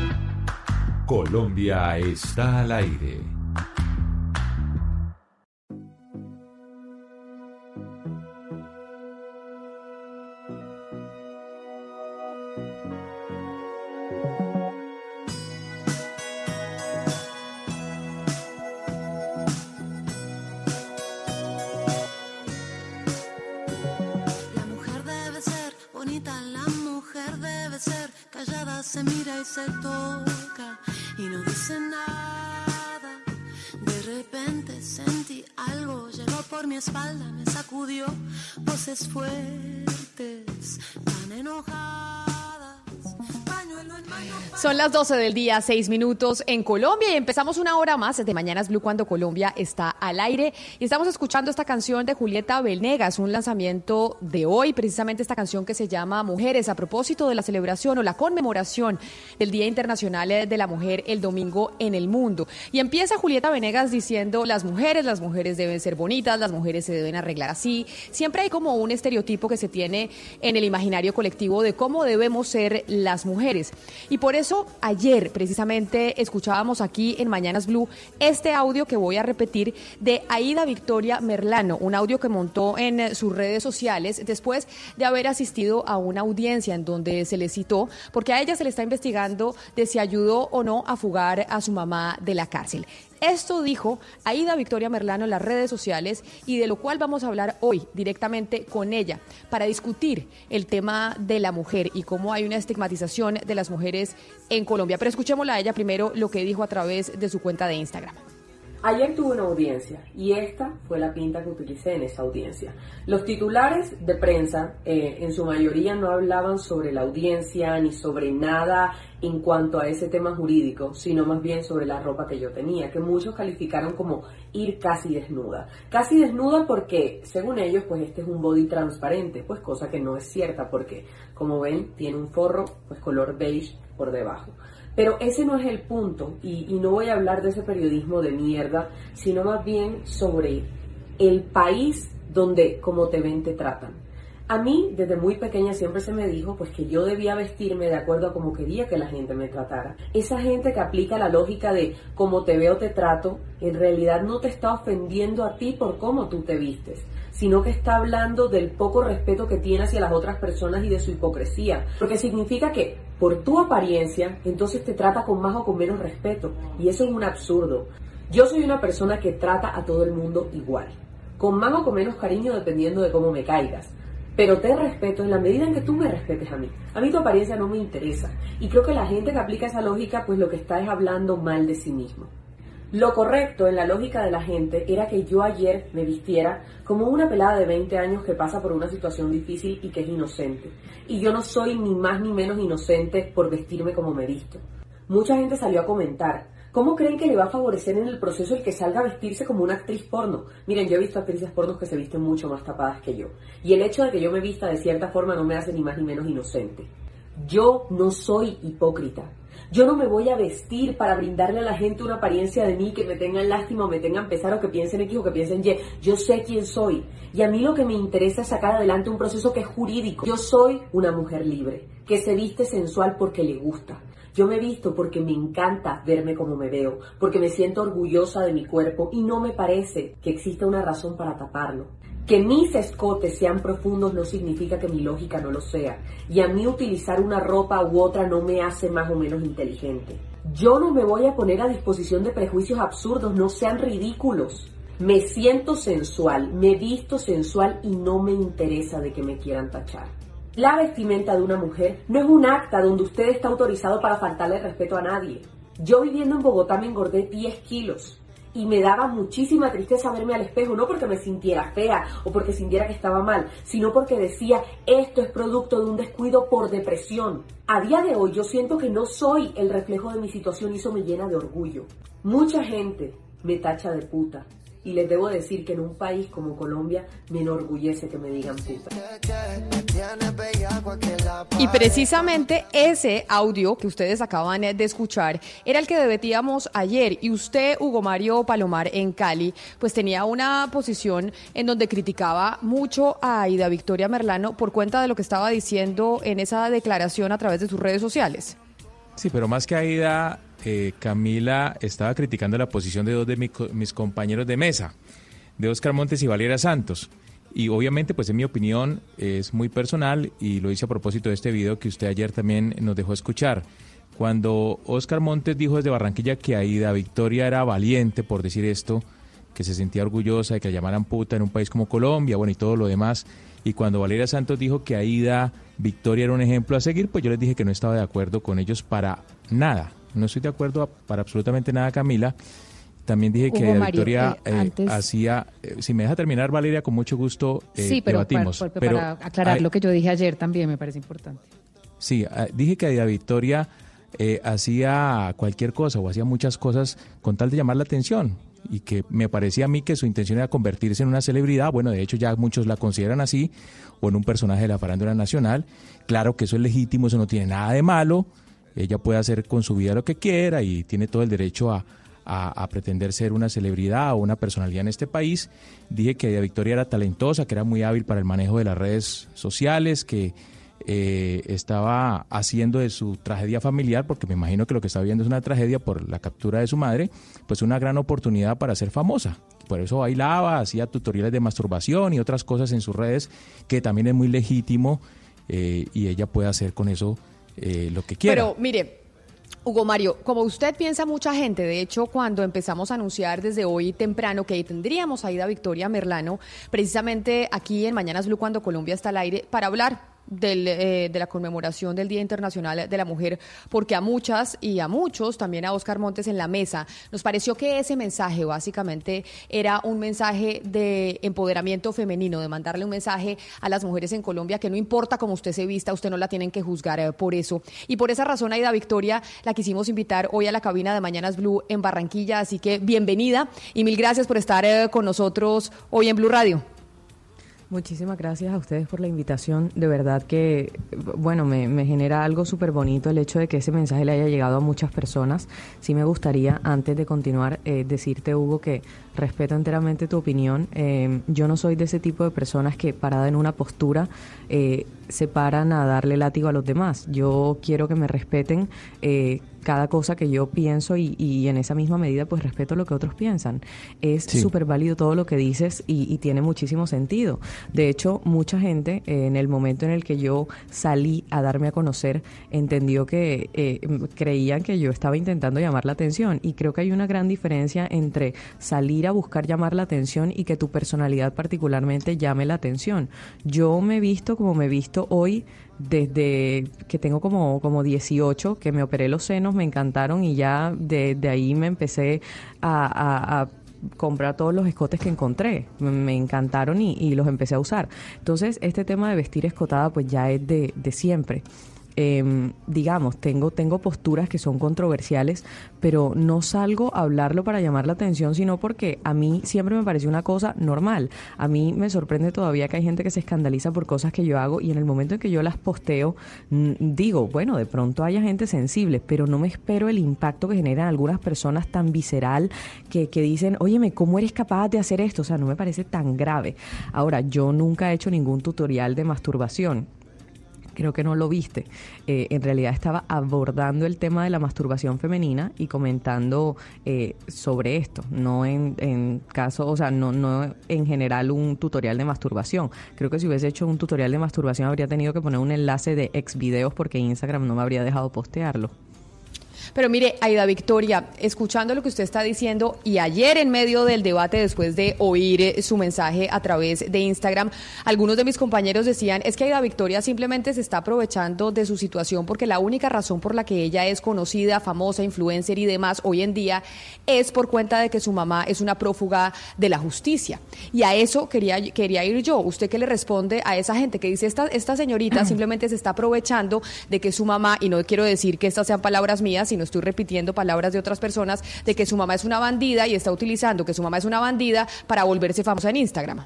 S6: Colombia está al aire.
S23: La mujer debe ser bonita, la mujer debe ser callada, se mira y se toca y no dice nada. De repente sentí algo, llegó por mi espalda, me sacudió voces fuertes, tan enojadas.
S12: Son las 12 del día, 6 minutos en Colombia y empezamos una hora más de Mañanas Blue cuando Colombia está al aire y estamos escuchando esta canción de Julieta Venegas, un lanzamiento de hoy, precisamente esta canción que se llama Mujeres a propósito de la celebración o la conmemoración del Día Internacional de la Mujer el domingo en el mundo. Y empieza Julieta Venegas diciendo las mujeres, las mujeres deben ser bonitas, las mujeres se deben arreglar así. Siempre hay como un estereotipo que se tiene en el imaginario colectivo de cómo debemos ser las mujeres. Y por eso ayer precisamente escuchábamos aquí en Mañanas Blue este audio que voy a repetir de Aida Victoria Merlano, un audio que montó en eh, sus redes sociales después de haber asistido a una audiencia en donde se le citó, porque a ella se le está investigando de si ayudó o no a fugar a su mamá de la cárcel. Esto dijo Aida Victoria Merlano en las redes sociales y de lo cual vamos a hablar hoy directamente con ella para discutir el tema de la mujer y cómo hay una estigmatización de las mujeres en Colombia. Pero escuchémosla a ella primero lo que dijo a través de su cuenta de Instagram.
S30: Ayer tuve una audiencia y esta fue la pinta que utilicé en esa audiencia. Los titulares de prensa eh, en su mayoría no hablaban sobre la audiencia ni sobre nada en cuanto a ese tema jurídico, sino más bien sobre la ropa que yo tenía, que muchos calificaron como ir casi desnuda. Casi desnuda porque, según ellos, pues este es un body transparente, pues cosa que no es cierta porque, como ven, tiene un forro pues color beige por debajo. Pero ese no es el punto y, no voy a hablar de ese periodismo de mierda, sino más bien sobre el país donde como te ven te tratan. A mí desde muy pequeña siempre se me dijo pues que yo debía vestirme de acuerdo a como quería que la gente me tratara. Esa gente que aplica la lógica de como te veo te trato, en realidad no te está ofendiendo a ti por cómo tú te vistes sino que está hablando del poco respeto que tiene hacia las otras personas y de su hipocresía. Porque significa que por tu apariencia, entonces te trata con más o con menos respeto. Y eso es un absurdo. Yo soy una persona que trata a todo el mundo igual, con más o con menos cariño dependiendo de cómo me caigas. Pero te respeto en la medida en que tú me respetes a mí. A mí tu apariencia no me interesa. Y creo que la gente que aplica esa lógica, pues lo que está es hablando mal de sí mismo. Lo correcto en la lógica de la gente era que yo ayer me vistiera como una pelada de 20 años que pasa por una situación difícil y que es inocente. Y yo no soy ni más ni menos inocente por vestirme como me visto. Mucha gente salió a comentar, ¿cómo creen que le va a favorecer en el proceso el que salga a vestirse como una actriz porno? Miren, yo he visto actrices pornos que se visten mucho más tapadas que yo. Y el hecho de que yo me vista de cierta forma no me hace ni más ni menos inocente. Yo no soy hipócrita. Yo no me voy a vestir para brindarle a la gente una apariencia de mí que me tengan lástima o me tengan pesar o que piensen X o que piensen Y. Yo sé quién soy. Y a mí lo que me interesa es sacar adelante un proceso que es jurídico. Yo soy una mujer libre, que se viste sensual porque le gusta. Yo me visto porque me encanta verme como me veo, porque me siento orgullosa de mi cuerpo y no me parece que exista una razón para taparlo. Que mis escotes sean profundos no significa que mi lógica no lo sea. Y a mí utilizar una ropa u otra no me hace más o menos inteligente. Yo no me voy a poner a disposición de prejuicios absurdos, no sean ridículos. Me siento sensual, me visto sensual y no me interesa de que me quieran tachar. La vestimenta de una mujer no es un acta donde usted está autorizado para faltarle respeto a nadie. Yo viviendo en Bogotá me engordé 10 kilos y me daba muchísima tristeza verme al espejo, no porque me sintiera fea o porque sintiera que estaba mal, sino porque decía, esto es producto de un descuido por depresión. A día de hoy yo siento que no soy el reflejo de mi situación y eso me llena de orgullo. Mucha gente me tacha de puta, y les debo decir que en un país como Colombia me enorgullece que me digan puta.
S12: Y precisamente ese audio que ustedes acaban de escuchar era el que debatíamos ayer y usted, Hugo Mario Palomar, en Cali, pues tenía una posición en donde criticaba mucho a Aida Victoria Merlano por cuenta de lo que estaba diciendo en esa declaración a través de sus redes sociales.
S13: Sí, pero más que Aida, eh, Camila estaba criticando la posición de dos de mis compañeros de mesa, de Oscar Montes y Valeria Santos. Y obviamente, pues en mi opinión, es muy personal y lo hice a propósito de este video que usted ayer también nos dejó escuchar. Cuando Oscar Montes dijo desde Barranquilla que Aida Victoria era valiente, por decir esto, que se sentía orgullosa de que la llamaran puta en un país como Colombia, bueno, y todo lo demás, y cuando Valeria Santos dijo que Aida Victoria era un ejemplo a seguir, pues yo les dije que no estaba de acuerdo con ellos para nada. No estoy de acuerdo para absolutamente nada, Camila. También dije que Aida Victoria eh, eh, hacía, eh, si me deja terminar Valeria, con mucho gusto
S16: sí, pero debatimos. Para, pero aclarar lo que yo dije ayer también me parece importante.
S13: Sí, dije que Aida Victoria hacía cualquier cosa o hacía muchas cosas con tal de llamar la atención y que me parecía a mí que su intención era convertirse en una celebridad, bueno, de hecho ya muchos la consideran así, o en un personaje de la farándula nacional. Claro que eso es legítimo, eso no tiene nada de malo, ella puede hacer con su vida lo que quiera y tiene todo el derecho a, pretender ser una celebridad o una personalidad en este país. Dije que Victoria era talentosa, que era muy hábil para el manejo de las redes sociales, que eh, estaba haciendo de su tragedia familiar, porque me imagino que lo que está viendo es una tragedia por la captura de su madre, pues una gran oportunidad para ser famosa. Por eso bailaba, hacía tutoriales de masturbación y otras cosas en sus redes, que también es muy legítimo eh, y ella puede hacer con eso eh, lo que quiera.
S12: Pero mire, Hugo Mario, como usted piensa mucha gente, de hecho cuando empezamos a anunciar desde hoy temprano que tendríamos a Ida Victoria Merlano, precisamente aquí en Mañanas Blue cuando Colombia está al aire, para hablar del, eh, de la conmemoración del Día Internacional de la Mujer, porque a muchas y a muchos, también a Oscar Montes en la mesa, nos pareció que ese mensaje básicamente era un mensaje de empoderamiento femenino, de mandarle un mensaje a las mujeres en Colombia que no importa cómo usted se vista, usted no la tienen que juzgar eh, por eso. Y por esa razón, Aida Victoria, la quisimos invitar hoy a la cabina de Mañanas Blue en Barranquilla, así que bienvenida y mil gracias por estar eh, con nosotros hoy en Blue Radio.
S31: Muchísimas gracias a ustedes por la invitación. De verdad que, bueno, me, me genera algo súper bonito el hecho de que ese mensaje le haya llegado a muchas personas. Sí me gustaría, antes de continuar, eh, decirte, Hugo, que respeto enteramente tu opinión. Eh, yo no soy de ese tipo de personas que, parada en una postura, eh, se paran a darle látigo a los demás. Yo quiero que me respeten eh, cada cosa que yo pienso y, y, en esa misma medida pues respeto lo que otros piensan. Es súper válido todo lo que dices y, y, tiene muchísimo sentido. De hecho, mucha gente eh, en el momento en el que yo salí a darme a conocer entendió que eh, creían que yo estaba intentando llamar la atención y creo que hay una gran diferencia entre salir a buscar llamar la atención y que tu personalidad particularmente llame la atención. Yo me he visto como me he visto hoy desde que tengo como, como 18, que me operé los senos, me encantaron y ya de, de ahí me empecé a, a, a comprar todos los escotes que encontré. Me encantaron y, y, los empecé a usar. Entonces, este tema de vestir escotada, pues ya es de, de siempre eh, digamos, tengo, tengo posturas que son controversiales, pero no salgo a hablarlo para llamar la atención, sino porque a mí siempre me pareció una cosa normal. A mí me sorprende todavía que hay gente que se escandaliza por cosas que yo hago y en el momento en que yo las posteo, digo, bueno, de pronto haya gente sensible, pero no me espero el impacto que generan algunas personas tan visceral que, que dicen, óyeme, ¿cómo eres capaz de hacer esto? O sea, no me parece tan grave. Ahora, yo nunca he hecho ningún tutorial de masturbación creo que no lo viste, eh, en realidad estaba abordando el tema de la masturbación femenina y comentando eh, sobre esto, no en, en, caso, o sea, no, no en general un tutorial de masturbación. Creo que si hubiese hecho un tutorial de masturbación habría tenido que poner un enlace de ex videos porque Instagram no me habría dejado postearlo.
S12: Pero mire, Aida Victoria, escuchando lo que usted está diciendo y ayer en medio del debate, después de oír eh, su mensaje a través de Instagram, algunos de mis compañeros decían, es que Aida Victoria simplemente se está aprovechando de su situación porque la única razón por la que ella es conocida, famosa, influencer y demás hoy en día es por cuenta de que su mamá es una prófuga de la justicia. Y a eso quería, quería ir yo. ¿Usted qué le responde a esa gente que dice, esta, esta señorita simplemente se está aprovechando de que su mamá, y no quiero decir que estas sean palabras mías, sino estoy repitiendo palabras de otras personas, de que su mamá es una bandida y está utilizando que su mamá es una bandida para volverse famosa en Instagram.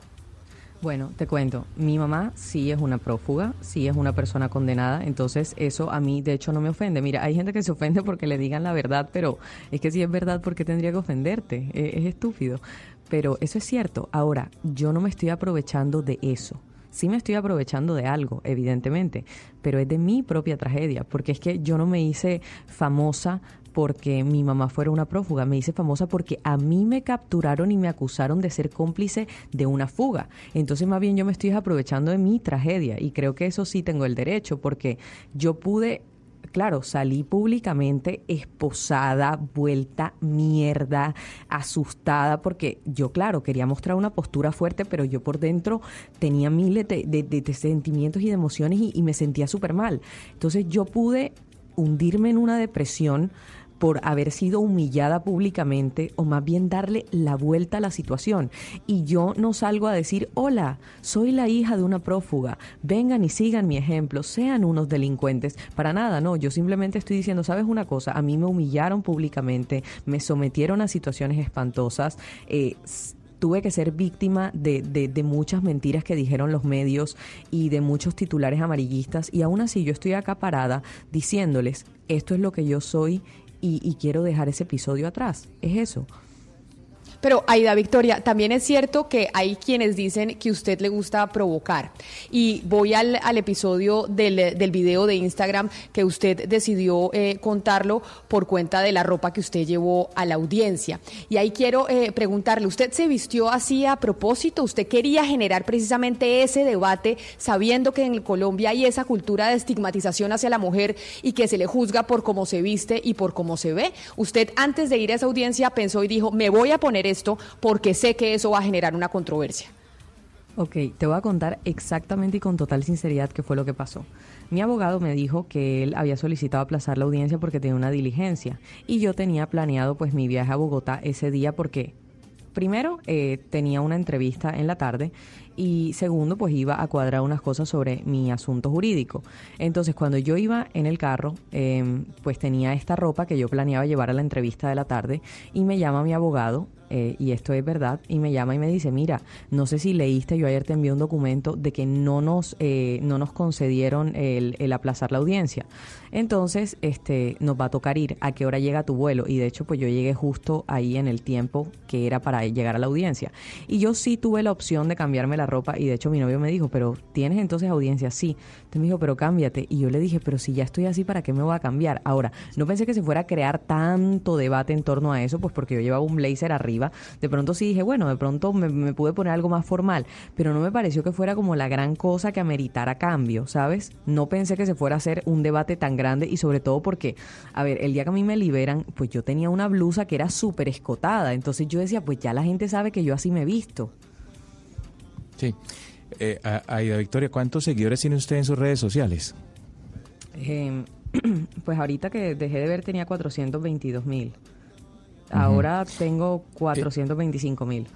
S31: Bueno, te cuento, mi mamá sí es una prófuga, sí es una persona condenada, entonces eso a mí de hecho no me ofende. Mira, hay gente que se ofende porque le digan la verdad, pero es que si es verdad, ¿por qué tendría que ofenderte? Es, es estúpido. Pero eso es cierto. Ahora, yo no me estoy aprovechando de eso sí me estoy aprovechando de algo, evidentemente, pero es de mi propia tragedia, porque es que yo no me hice famosa porque mi mamá fuera una prófuga, me hice famosa porque a mí me capturaron y me acusaron de ser cómplice de una fuga. Entonces más bien yo me estoy aprovechando de mi tragedia y creo que eso sí tengo el derecho porque yo pude claro, salí públicamente esposada, vuelta mierda, asustada, porque yo, claro, quería mostrar una postura fuerte, pero yo por dentro tenía miles de, de, de, de sentimientos y de emociones y, y me sentía súper mal. Entonces yo pude hundirme en una depresión por haber sido humillada públicamente o más bien darle la vuelta a la situación. Y yo no salgo a decir, hola, soy la hija de una prófuga, vengan y sigan mi ejemplo, sean unos delincuentes. Para nada, no, yo simplemente estoy diciendo, ¿sabes una cosa? A mí me humillaron públicamente, me sometieron a situaciones espantosas. Eh, tuve que ser víctima de, de, de, muchas mentiras que dijeron los medios y de muchos titulares amarillistas y aún así yo estoy acá parada diciéndoles, esto es lo que yo soy y, y quiero dejar ese episodio atrás. Es eso.
S12: Pero Aida Victoria, también es cierto que hay quienes dicen que usted le gusta provocar. Y voy al, al episodio del, del, video de Instagram que usted decidió eh, contarlo por cuenta de la ropa que usted llevó a la audiencia. Y ahí quiero eh, preguntarle, ¿usted se vistió así a propósito? ¿Usted quería generar precisamente ese debate sabiendo que en Colombia hay esa cultura de estigmatización hacia la mujer y que se le juzga por cómo se viste y por cómo se ve? ¿Usted antes de ir a esa audiencia pensó y dijo, me voy a poner esto porque sé que eso va a generar una controversia.
S31: Ok, te voy a contar exactamente y con total sinceridad qué fue lo que pasó. Mi abogado me dijo que él había solicitado aplazar la audiencia porque tenía una diligencia y yo tenía planeado pues mi viaje a Bogotá ese día porque primero eh, tenía una entrevista en la tarde y segundo, pues iba a cuadrar unas cosas sobre mi asunto jurídico. Entonces, cuando yo iba en el carro, em, pues tenía esta ropa que yo planeaba llevar a la entrevista de la tarde y me llama mi abogado eh, y esto es verdad, y me llama y me dice, mira, no sé si leíste, yo ayer te envié un documento de que no nos, eh, no nos concedieron el, el, aplazar la audiencia. Entonces, este, nos va a tocar ir, a qué hora llega tu vuelo, y de hecho, pues yo llegué justo ahí en el tiempo que era para llegar a la audiencia. Y yo sí tuve la opción de cambiarme la ropa, y de hecho mi novio me dijo, pero ¿tienes entonces audiencia? Sí. Entonces me dijo, pero cámbiate. Y yo le dije, pero si ya estoy así, ¿para qué me voy a cambiar? Ahora, no pensé que se fuera a crear tanto debate en torno a eso, pues porque yo llevaba un blazer arriba. De pronto sí dije, bueno, de pronto me, me pude poner algo más formal, pero no me pareció que fuera como la gran cosa que ameritara cambio, ¿sabes? No pensé que se fuera a hacer un debate tan grande y sobre todo porque, a ver, el día que a mí me liberan, pues yo tenía una blusa que era súper escotada, entonces yo decía, pues ya la gente sabe que yo así me he visto.
S13: Sí. Eh, Aida Victoria, ¿cuántos seguidores tiene usted en sus redes sociales?
S31: Eh, pues ahorita que dejé de ver tenía 422 mil. Ahora uh -huh. tengo 425 mil.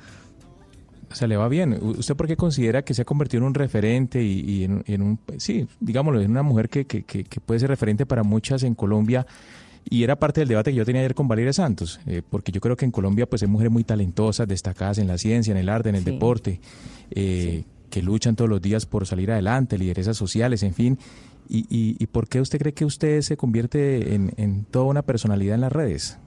S13: O sea, le va bien. ¿Usted por qué considera que se ha convertido en un referente y, y en, en, un, sí, digámoslo, en una mujer que, que, que, puede ser referente para muchas en Colombia? Y era parte del debate que yo tenía ayer con Valeria Santos, eh, porque yo creo que en Colombia pues hay mujeres muy talentosas, destacadas en la ciencia, en el arte, en el sí. deporte, eh, sí. que luchan todos los días por salir adelante, lideresas sociales, en fin. ¿Y, y, y por qué usted cree que usted se convierte en, en toda una personalidad en las redes?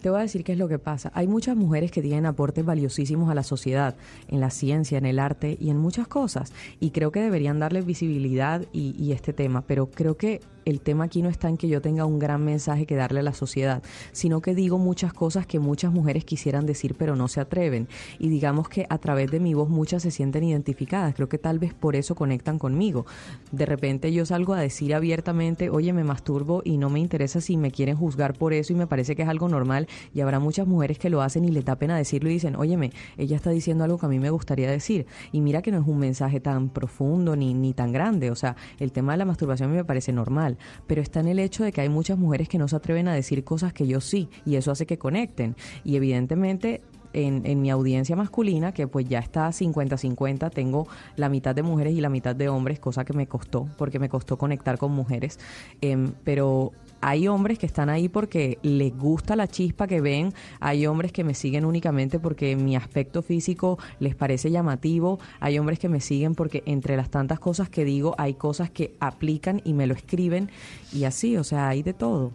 S31: Te voy a decir qué es lo que pasa. Hay muchas mujeres que tienen aportes valiosísimos a la sociedad, en la ciencia, en el arte y en muchas cosas. Y creo que deberían darle visibilidad y, y este tema. Pero creo que el tema aquí no está en que yo tenga un gran mensaje que darle a la sociedad, sino que digo muchas cosas que muchas mujeres quisieran decir pero no se atreven. Y digamos que a través de mi voz muchas se sienten identificadas. Creo que tal vez por eso conectan conmigo. De repente yo salgo a decir abiertamente, oye, me masturbo y no me interesa si me quieren juzgar por eso y me parece que es algo normal. Y habrá muchas mujeres que lo hacen y les da pena decirlo y dicen, óyeme, ella está diciendo algo que a mí me gustaría decir. Y mira que no es un mensaje tan profundo ni, ni tan grande. O sea, el tema de la masturbación me parece normal pero está en el hecho de que hay muchas mujeres que no se atreven a decir cosas que yo sí, y eso hace que conecten. Y evidentemente en, mi audiencia masculina, que pues ya está 50-50, tengo la mitad de mujeres y la mitad de hombres, cosa que me costó, porque me costó conectar con mujeres. Eh, pero hay hombres que están ahí porque les gusta la chispa que ven, hay hombres que me siguen únicamente porque mi aspecto físico les parece llamativo, hay hombres que me siguen porque entre las tantas cosas que digo hay cosas que aplican y me lo escriben y así, o sea, hay de todo.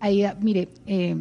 S16: Ahí, mire, eh,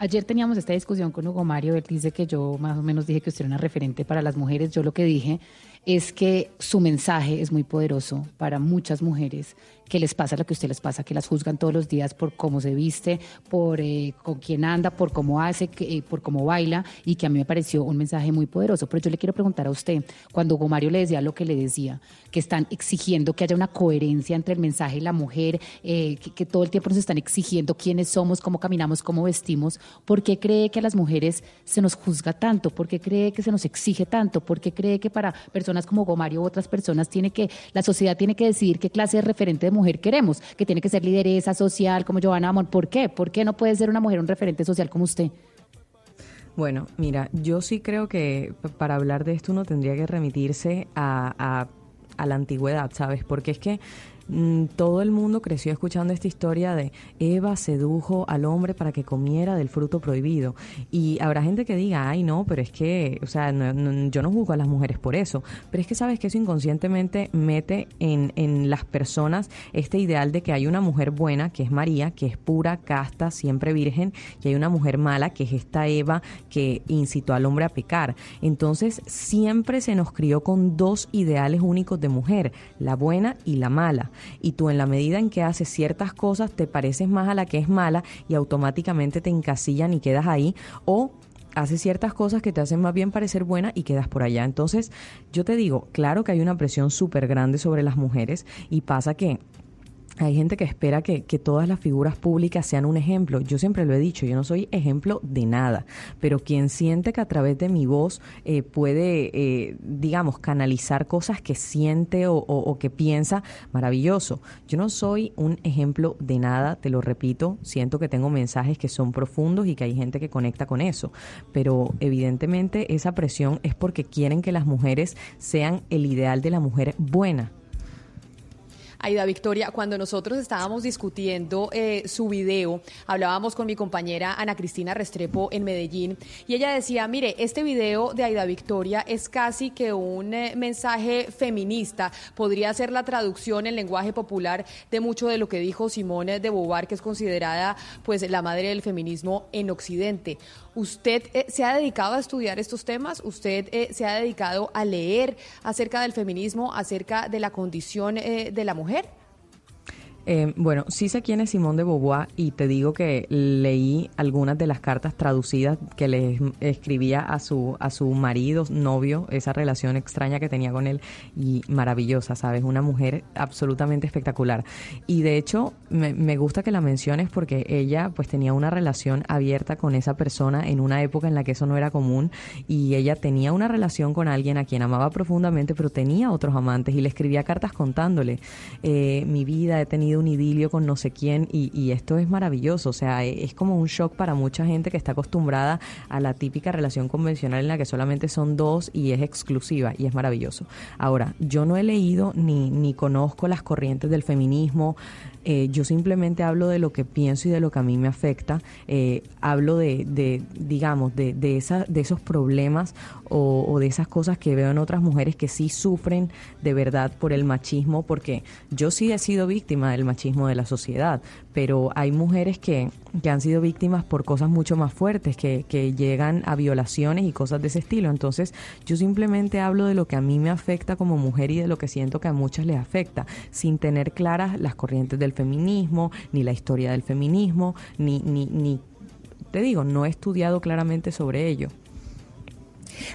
S16: Ayer teníamos esta discusión con Hugo Mario, él dice que yo más o menos dije que usted era una referente para las mujeres, yo lo que dije es que su mensaje es muy poderoso para muchas mujeres que les pasa lo que a usted les pasa, que las juzgan todos los días por cómo se viste, por eh, con quién anda, por cómo hace, eh, por cómo baila, y que a mí me pareció un mensaje muy poderoso. Pero yo le quiero preguntar a usted, cuando Hugo Mario le decía lo que le decía, que están exigiendo que haya una coherencia entre el mensaje y la mujer, eh, que, todo el tiempo nos están exigiendo quiénes somos, cómo caminamos, cómo vestimos, ¿por qué cree que a las mujeres se nos juzga tanto? ¿Por qué cree que se nos exige tanto? ¿Por qué cree que para personas como Hugo Mario u otras personas tiene que, la sociedad tiene que decidir qué clase de referente de mujer queremos, que tiene que ser lideresa social como Giovanna Amor. ¿Por qué? ¿Por qué no puede ser una mujer un referente social como usted?
S31: Bueno, mira, yo sí creo que para hablar de esto uno tendría que remitirse a, a la antigüedad, ¿sabes? Porque es que mm, todo el mundo creció escuchando esta historia de Eva sedujo al hombre para que comiera del fruto prohibido. Y habrá gente que diga, ay no, pero es que, o sea, yo no juzgo a las mujeres por eso, pero es que sabes que eso inconscientemente mete en, en las personas este ideal de que hay una mujer buena, que es María, que es pura, casta, siempre virgen, y hay una mujer mala, que es esta Eva, que incitó al hombre a pecar. Entonces, siempre se nos crió con dos ideales únicos de mujer, la buena y la mala. Y tú en la medida en que haces ciertas cosas, te pareces más a la que es mala y automáticamente te encasillan y quedas ahí, o haces ciertas cosas que te hacen más bien parecer buena y quedas por allá. Entonces, yo te digo, claro que hay una presión súper grande sobre las mujeres y pasa que hay gente que espera que, todas las figuras públicas sean un ejemplo. Yo siempre lo he dicho, yo no soy ejemplo de nada, pero quien siente que a través de mi voz eh, puede, eh, digamos, canalizar cosas que siente o, que piensa, maravilloso. Yo no soy un ejemplo de nada, te lo repito, siento que tengo mensajes que son profundos y que hay gente que conecta con eso, pero evidentemente esa presión es porque quieren que las mujeres sean el ideal de la mujer buena
S12: Aida Victoria, cuando nosotros estábamos discutiendo eh, su video, hablábamos con mi compañera Ana Cristina Restrepo en Medellín y ella decía, mire, este video de Aida Victoria es casi que un eh, mensaje feminista, podría ser la traducción en lenguaje popular de mucho de lo que dijo Simone de Beauvoir, que es considerada pues la madre del feminismo en Occidente. ¿Usted eh, se ha dedicado a estudiar estos temas? ¿Usted se ha dedicado a leer acerca del feminismo, acerca de la condición de la mujer?
S31: Eh, bueno, sí sé quién es Simón de Beauvoir y te digo que leí algunas de las cartas traducidas que le escribía a su a su marido, novio, esa relación extraña que tenía con él y maravillosa, ¿sabes? Una mujer absolutamente espectacular. Y de hecho, me, me gusta que la menciones porque ella pues tenía una relación abierta con esa persona en una época en la que eso no era común y ella tenía una relación con alguien a quien amaba profundamente, pero tenía otros amantes y le escribía cartas contándole, eh, mi vida, he tenido un idilio con no sé quién y, esto es maravilloso, o sea, e, es como un shock para mucha gente que está acostumbrada a la típica relación convencional en la que solamente son dos y es exclusiva y es maravilloso. Ahora, yo no he leído ni, ni conozco las corrientes del feminismo, eh, yo simplemente hablo de lo que pienso y de lo que a mí me afecta. Eh, hablo de, de, digamos, de, de, esa, de esos problemas o, o, de esas cosas que veo en otras mujeres que sí sufren de verdad por el machismo, porque yo sí he sido víctima del machismo de la sociedad, pero hay mujeres que, que han sido víctimas por cosas mucho más fuertes, que, que llegan a violaciones y cosas de ese estilo. Entonces, yo simplemente hablo de lo que a mí me afecta como mujer y de lo que siento que a muchas les afecta, sin tener claras las corrientes del feminismo, ni la historia del feminismo, ni, ni, ni, te digo, no he estudiado claramente sobre ello.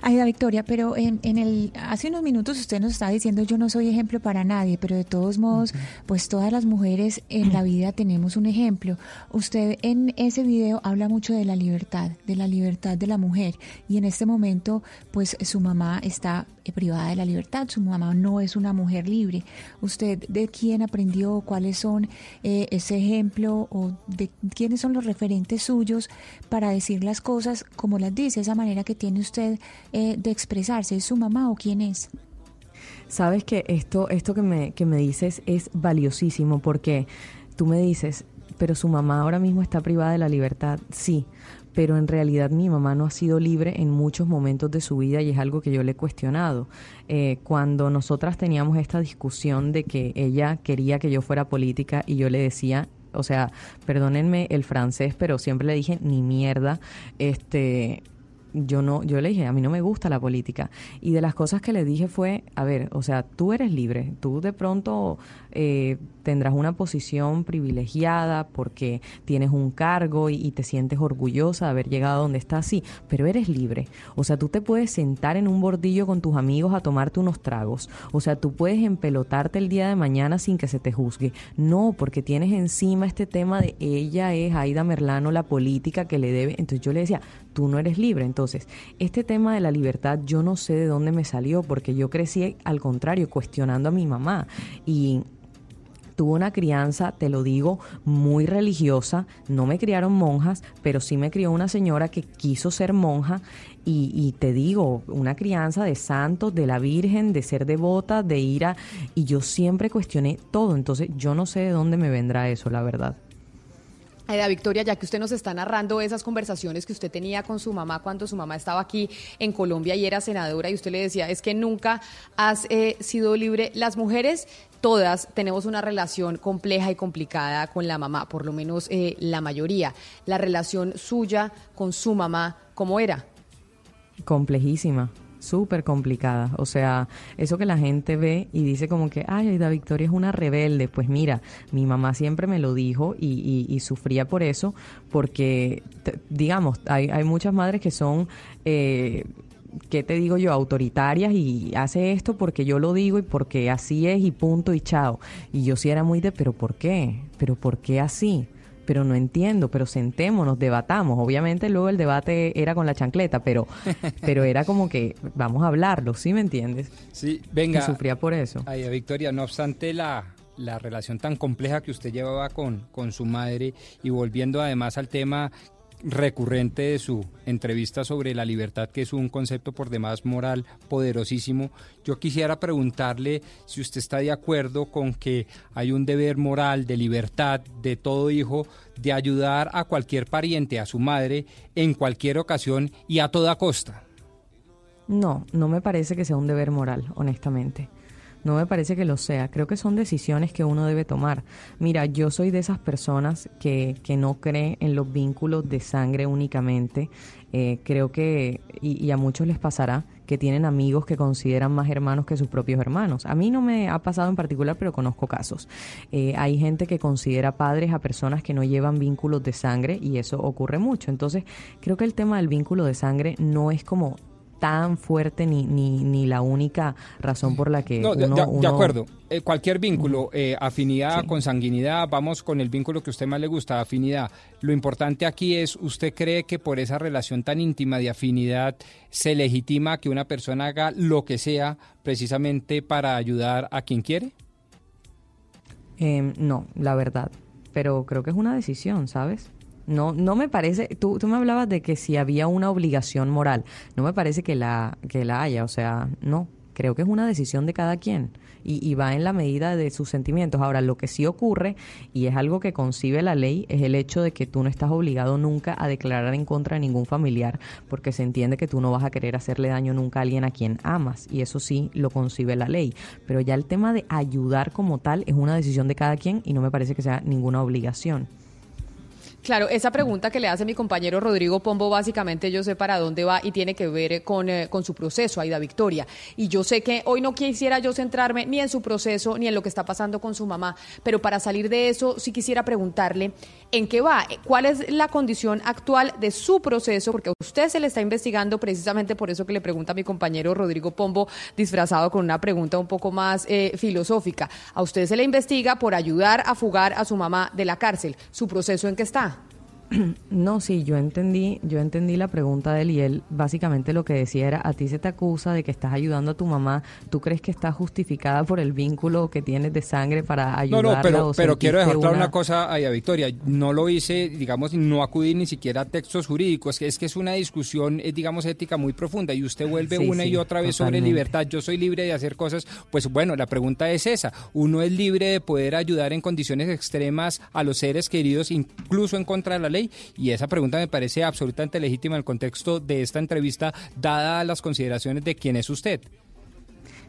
S11: Aida Victoria, pero en, en, el hace unos minutos usted nos estaba diciendo yo no soy ejemplo para nadie, pero de todos modos, pues todas las mujeres en la vida tenemos un ejemplo. Usted en ese video habla mucho de la libertad, de la libertad de la mujer y en este momento pues su mamá está privada de la libertad, su mamá no es una mujer libre. ¿Usted de quién aprendió? ¿Cuáles son eh, ese ejemplo o de quiénes son los referentes suyos para decir las cosas como las dice, esa manera que tiene usted eh, de expresarse? ¿Es su mamá o quién es?
S31: Sabes que esto, esto que, me, que me dices es valiosísimo porque tú me dices, pero su mamá ahora mismo está privada de la libertad. Sí, pero en realidad mi mamá no ha sido libre en muchos momentos de su vida y es algo que yo le he cuestionado. Eh, cuando nosotras teníamos esta discusión de que ella quería que yo fuera política y yo le decía, o sea, perdónenme el francés, pero siempre le dije ni mierda, este yo no, yo le dije, a mí no me gusta la política. Y de las cosas que le dije fue, a ver, o sea, tú eres libre, tú de pronto eh, tendrás una posición privilegiada porque tienes un cargo y, te sientes orgullosa de haber llegado donde estás, sí, pero eres libre. O sea, tú te puedes sentar en un bordillo con tus amigos a tomarte unos tragos. O sea, tú puedes empelotarte el día de mañana sin que se te juzgue. No, porque tienes encima este tema de ella es Aida Merlano, la política que le debe. Entonces yo le decía, tú no eres libre. Entonces, este tema de la libertad yo no sé de dónde me salió porque yo crecí al contrario cuestionando a mi mamá y Tuve una crianza, te lo digo, muy religiosa. No me criaron monjas, pero sí me crió una señora que quiso ser monja. Y, y te digo, una crianza de santos, de la Virgen, de ser devota, de ir a... Y yo siempre cuestioné todo. Entonces yo no sé de dónde me vendrá eso, la verdad.
S12: Aida Victoria, ya que usted nos está narrando esas conversaciones que usted tenía con su mamá cuando su mamá estaba aquí en Colombia y era senadora y usted le decía, es que nunca has eh, sido libre. Las mujeres, todas, tenemos una relación compleja y complicada con la mamá, por lo menos eh, la mayoría. La relación suya con su mamá, ¿cómo era?
S31: Complejísima súper complicada. O sea, eso que la gente ve y dice como que, ay, Aida Victoria es una rebelde. Pues mira, mi mamá siempre me lo dijo y, y, sufría por eso, porque, digamos, hay, hay muchas madres que son... Eh, ¿qué te digo yo? Autoritarias y hace esto porque yo lo digo y porque así es y punto y chao. Y yo sí era muy de, pero ¿por qué? ¿Pero por qué así? pero no entiendo, pero sentémonos, debatamos. Obviamente luego el debate era con la chancleta, pero, pero era como que vamos a hablarlo, ¿sí me entiendes?
S20: Sí, venga.
S31: Y sufría por eso.
S20: Ay, Victoria, no obstante la, la relación tan compleja que usted llevaba con, con su madre y volviendo además al tema recurrente de su entrevista sobre la libertad, que es un concepto por demás moral poderosísimo. Yo quisiera preguntarle si usted está de acuerdo con que hay un deber moral de libertad de todo hijo de ayudar a cualquier pariente, a su madre, en cualquier ocasión y a toda costa.
S31: No, no me parece que sea un deber moral, honestamente. No me parece que lo sea. Creo que son decisiones que uno debe tomar. Mira, yo soy de esas personas que, que no cree en los vínculos de sangre únicamente. Eh, creo que, y, a muchos les pasará, que tienen amigos que consideran más hermanos que sus propios hermanos. A mí no me ha pasado en particular, pero conozco casos. Eh, hay gente que considera padres a personas que no llevan vínculos de sangre y eso ocurre mucho. Entonces, creo que el tema del vínculo de sangre no es como tan fuerte ni, ni, ni la única razón por la que
S20: no,
S31: uno,
S20: de, acuerdo. Eh, cualquier vínculo, eh, afinidad, consanguinidad, vamos con el vínculo que a usted más le gusta, afinidad. Lo importante aquí es, ¿usted cree que por esa relación tan íntima de afinidad se legitima que una persona haga lo que sea precisamente para ayudar a quien quiere?
S31: Eh, no, la verdad. Pero creo que es una decisión, ¿sabes? No, no me parece, tú, tú me hablabas de que si había una obligación moral, no me parece que la, que la haya, o sea, no, creo que es una decisión de cada quien y, y, va en la medida de sus sentimientos. Ahora, lo que sí ocurre, y es algo que concibe la ley, es el hecho de que tú no estás obligado nunca a declarar en contra de ningún familiar, porque se entiende que tú no vas a querer hacerle daño nunca a alguien a quien amas, y eso sí lo concibe la ley. Pero ya el tema de ayudar como tal es una decisión de cada quien y no me parece que sea ninguna obligación.
S12: Claro, esa pregunta que le hace mi compañero Rodrigo Pombo, básicamente yo sé para dónde va y tiene que ver con, eh, con su proceso, Aida Victoria. Y yo sé que hoy no quisiera yo centrarme ni en su proceso ni en lo que está pasando con su mamá, pero para salir de eso sí quisiera preguntarle en qué va, cuál es la condición actual de su proceso, porque a usted se le está investigando precisamente por eso que le pregunta a mi compañero Rodrigo Pombo, disfrazado con una pregunta un poco más eh, filosófica. A usted se le investiga por ayudar a fugar a su mamá de la cárcel. ¿Su proceso en qué está?
S31: No, sí, yo entendí, yo entendí la pregunta de él y él básicamente lo que decía era, a ti se te acusa de que estás ayudando a tu mamá, ¿tú crees que está justificada por el vínculo que tienes de sangre para ayudarla?
S20: No, no, pero, pero quiero dejar una... una cosa a Victoria, no lo hice, digamos, no acudí ni siquiera a textos jurídicos, es que es, una discusión, es, digamos, ética muy profunda y usted vuelve una y otra vez sobre libertad, yo soy libre de hacer cosas, pues bueno, la pregunta es esa, uno es libre de poder ayudar en condiciones extremas a los seres queridos, incluso en contra de la ley, y esa pregunta me parece absolutamente legítima en el contexto de esta entrevista, dada las consideraciones de quién es usted.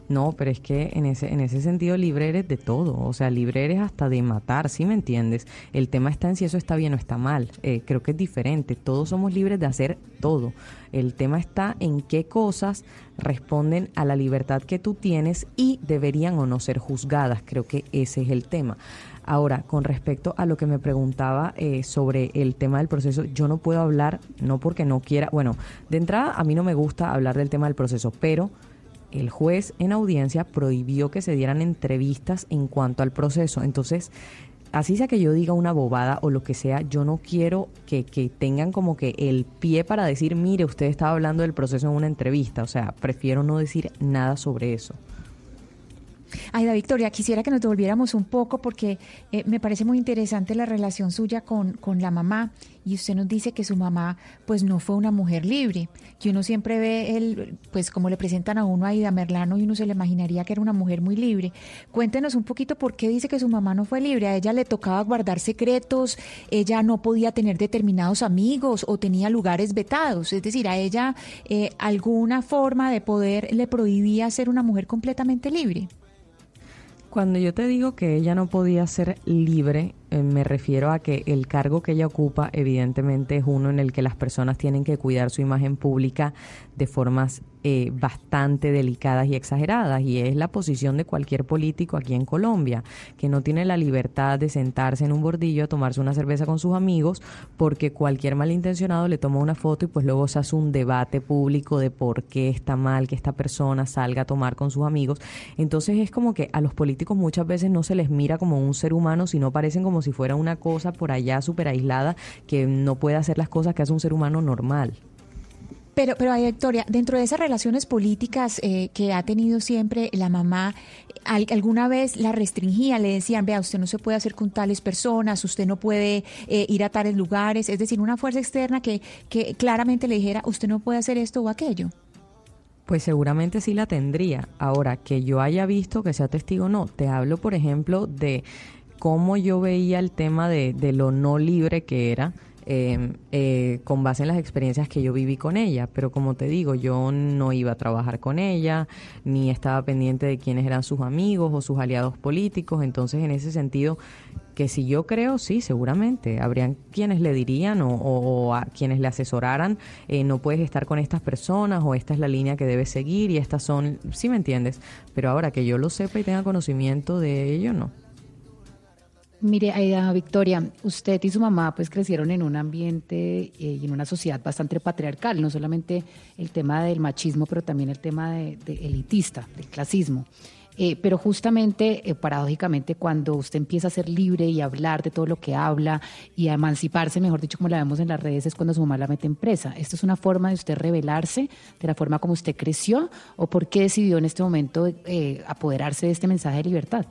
S31: No, pero es que en ese, en ese sentido libre eres de todo, o sea, libre eres hasta de matar, ¿sí me entiendes? El tema está en si eso está bien o está mal, eh, creo que es diferente, todos somos libres de hacer todo, el tema está en qué cosas responden a la libertad que tú tienes y deberían o no ser juzgadas, creo que ese es el tema. Ahora, con respecto a lo que me preguntaba eh, sobre el tema del proceso, yo no puedo hablar, no porque no quiera, bueno, de entrada a mí no me gusta hablar del tema del proceso, pero el juez en audiencia prohibió que se dieran entrevistas en cuanto al proceso. Entonces, así sea que yo diga una bobada o lo que sea, yo no quiero que, que, tengan como que el pie para decir, mire, usted estaba hablando del proceso en una entrevista. O sea, prefiero no decir nada sobre eso.
S11: Aida Victoria, quisiera que nos devolviéramos un poco porque eh, me parece muy interesante la relación suya con, con la mamá y usted nos dice que su mamá pues no fue una mujer libre, que uno siempre ve el, pues como le presentan a uno a Aida Merlano y uno se le imaginaría que era una mujer muy libre. Cuéntenos un poquito por qué dice que su mamá no fue libre, a ella le tocaba guardar secretos, ella no podía tener determinados amigos o tenía lugares vetados, es decir, a ella eh, alguna forma de poder le prohibía ser una mujer completamente libre.
S31: Cuando yo te digo que ella no podía ser libre, eh, me refiero a que el cargo que ella ocupa evidentemente es uno en el que las personas tienen que cuidar su imagen pública de formas eh, bastante delicadas y exageradas y es la posición de cualquier político aquí en Colombia, que no tiene la libertad de sentarse en un bordillo a tomarse una cerveza con sus amigos porque cualquier malintencionado le toma una foto y pues luego se hace un debate público de por qué está mal que esta persona salga a tomar con sus amigos. Entonces es como que a los políticos muchas veces no se les mira como un ser humano, sino parecen como si fuera una cosa por allá súper aislada que no puede hacer las cosas que hace un ser humano normal.
S11: Pero, pero Victoria, dentro de esas relaciones políticas eh, que ha tenido siempre la mamá, ¿alguna vez la restringía? Le decían, vea, usted no se puede hacer con tales personas, usted no puede eh, ir a tales lugares, es decir, una fuerza externa que, que claramente le dijera, usted no puede hacer esto o aquello.
S31: Pues seguramente sí la tendría. Ahora, que yo haya visto que sea testigo, no. Te hablo, por ejemplo, de cómo yo veía el tema de, de lo no libre que era Em, eh, con base en las experiencias que yo viví con ella. Pero como te digo, yo no iba a trabajar con ella, ni estaba pendiente de quiénes eran sus amigos o sus aliados políticos. Entonces, en ese sentido, que si yo creo, sí, seguramente. Habrían quienes le dirían o, a quienes le asesoraran, eh, no puedes estar con estas personas o esta es la línea que debes seguir y estas son, sí me entiendes. Pero ahora que yo lo sepa y tenga conocimiento de ello, no.
S16: Mire, Aida Victoria, usted y su mamá pues crecieron en un ambiente eh, y en una sociedad bastante patriarcal, no solamente el tema del machismo, pero también el tema de, elitista, del clasismo. Eh, pero justamente, eh, paradójicamente, cuando usted empieza a ser libre y a hablar de todo lo que habla y a emanciparse, mejor dicho, como la vemos en las redes, es cuando su mamá la mete en presa. ¿Esto es una forma de usted revelarse de la forma como usted creció o por qué decidió en este momento apoderarse de este mensaje de libertad?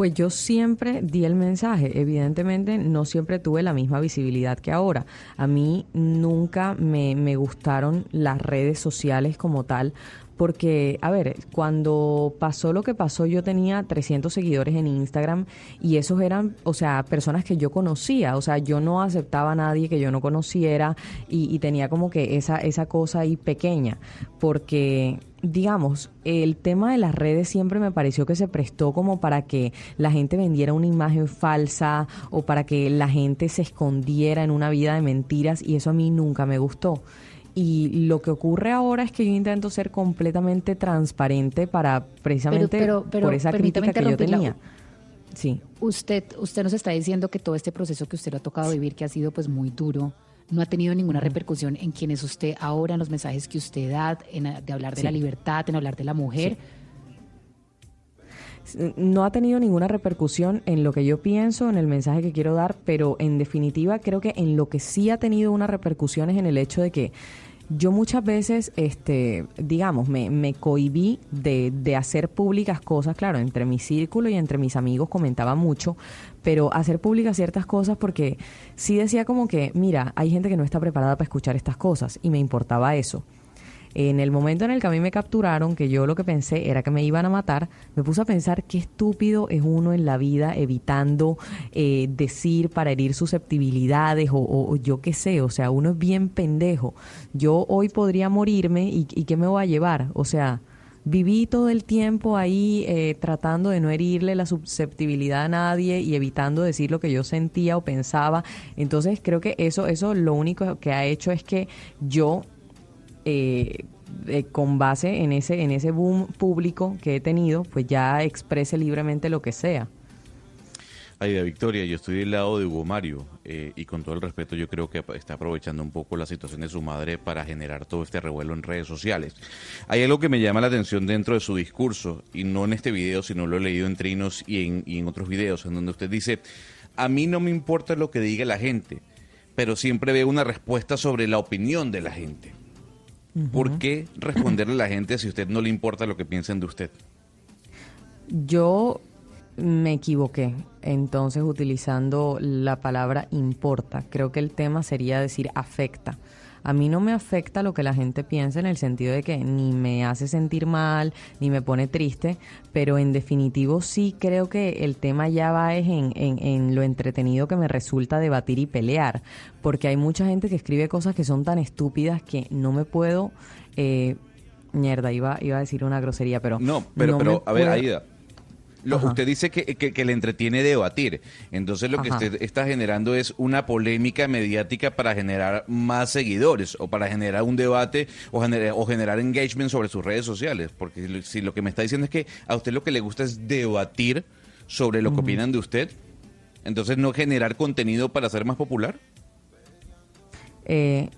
S31: Pues yo siempre di el mensaje. Evidentemente no siempre tuve la misma visibilidad que ahora. A mí nunca me, me gustaron las redes sociales como tal porque, a ver, cuando pasó lo que pasó, yo tenía 300 seguidores en Instagram y esos eran, o sea, personas que yo conocía, o sea, yo no aceptaba a nadie que yo no conociera y, tenía como que esa, esa cosa ahí pequeña, porque digamos, el tema de las redes siempre me pareció que se prestó como para que la gente vendiera una imagen falsa o para que la gente se escondiera en una vida de mentiras y eso a mí nunca me gustó. Y lo que ocurre ahora es que yo intento ser completamente transparente para precisamente por esa crítica que yo tenía. Sí.
S16: Usted, usted nos está diciendo que todo este proceso que usted lo ha tocado vivir, que ha sido pues muy duro, no ha tenido ninguna repercusión en quienes usted ahora, en los mensajes que usted da, en, de hablar de la libertad, en hablar de la mujer.
S31: no ha tenido ninguna repercusión en lo que yo pienso, en el mensaje que quiero dar, pero en definitiva creo que en lo que sí ha tenido una repercusión es en el hecho de que yo muchas veces, este, digamos, me, me cohibí de, de hacer públicas cosas, claro, entre mi círculo y entre mis amigos comentaba mucho, pero hacer públicas ciertas cosas porque sí decía como que, mira, hay gente que no está preparada para escuchar estas cosas y me importaba eso. En el momento en el que a mí me capturaron, que yo lo que pensé era que me iban a matar, me puse a pensar qué estúpido es uno en la vida evitando eh, decir para herir susceptibilidades o, yo qué sé, o sea, uno es bien pendejo. Yo hoy podría morirme y, ¿qué me voy a llevar? O sea, viví todo el tiempo ahí eh, tratando de no herirle la susceptibilidad a nadie y evitando decir lo que yo sentía o pensaba. Entonces creo que eso, eso lo único que ha hecho es que yo eh, eh, con base en ese, en ese boom público que he tenido, pues ya exprese libremente lo que sea.
S14: Aida Victoria, yo estoy del lado de Hugo Mario eh, y con todo el respeto yo creo que está aprovechando un poco la situación de su madre para generar todo este revuelo en redes sociales. Hay algo que me llama la atención dentro de su discurso y no en este video, sino lo he leído en Trinos y en, y en otros videos en donde usted dice, a mí no me importa lo que diga la gente, pero siempre veo una respuesta sobre la opinión de la gente. ¿Por qué responderle a la gente si a usted no le importa lo que piensen de usted?
S31: Yo me equivoqué, entonces utilizando la palabra importa. Creo que el tema sería decir afecta. A mí no me afecta lo que la gente piensa en el sentido de que ni me hace sentir mal, ni me pone triste, pero en definitivo sí creo que el tema ya va es en, en, lo entretenido que me resulta debatir y pelear, porque hay mucha gente que escribe cosas que son tan estúpidas que no me puedo... Eh, mierda, iba, iba a decir una grosería, pero...
S14: No, pero, pero a ver, Aida, usted dice que, que, le entretiene debatir. Entonces lo que usted está generando es una polémica mediática para generar más seguidores o para generar un debate o, generar, o generar engagement sobre sus redes sociales. Porque si lo que me está diciendo es que a usted lo que le gusta es debatir sobre lo que opinan de usted, entonces no generar contenido para ser más popular.
S31: Eh,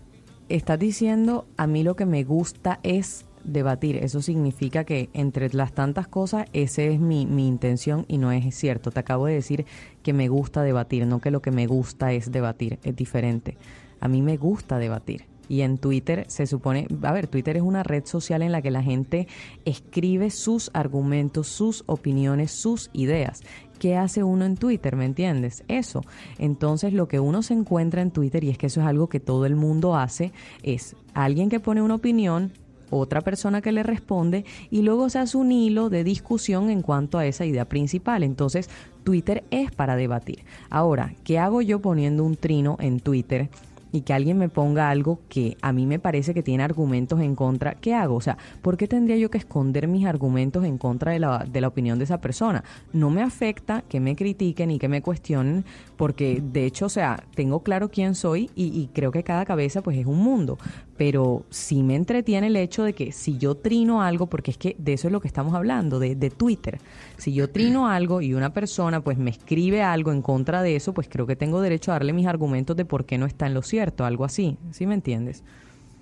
S31: estás diciendo, a mí lo que me gusta es debatir. Eso significa que entre las tantas cosas, esa es mi, mi intención y no es cierto. Te acabo de decir que me gusta debatir, no que lo que me gusta es debatir, es diferente. A mí me gusta debatir. Y en Twitter se supone, a ver, Twitter es una red social en la que la gente escribe sus argumentos, sus opiniones, sus ideas. ¿Qué hace uno en Twitter? ¿Me entiendes? Eso. Entonces lo que uno se encuentra en Twitter, y es que eso es algo que todo el mundo hace, es alguien que pone una opinión, otra persona que le responde y luego se hace un hilo de discusión en cuanto a esa idea principal. Entonces, Twitter es para debatir. Ahora, ¿qué hago yo poniendo un trino en Twitter? y que alguien me ponga algo que a mí me parece que tiene argumentos en contra, ¿qué hago? O sea, ¿por qué tendría yo que esconder mis argumentos en contra de la, de la opinión de esa persona? No me afecta que me critiquen y que me cuestionen, porque de hecho, o sea, tengo claro quién soy y, y creo que cada cabeza pues es un mundo, pero sí me entretiene el hecho de que si yo trino algo, porque es que de eso es lo que estamos hablando, de, de Twitter, si yo trino algo y una persona pues me escribe algo en contra de eso, pues creo que tengo derecho a darle mis argumentos de por qué no está en lo cierto, algo así, ¿sí me entiendes?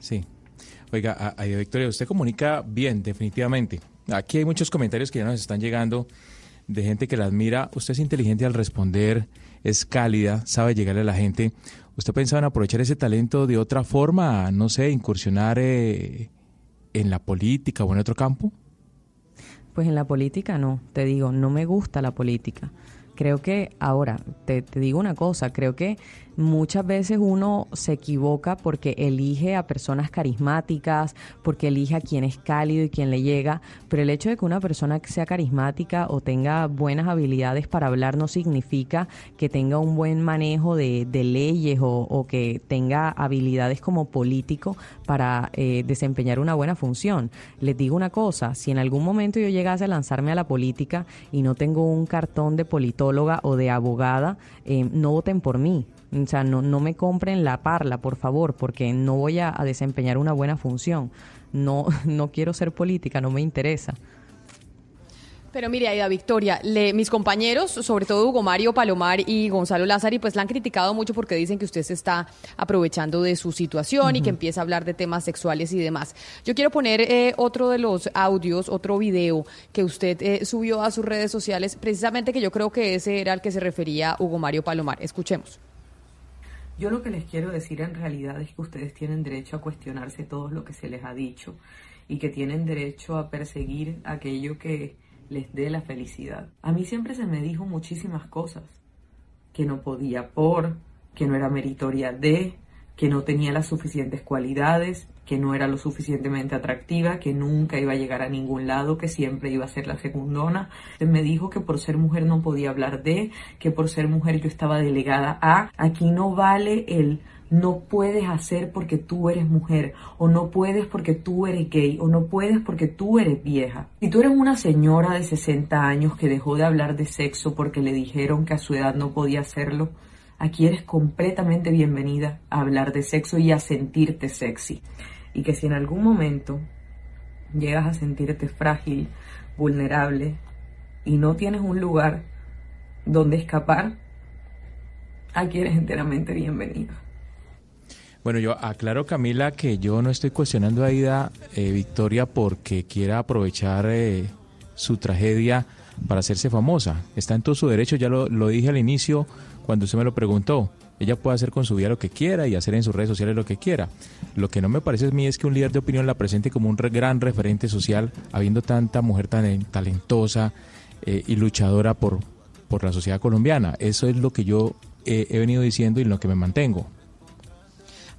S13: Sí. Oiga, a, Victoria, usted comunica bien, definitivamente. Aquí hay muchos comentarios que ya nos están llegando de gente que la admira. Usted es inteligente al responder, es cálida, sabe llegarle a la gente. ¿Usted pensaba en aprovechar ese talento de otra forma, no sé, incursionar eh, en la política o en otro campo?
S31: Pues en la política no, te digo, no me gusta la política. Creo que, ahora, te, te digo una cosa, creo que muchas veces uno se equivoca porque elige a personas carismáticas, porque elige a quien es cálido y quien le llega, pero el hecho de que una persona sea carismática o tenga buenas habilidades para hablar no significa que tenga un buen manejo de, leyes o, que tenga habilidades como político para eh, desempeñar una buena función. Les digo una cosa, si en algún momento yo llegase a lanzarme a la política y no tengo un cartón de politóloga o de abogada, eh, no voten por mí o sea, no, no me compren la parla, por favor, porque no voy a, desempeñar una buena función. No, no quiero ser política, no me interesa.
S12: Pero mire, Aida Victoria, mis compañeros, sobre todo Hugo Mario Palomar y Gonzalo Lázari, pues la han criticado mucho porque dicen que usted se está aprovechando de su situación y que empieza a hablar de temas sexuales y demás. Yo quiero poner eh, otro de los audios, otro video que usted eh, subió a sus redes sociales, precisamente que yo creo que ese era al que se refería Hugo Mario Palomar. Escuchemos.
S32: Yo lo que les quiero decir en realidad es que ustedes tienen derecho a cuestionarse todo lo que se les ha dicho y que tienen derecho a perseguir aquello que les dé la felicidad. A mí siempre se me dijo muchísimas cosas, que no podía por, que no era meritoria de, que no tenía las suficientes cualidades, que no era lo suficientemente atractiva, que nunca iba a llegar a ningún lado, que siempre iba a ser la segundona. Me dijo que por ser mujer no podía hablar de, que por ser mujer yo estaba delegada a. Aquí no vale el no puedes hacer porque tú eres mujer, o no puedes porque tú eres gay, o no puedes porque tú eres vieja. Si tú eres una señora de 60 años que dejó de hablar de sexo porque le dijeron que a su edad no podía hacerlo, aquí eres completamente bienvenida a hablar de sexo y a sentirte sexy y que si en algún momento llegas a sentirte frágil, vulnerable y no tienes un lugar donde escapar, aquí eres enteramente bienvenido.
S13: Bueno, yo aclaro, Camila, que yo no estoy cuestionando a Ida eh, Victoria porque quiera aprovechar eh, su tragedia para hacerse famosa. Está en todo su derecho, ya lo, lo dije al inicio cuando usted me lo preguntó ella puede hacer con su vida lo que quiera y hacer en sus redes sociales lo que quiera. Lo que no me parece a mí es que un líder de opinión la presente como un gran referente social, habiendo tanta mujer tan talentosa, eh, y luchadora por, por la sociedad colombiana. Eso es lo que yo he venido diciendo y en lo que me mantengo.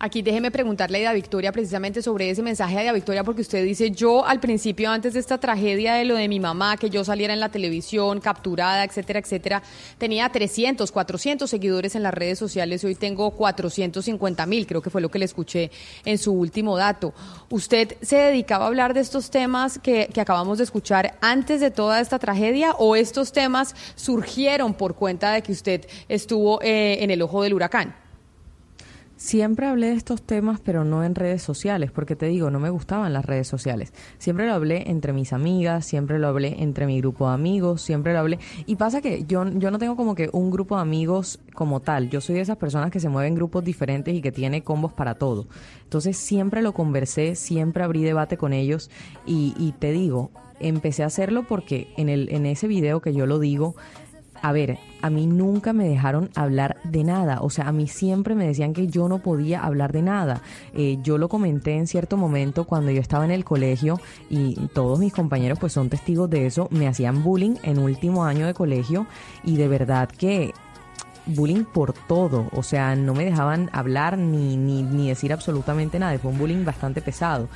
S12: Aquí déjeme preguntarle a Victoria precisamente sobre ese mensaje Ida Victoria, porque usted dice, yo al principio, antes de esta tragedia de lo de mi mamá, que yo saliera en la televisión, capturada, etcétera, etcétera, tenía 300, 400 seguidores en las redes sociales y hoy tengo 450 mil, creo que fue lo que le escuché en su último dato. ¿Usted se dedicaba a hablar de estos temas que, que acabamos de escuchar antes de toda esta tragedia o estos temas surgieron por cuenta de que usted estuvo eh, en el ojo del huracán?
S31: Siempre hablé de estos temas, pero no en redes sociales, porque te digo, no me gustaban las redes sociales. Siempre lo hablé entre mis amigas, siempre lo hablé entre mi grupo de amigos, siempre lo hablé. Y pasa que yo, yo no tengo como que un grupo de amigos como tal. Yo soy de esas personas que se mueven en grupos diferentes y que tiene combos para todo. Entonces siempre lo conversé, siempre abrí debate con ellos y, y te digo, empecé a hacerlo porque en, el, en ese video que yo lo digo, a ver, a mí nunca me dejaron hablar de nada, o sea, a mí siempre me decían que yo no podía hablar de nada. Eh, yo lo comenté en cierto momento cuando yo estaba en el colegio y todos mis compañeros pues son testigos de eso, me hacían bullying en último año de colegio y de verdad que bullying por todo, o sea, no me dejaban hablar ni, ni, ni decir absolutamente nada, fue un bullying bastante pesado.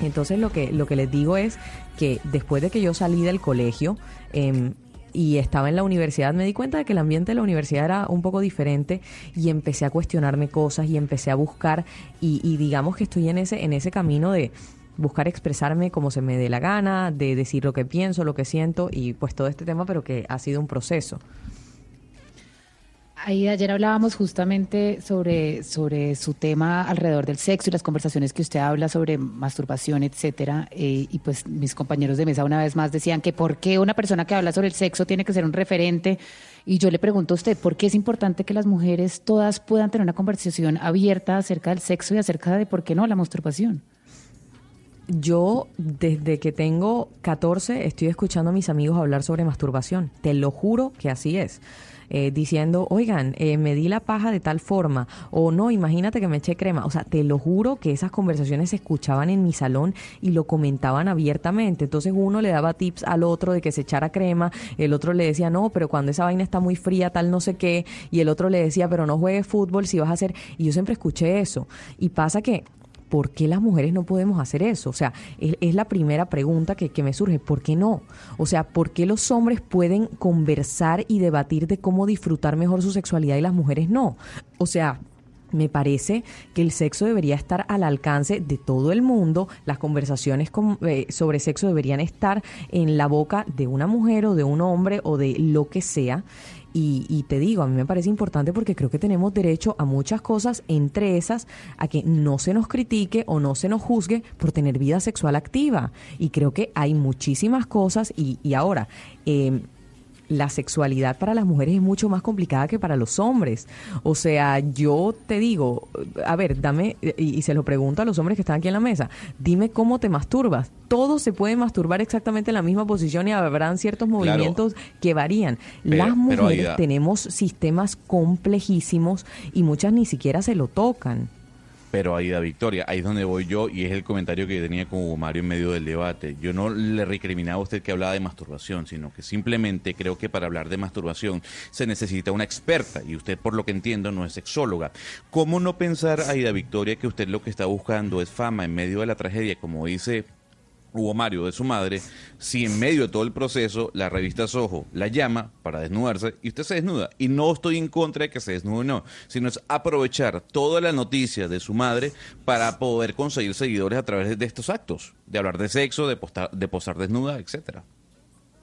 S31: Entonces lo que, lo que les digo es que después de que yo salí del colegio, eh, y estaba en la universidad, me di cuenta de que el ambiente de la universidad era un poco diferente y empecé a cuestionarme cosas y empecé a buscar y, y digamos que estoy en ese, en ese camino de buscar expresarme como se me dé la gana, de decir lo que pienso, lo que siento y pues todo este tema, pero que ha sido un proceso.
S16: Ahí ayer hablábamos justamente sobre, sobre su tema alrededor del sexo y las conversaciones que usted habla sobre masturbación, etcétera. eh, y pues mis compañeros de mesa una vez más decían que por qué una persona que habla sobre el sexo tiene que ser un referente. Y yo le pregunto a usted, ¿por qué es importante que las mujeres todas puedan tener una conversación abierta acerca del sexo y acerca de por qué no la masturbación?
S31: Yo desde que tengo 14 estoy escuchando a mis amigos hablar sobre masturbación. Te lo juro que así es. Eh, diciendo, oigan, eh, me di la paja de tal forma, o no, imagínate que me eché crema. O sea, te lo juro que esas conversaciones se escuchaban en mi salón y lo comentaban abiertamente. Entonces uno le daba tips al otro de que se echara crema, el otro le decía, no, pero cuando esa vaina está muy fría, tal no sé qué, y el otro le decía, pero no juegues fútbol si vas a hacer. Y yo siempre escuché eso. Y pasa que ¿por qué las mujeres no podemos hacer eso? O sea, es, la primera pregunta que, que, me surge, ¿por qué no? O sea, ¿por qué los hombres pueden conversar y debatir de cómo disfrutar mejor su sexualidad y las mujeres no? O sea... Me parece que el sexo debería estar al alcance de todo el mundo, las conversaciones con, eh, sobre sexo deberían estar en la boca de una mujer o de un hombre o de lo que sea. Y, y, te digo, a mí me parece importante porque creo que tenemos derecho a muchas cosas, entre esas a que no se nos critique o no se nos juzgue por tener vida sexual activa. Y creo que hay muchísimas cosas y, y ahora... Eh, la sexualidad para las mujeres es mucho más complicada que para los hombres. O sea, yo te digo, a ver, dame, y, y, se lo pregunto a los hombres que están aquí en la mesa, dime cómo te masturbas. Todos se pueden masturbar exactamente en la misma posición y habrán ciertos movimientos claro. que varían.
S14: Pero,
S31: las mujeres tenemos sistemas complejísimos y muchas ni siquiera se lo tocan.
S14: Pero Aida Victoria, ahí es donde voy yo y es el comentario que tenía con Hugo Mario en medio del debate. Yo no le recriminaba a usted que hablaba de masturbación, sino que simplemente creo que para hablar de masturbación se necesita una experta y usted, por lo que entiendo, no es sexóloga. ¿Cómo no pensar, Aida Victoria, que usted lo que está buscando es fama en medio de la tragedia, como dice Hugo Mario de su madre, si en medio de todo el proceso la revista Soho la llama para desnudarse y usted se desnuda. Y no estoy en contra de que se desnude, no, sino es aprovechar toda la noticia de su madre para poder conseguir seguidores a través de estos actos, de hablar de sexo, de, postar, de posar desnuda, etcétera.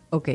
S31: Ok,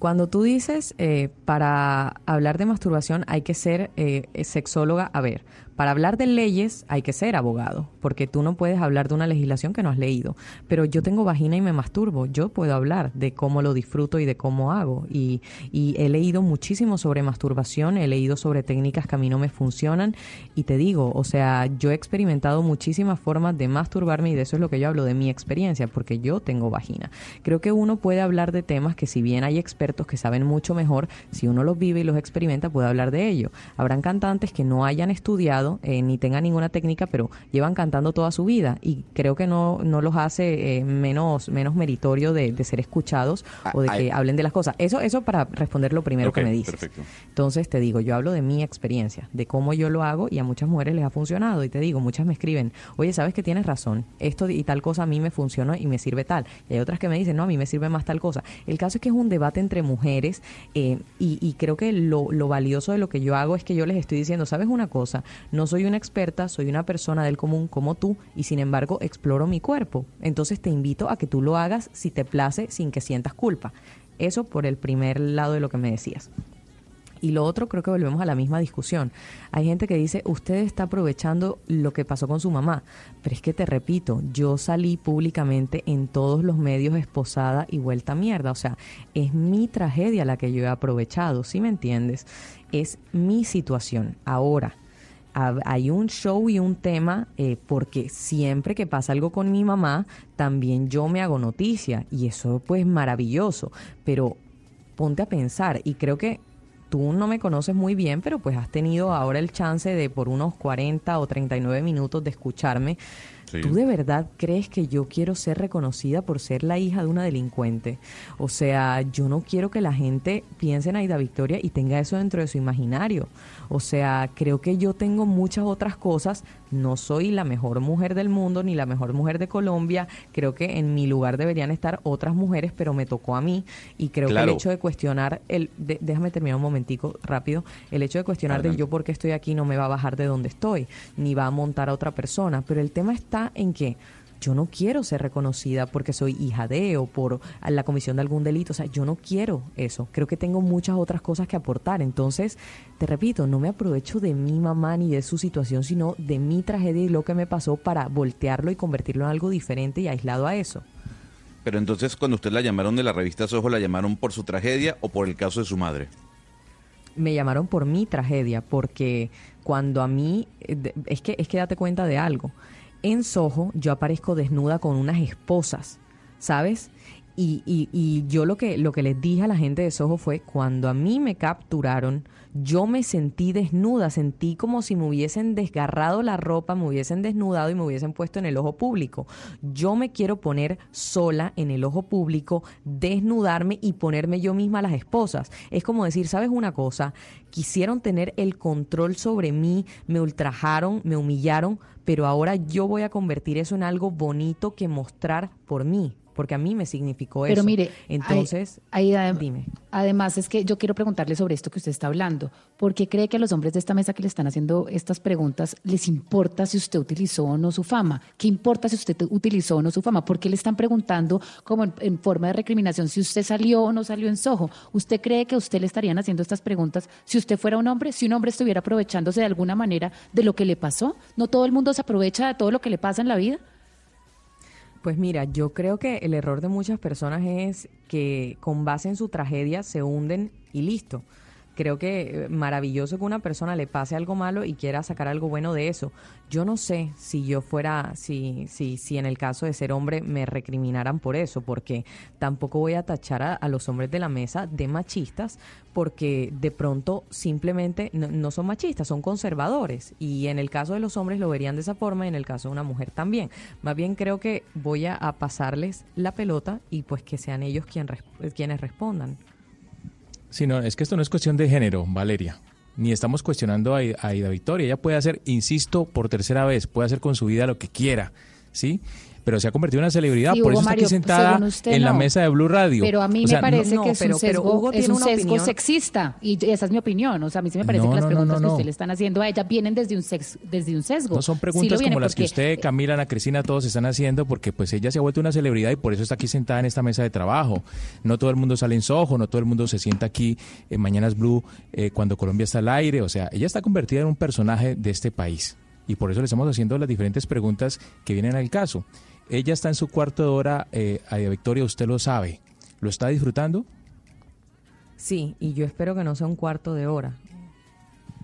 S31: cuando tú dices eh, para hablar de masturbación hay que ser eh, sexóloga, a ver, para hablar de leyes hay que ser abogado, porque tú no puedes hablar de una legislación que no has leído. Pero yo tengo vagina y me masturbo, yo puedo hablar de cómo lo disfruto y de cómo hago. Y, he leído muchísimo sobre masturbación, he leído sobre técnicas que a mí no me funcionan y te digo, o sea, yo he experimentado muchísimas formas de masturbarme y de eso es lo que yo hablo de mi experiencia, porque yo tengo vagina. Creo que uno puede hablar de temas que si bien hay expertos expertos que saben mucho mejor, si uno los vive y los experimenta, puede hablar de ello. Habrán cantantes que no hayan estudiado eh, ni tengan ninguna técnica, pero llevan cantando toda su vida y creo que no, no los hace eh, menos, menos meritorio de, de ser escuchados o de
S14: Ah,
S31: que
S14: ah,
S31: hablen de las cosas. Eso, eso para responder lo primero que me dices.
S14: perfecto.
S31: Entonces te digo, yo hablo de mi experiencia, de cómo yo lo hago y a muchas mujeres les ha funcionado. Y te digo, muchas me escriben, oye, sabes que tienes razón, esto y tal cosa a mí me funciona y me sirve tal. Y hay otras que me dicen, no, a mí me sirve más tal cosa. El caso es que es un debate entre mujeres eh, y, y creo que lo, lo valioso de lo que yo hago es que yo les estoy diciendo, sabes una cosa, no soy una experta, soy una persona del común como tú y sin embargo exploro mi cuerpo. Entonces te invito a que tú lo hagas si te place sin que sientas culpa. Eso por el primer lado de lo que me decías. Y lo otro, creo que volvemos a la misma discusión. Hay gente que dice, usted está aprovechando lo que pasó con su mamá. Pero es que te repito, yo salí públicamente en todos los medios esposada y vuelta a mierda. O sea, es mi tragedia la que yo he aprovechado, ¿sí me entiendes? Es mi situación. Ahora, hay un show y un tema eh, porque siempre que pasa algo con mi mamá, también yo me hago noticia y eso pues maravilloso, pero ponte a pensar y creo que tú no me conoces muy bien, pero pues has tenido ahora el chance de por unos 40 o 39 minutos de escucharme.
S14: Sí.
S31: ¿Tú de verdad crees que yo quiero ser reconocida por ser la hija de una delincuente? O sea, yo no quiero que la gente piense en Aida Victoria y tenga eso dentro de su imaginario. O sea, creo que yo tengo muchas otras cosas. No soy la mejor mujer del mundo ni la mejor mujer de Colombia. Creo que en mi lugar deberían estar otras mujeres, pero me tocó a mí. Y creo que el hecho de cuestionar, el, de- déjame terminar un momentico rápido, el hecho de cuestionar de yo por qué estoy aquí no me va a bajar de donde estoy, ni va a montar a otra persona. Pero el tema está en que yo no quiero ser reconocida porque soy hija de o por la comisión de algún delito. O sea, yo no quiero eso. Creo que tengo muchas otras cosas que aportar. Entonces, te repito, no me aprovecho de mi mamá ni de su situación, sino de mi tragedia y lo que me pasó para voltearlo y convertirlo en algo diferente y aislado a eso.
S14: Pero entonces, cuando usted la llamaron de la revista Soho, ¿la llamaron por su tragedia o por el caso de su madre?
S31: me llamaron por mi tragedia, porque cuando a mí, eh, es que, es que date cuenta de algo, en Soho yo aparezco desnuda con unas esposas, ¿sabes? Y, y, y yo lo que, lo que les dije a la gente de Soho fue, cuando a mí me capturaron, yo me sentí desnuda, sentí como si me hubiesen desgarrado la ropa, me hubiesen desnudado y me hubiesen puesto en el ojo público. Yo me quiero poner sola en el ojo público, desnudarme y ponerme yo misma las esposas. Es como decir, ¿sabes una cosa? Quisieron tener el control sobre mí, me ultrajaron, me humillaron, pero ahora yo voy a convertir eso en algo bonito que mostrar por mí, porque a mí me significó eso.
S16: Pero mire,
S31: entonces,
S16: ahí, ahí, adem-
S31: dime.
S16: Además, es que yo quiero preguntarle sobre esto que usted está hablando. ¿Por qué cree que a los hombres de esta mesa que le están haciendo estas preguntas les importa si usted utilizó o no su fama? ¿Qué importa si usted utilizó o no su fama? ¿Por qué le están preguntando como en, en forma de recriminación si usted salió o no salió en Soho? ¿Usted cree que a usted le estarían haciendo estas preguntas si usted fuera un hombre? Si un hombre estuviera aprovechándose de alguna manera de lo que le pasó? ¿No todo el mundo se aprovecha de todo lo que le pasa en la vida?
S31: Pues mira, yo creo que el error de muchas personas es que con base en su tragedia se hunden y listo. Creo que eh, maravilloso que una persona le pase algo malo y quiera sacar algo bueno de eso. Yo no sé si yo fuera, si, si, si en el caso de ser hombre me recriminaran por eso, porque tampoco voy a tachar a, los hombres de la mesa de machistas, porque de pronto simplemente no, son machistas, son conservadores. Y en el caso de los hombres lo verían de esa forma y en el caso de una mujer también. Más bien creo que voy a, pasarles la pelota y pues que sean ellos quienes respondan.
S13: Sí, no, es que esto no es cuestión de género, Valeria. Ni estamos cuestionando a, a Aida Victoria. Ella puede hacer, insisto, por tercera vez, puede hacer con su vida lo que quiera, ¿sí? Pero se ha convertido en una celebridad,
S16: Sí,
S13: por
S16: Hugo
S13: eso está
S16: Mario,
S13: aquí sentada
S16: usted,
S13: en la mesa de Blue Radio.
S16: Pero a mí
S13: O sea,
S16: me parece
S31: no,
S16: que es
S31: pero-
S16: un
S31: pero
S16: sesgo,
S31: Hugo
S16: es
S31: tiene
S16: un sesgo sexista y esa es mi opinión. O sea, a mí sí me parece que las preguntas que usted le están haciendo a ella vienen desde un, sex- desde un sesgo.
S13: No son preguntas como las que usted, Camila, Ana Cristina, todos están haciendo, porque pues ella se ha vuelto una celebridad y por eso está aquí sentada en esta mesa de trabajo. No todo el mundo sale en Soho, no todo el mundo se sienta aquí en Mañanas Blue eh, cuando Colombia está al aire. O sea, ella está convertida en un personaje de este país. Y por eso le estamos haciendo las diferentes preguntas que vienen al caso. Ella está en su cuarto de hora, eh, Aida Victoria, usted lo sabe. ¿Lo está disfrutando?
S31: Sí, y yo espero que no sea un cuarto de hora.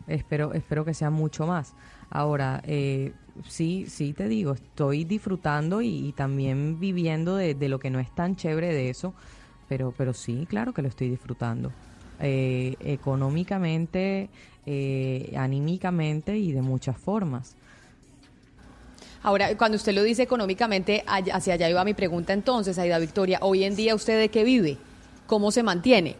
S31: Espero, espero que sea mucho más. Ahora, eh, sí, sí te digo, estoy disfrutando y, y también viviendo de, de lo que no es tan chévere de eso, pero, pero sí, claro que lo estoy disfrutando. Eh, económicamente, eh, anímicamente y de muchas formas.
S12: Ahora, cuando usted lo dice económicamente, hacia allá iba mi pregunta entonces, Aida Victoria. Hoy en día, ¿usted de qué vive? ¿Cómo se mantiene?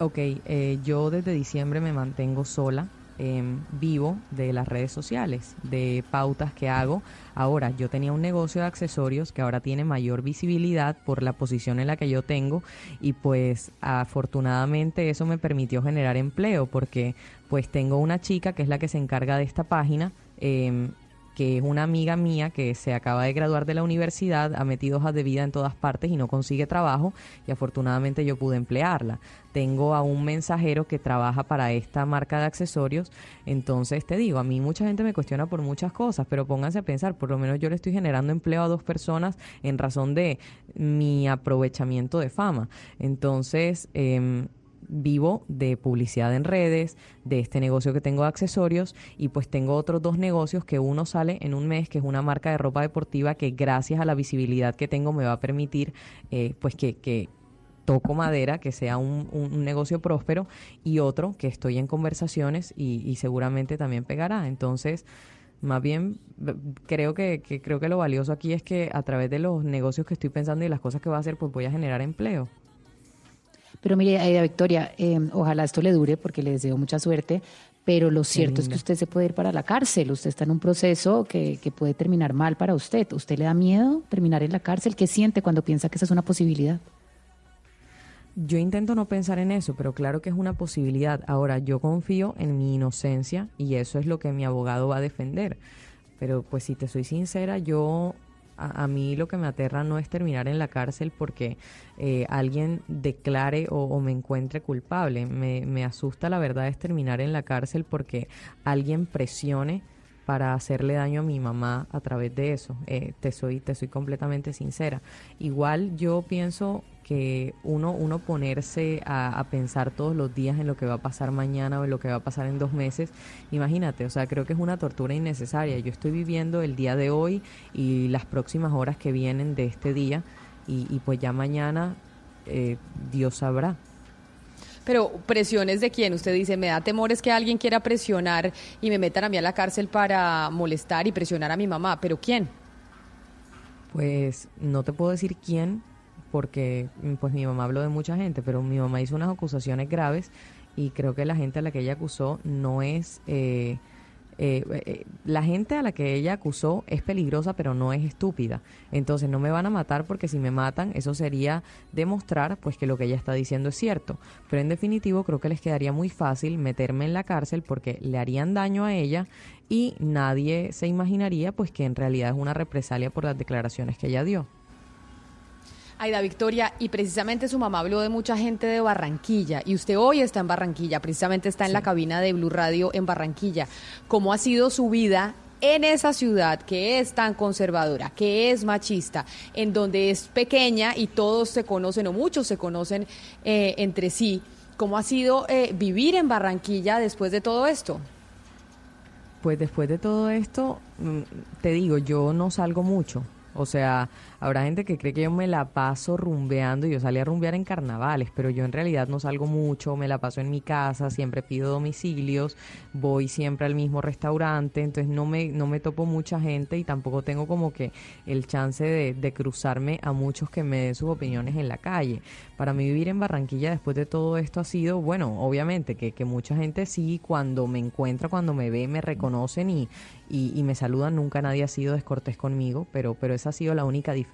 S31: Ok, eh, yo desde diciembre me mantengo sola, em, vivo de las redes sociales, de pautas que hago. Ahora, yo tenía un negocio de accesorios que ahora tiene mayor visibilidad por la posición en la que yo tengo y pues afortunadamente eso me permitió generar empleo porque pues tengo una chica que es la que se encarga de esta página. em, que es una amiga mía que se acaba de graduar de la universidad, ha metido hojas de vida en todas partes y no consigue trabajo y afortunadamente yo pude emplearla. Tengo a un mensajero que trabaja para esta marca de accesorios, entonces te digo, a mí mucha gente me cuestiona por muchas cosas, pero pónganse a pensar, por lo menos yo le estoy generando empleo a dos personas en razón de mi aprovechamiento de fama. Entonces, em, vivo de publicidad en redes, de este negocio que tengo de accesorios y pues tengo otros dos negocios que uno sale en un mes, que es una marca de ropa deportiva que gracias a la visibilidad que tengo me va a permitir eh, pues que, que toco madera, que sea un, un- negocio próspero y otro que estoy en conversaciones y, y seguramente también pegará. Entonces, más bien creo que, que creo que lo valioso aquí es que a través de los negocios que estoy pensando y las cosas que voy a hacer, pues voy a generar empleo.
S16: Pero mire, Aida Victoria, eh, ojalá esto le dure porque le deseo mucha suerte, pero lo cierto es que usted se puede ir para la cárcel, usted está en un proceso que, que puede terminar mal para usted. ¿Usted le da miedo terminar en la cárcel? ¿Qué siente cuando piensa que esa es una posibilidad?
S31: Yo intento no pensar en eso, pero claro que es una posibilidad. Ahora, yo confío en mi inocencia y eso es lo que mi abogado va a defender. Pero pues si te soy sincera, yo a, mí lo que me aterra no es terminar en la cárcel porque eh, alguien declare o, me encuentre culpable. Me, me asusta la verdad es terminar en la cárcel porque alguien presione para hacerle daño a mi mamá a través de eso. Eh, te soy te soy completamente sincera. Igual yo pienso que uno uno ponerse a, a pensar todos los días en lo que va a pasar mañana o en lo que va a pasar en dos meses, imagínate, o sea, creo que es una tortura innecesaria. Yo estoy viviendo el día de hoy y las próximas horas que vienen de este día y, y pues ya mañana eh, Dios sabrá.
S12: Pero presiones de quién? Usted dice, me da temores que alguien quiera presionar y me metan a mí a la cárcel para molestar y presionar a mi mamá. ¿Pero quién?
S31: Pues no te puedo decir quién, porque mm, pues mi mamá habló de mucha gente, pero mi mamá hizo unas acusaciones graves y creo que la gente a la que ella acusó no es... eh, eh, eh, la gente a la que ella acusó es peligrosa, pero no es estúpida. Entonces no me van a matar porque si me matan, eso sería demostrar pues que lo que ella está diciendo es cierto. Pero en definitivo creo que les quedaría muy fácil meterme en la cárcel porque le harían daño a ella y nadie se imaginaría pues que en realidad es una represalia por las declaraciones que ella dio.
S12: Aida Victoria, y precisamente su mamá habló de mucha gente de Barranquilla, y usted hoy está en Barranquilla, precisamente está en la cabina de Blue Radio en Barranquilla. ¿Cómo ha sido su vida en esa ciudad que es tan conservadora, que es machista, en donde es pequeña y todos se conocen o muchos se conocen eh, entre sí? ¿Cómo ha sido eh, vivir en Barranquilla después de todo esto?
S31: Pues después de todo esto, mm, te digo, yo no salgo mucho. O sea, habrá gente que cree que yo me la paso rumbeando y yo salí a rumbear en carnavales, pero yo en realidad no salgo mucho, me la paso en mi casa, siempre pido domicilios, voy siempre al mismo restaurante, entonces no me, no me topo mucha gente y tampoco tengo como que el chance de, de cruzarme a muchos que me den sus opiniones en la calle. Para mí vivir en Barranquilla después de todo esto ha sido, bueno, obviamente que, que mucha gente sí, cuando me encuentra, cuando me ve, me reconocen y, y, y me saludan, nunca nadie ha sido descortés conmigo, pero, pero esa ha sido la única diferencia.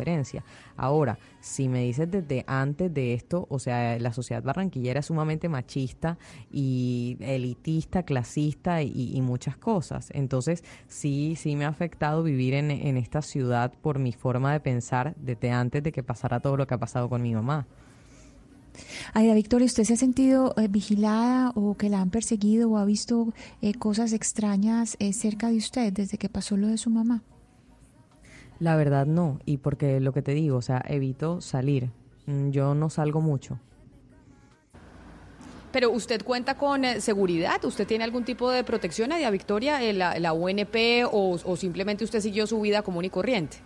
S31: Ahora, si me dices desde antes de esto, o sea, la sociedad barranquillera es sumamente machista y elitista, clasista y, y muchas cosas. Entonces, sí, sí me ha afectado vivir en, en esta ciudad por mi forma de pensar desde antes de que pasara todo lo que ha pasado con mi mamá.
S11: Aida Victoria, ¿usted se ha sentido eh, vigilada o que la han perseguido o ha visto eh, cosas extrañas eh, cerca de usted desde que pasó lo de su mamá?
S31: La verdad no, y porque lo que te digo, o sea, evito salir. Mm, Yo no salgo mucho.
S12: Pero usted cuenta con eh, seguridad, usted tiene algún tipo de protección, Aida Victoria, eh, la, la UNP o, o simplemente usted siguió su vida común y corriente.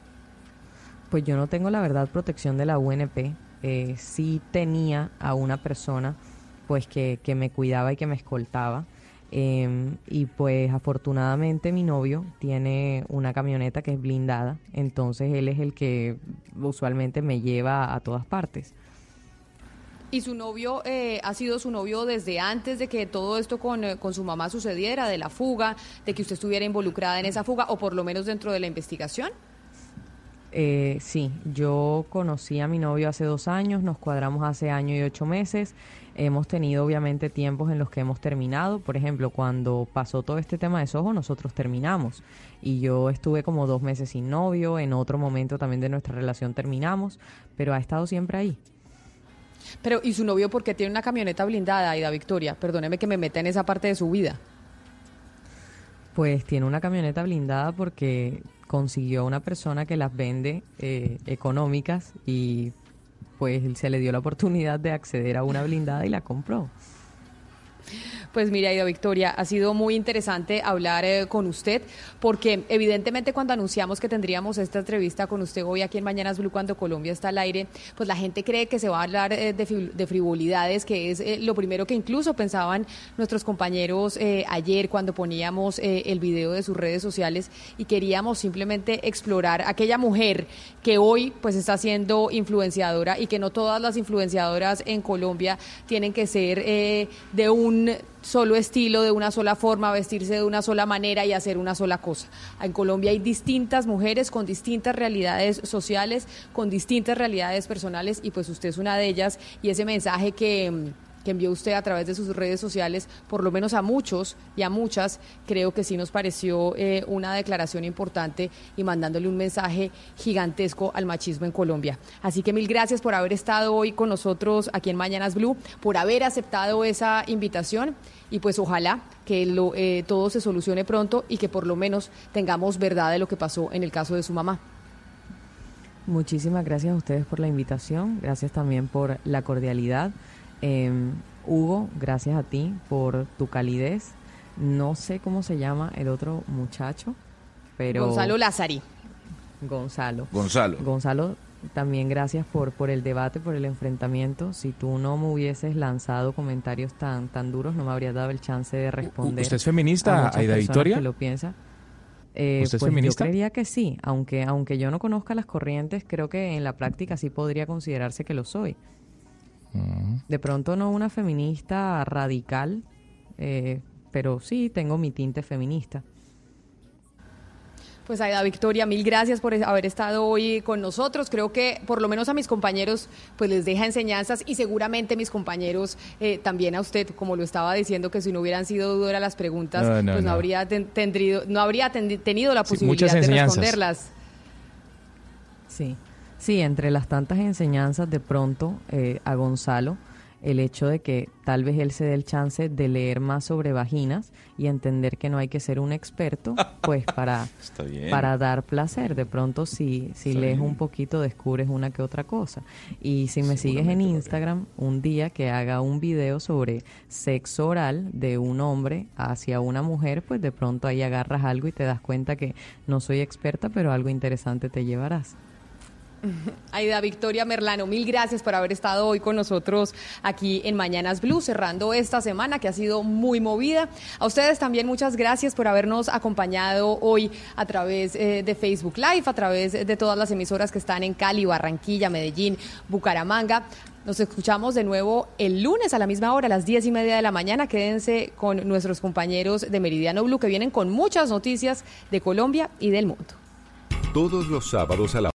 S31: Pues yo no tengo la verdad protección de la UNP. eh, sí tenía a una persona pues que, que me cuidaba y que me escoltaba. Em, y pues afortunadamente mi novio tiene una camioneta que es blindada, entonces él es el que usualmente me lleva a todas partes.
S12: ¿Y su novio eh, ha sido su novio desde antes de que todo esto con, eh, con su mamá sucediera, de la fuga, de que usted estuviera involucrada en esa fuga o por lo menos dentro de la investigación?
S31: Eh, sí, yo conocí a mi novio hace dos años, nos cuadramos hace año y ocho meses. Hemos tenido obviamente tiempos en los que hemos terminado. Por ejemplo, cuando pasó todo este tema de Soho, nosotros terminamos. Y yo estuve como dos meses sin novio. En otro momento también de nuestra relación terminamos. Pero ha estado siempre ahí.
S12: Pero, ¿y su novio por qué tiene una camioneta blindada, Aida Victoria? Perdóneme que me meta en esa parte de su vida.
S31: Pues tiene una camioneta blindada porque consiguió una persona que las vende eh, económicas y pues se le dio la oportunidad de acceder a una blindada y la compró.
S12: Pues mira, Aida Victoria, ha sido muy interesante hablar eh, con usted, porque evidentemente cuando anunciamos que tendríamos esta entrevista con usted hoy aquí en Mañanas Blue cuando Colombia está al aire, pues la gente cree que se va a hablar eh, de, frivolidades, que es eh, lo primero que incluso pensaban nuestros compañeros eh, ayer cuando poníamos el video de sus redes sociales y queríamos simplemente explorar aquella mujer que hoy pues está siendo influenciadora y que no todas las influenciadoras en Colombia tienen que ser de un solo estilo, de una sola forma, vestirse de una sola manera y hacer una sola cosa. En Colombia hay distintas mujeres con distintas realidades sociales, con distintas realidades personales y pues usted es una de ellas y ese mensaje que mm, que envió usted a través de sus redes sociales, por lo menos a muchos y a muchas, creo que sí nos pareció eh, una declaración importante y mandándole un mensaje gigantesco al machismo en Colombia. Así que mil gracias por haber estado hoy con nosotros aquí en Mañanas Blue, por haber aceptado esa invitación y pues ojalá que lo, eh, todo se solucione pronto y que por lo menos tengamos verdad de lo que pasó en el caso de su mamá.
S31: Muchísimas gracias a ustedes por la invitación, gracias también por la cordialidad. Eh, Hugo, gracias a ti por tu calidez. No sé cómo se llama el otro muchacho, pero...
S12: Gonzalo Lázari.
S31: Gonzalo.
S14: Gonzalo.
S31: Gonzalo, también gracias por, por el debate, por el enfrentamiento. Si tú no me hubieses lanzado comentarios tan, tan duros, no me habrías dado el chance de responder.
S13: ¿Usted es feminista, Aida Victoria?
S31: Que lo piensa. Eh,
S13: ¿Usted es
S31: pues
S13: feminista?
S31: Yo creería que sí, aunque, aunque yo no conozca las corrientes, creo que en la práctica sí podría considerarse que lo soy. De pronto no una feminista radical, eh, pero sí tengo mi tinte feminista.
S12: Pues Aida Victoria, mil gracias por haber estado hoy con nosotros. Creo que por lo menos a mis compañeros pues les deja enseñanzas y seguramente mis compañeros eh, también a usted, como lo estaba diciendo, que si no hubieran sido duras las preguntas,
S13: No, no,
S12: pues no,
S13: no.
S12: habría ten- tendrido- no habría ten- tenido la posibilidad de
S13: enseñanzas.
S12: responderlas.
S31: Sí, sí, entre las tantas enseñanzas de pronto eh, a Gonzalo, el hecho de que tal vez él se dé el chance de leer más sobre vaginas y entender que no hay que ser un experto, pues para, para dar placer. De pronto si, si
S14: Está
S31: lees
S14: bien.
S31: un poquito descubres una que otra cosa. Y si me sigues en Instagram, un día que haga un video sobre sexo oral de un hombre hacia una mujer, pues de pronto ahí agarras algo y te das cuenta que no soy experta, pero algo interesante te llevarás.
S12: Aida Victoria Merlano, mil gracias por haber estado hoy con nosotros aquí en Mañanas Blue, cerrando esta semana que ha sido muy movida. A ustedes también muchas gracias por habernos acompañado hoy a través eh, de Facebook Live, a través de todas las emisoras que están en Cali, Barranquilla, Medellín, Bucaramanga. Nos escuchamos de nuevo el lunes a la misma hora, a las diez y media de la mañana. Quédense con nuestros compañeros de Meridiano Blue que vienen con muchas noticias de Colombia y del mundo.
S6: Todos los sábados a la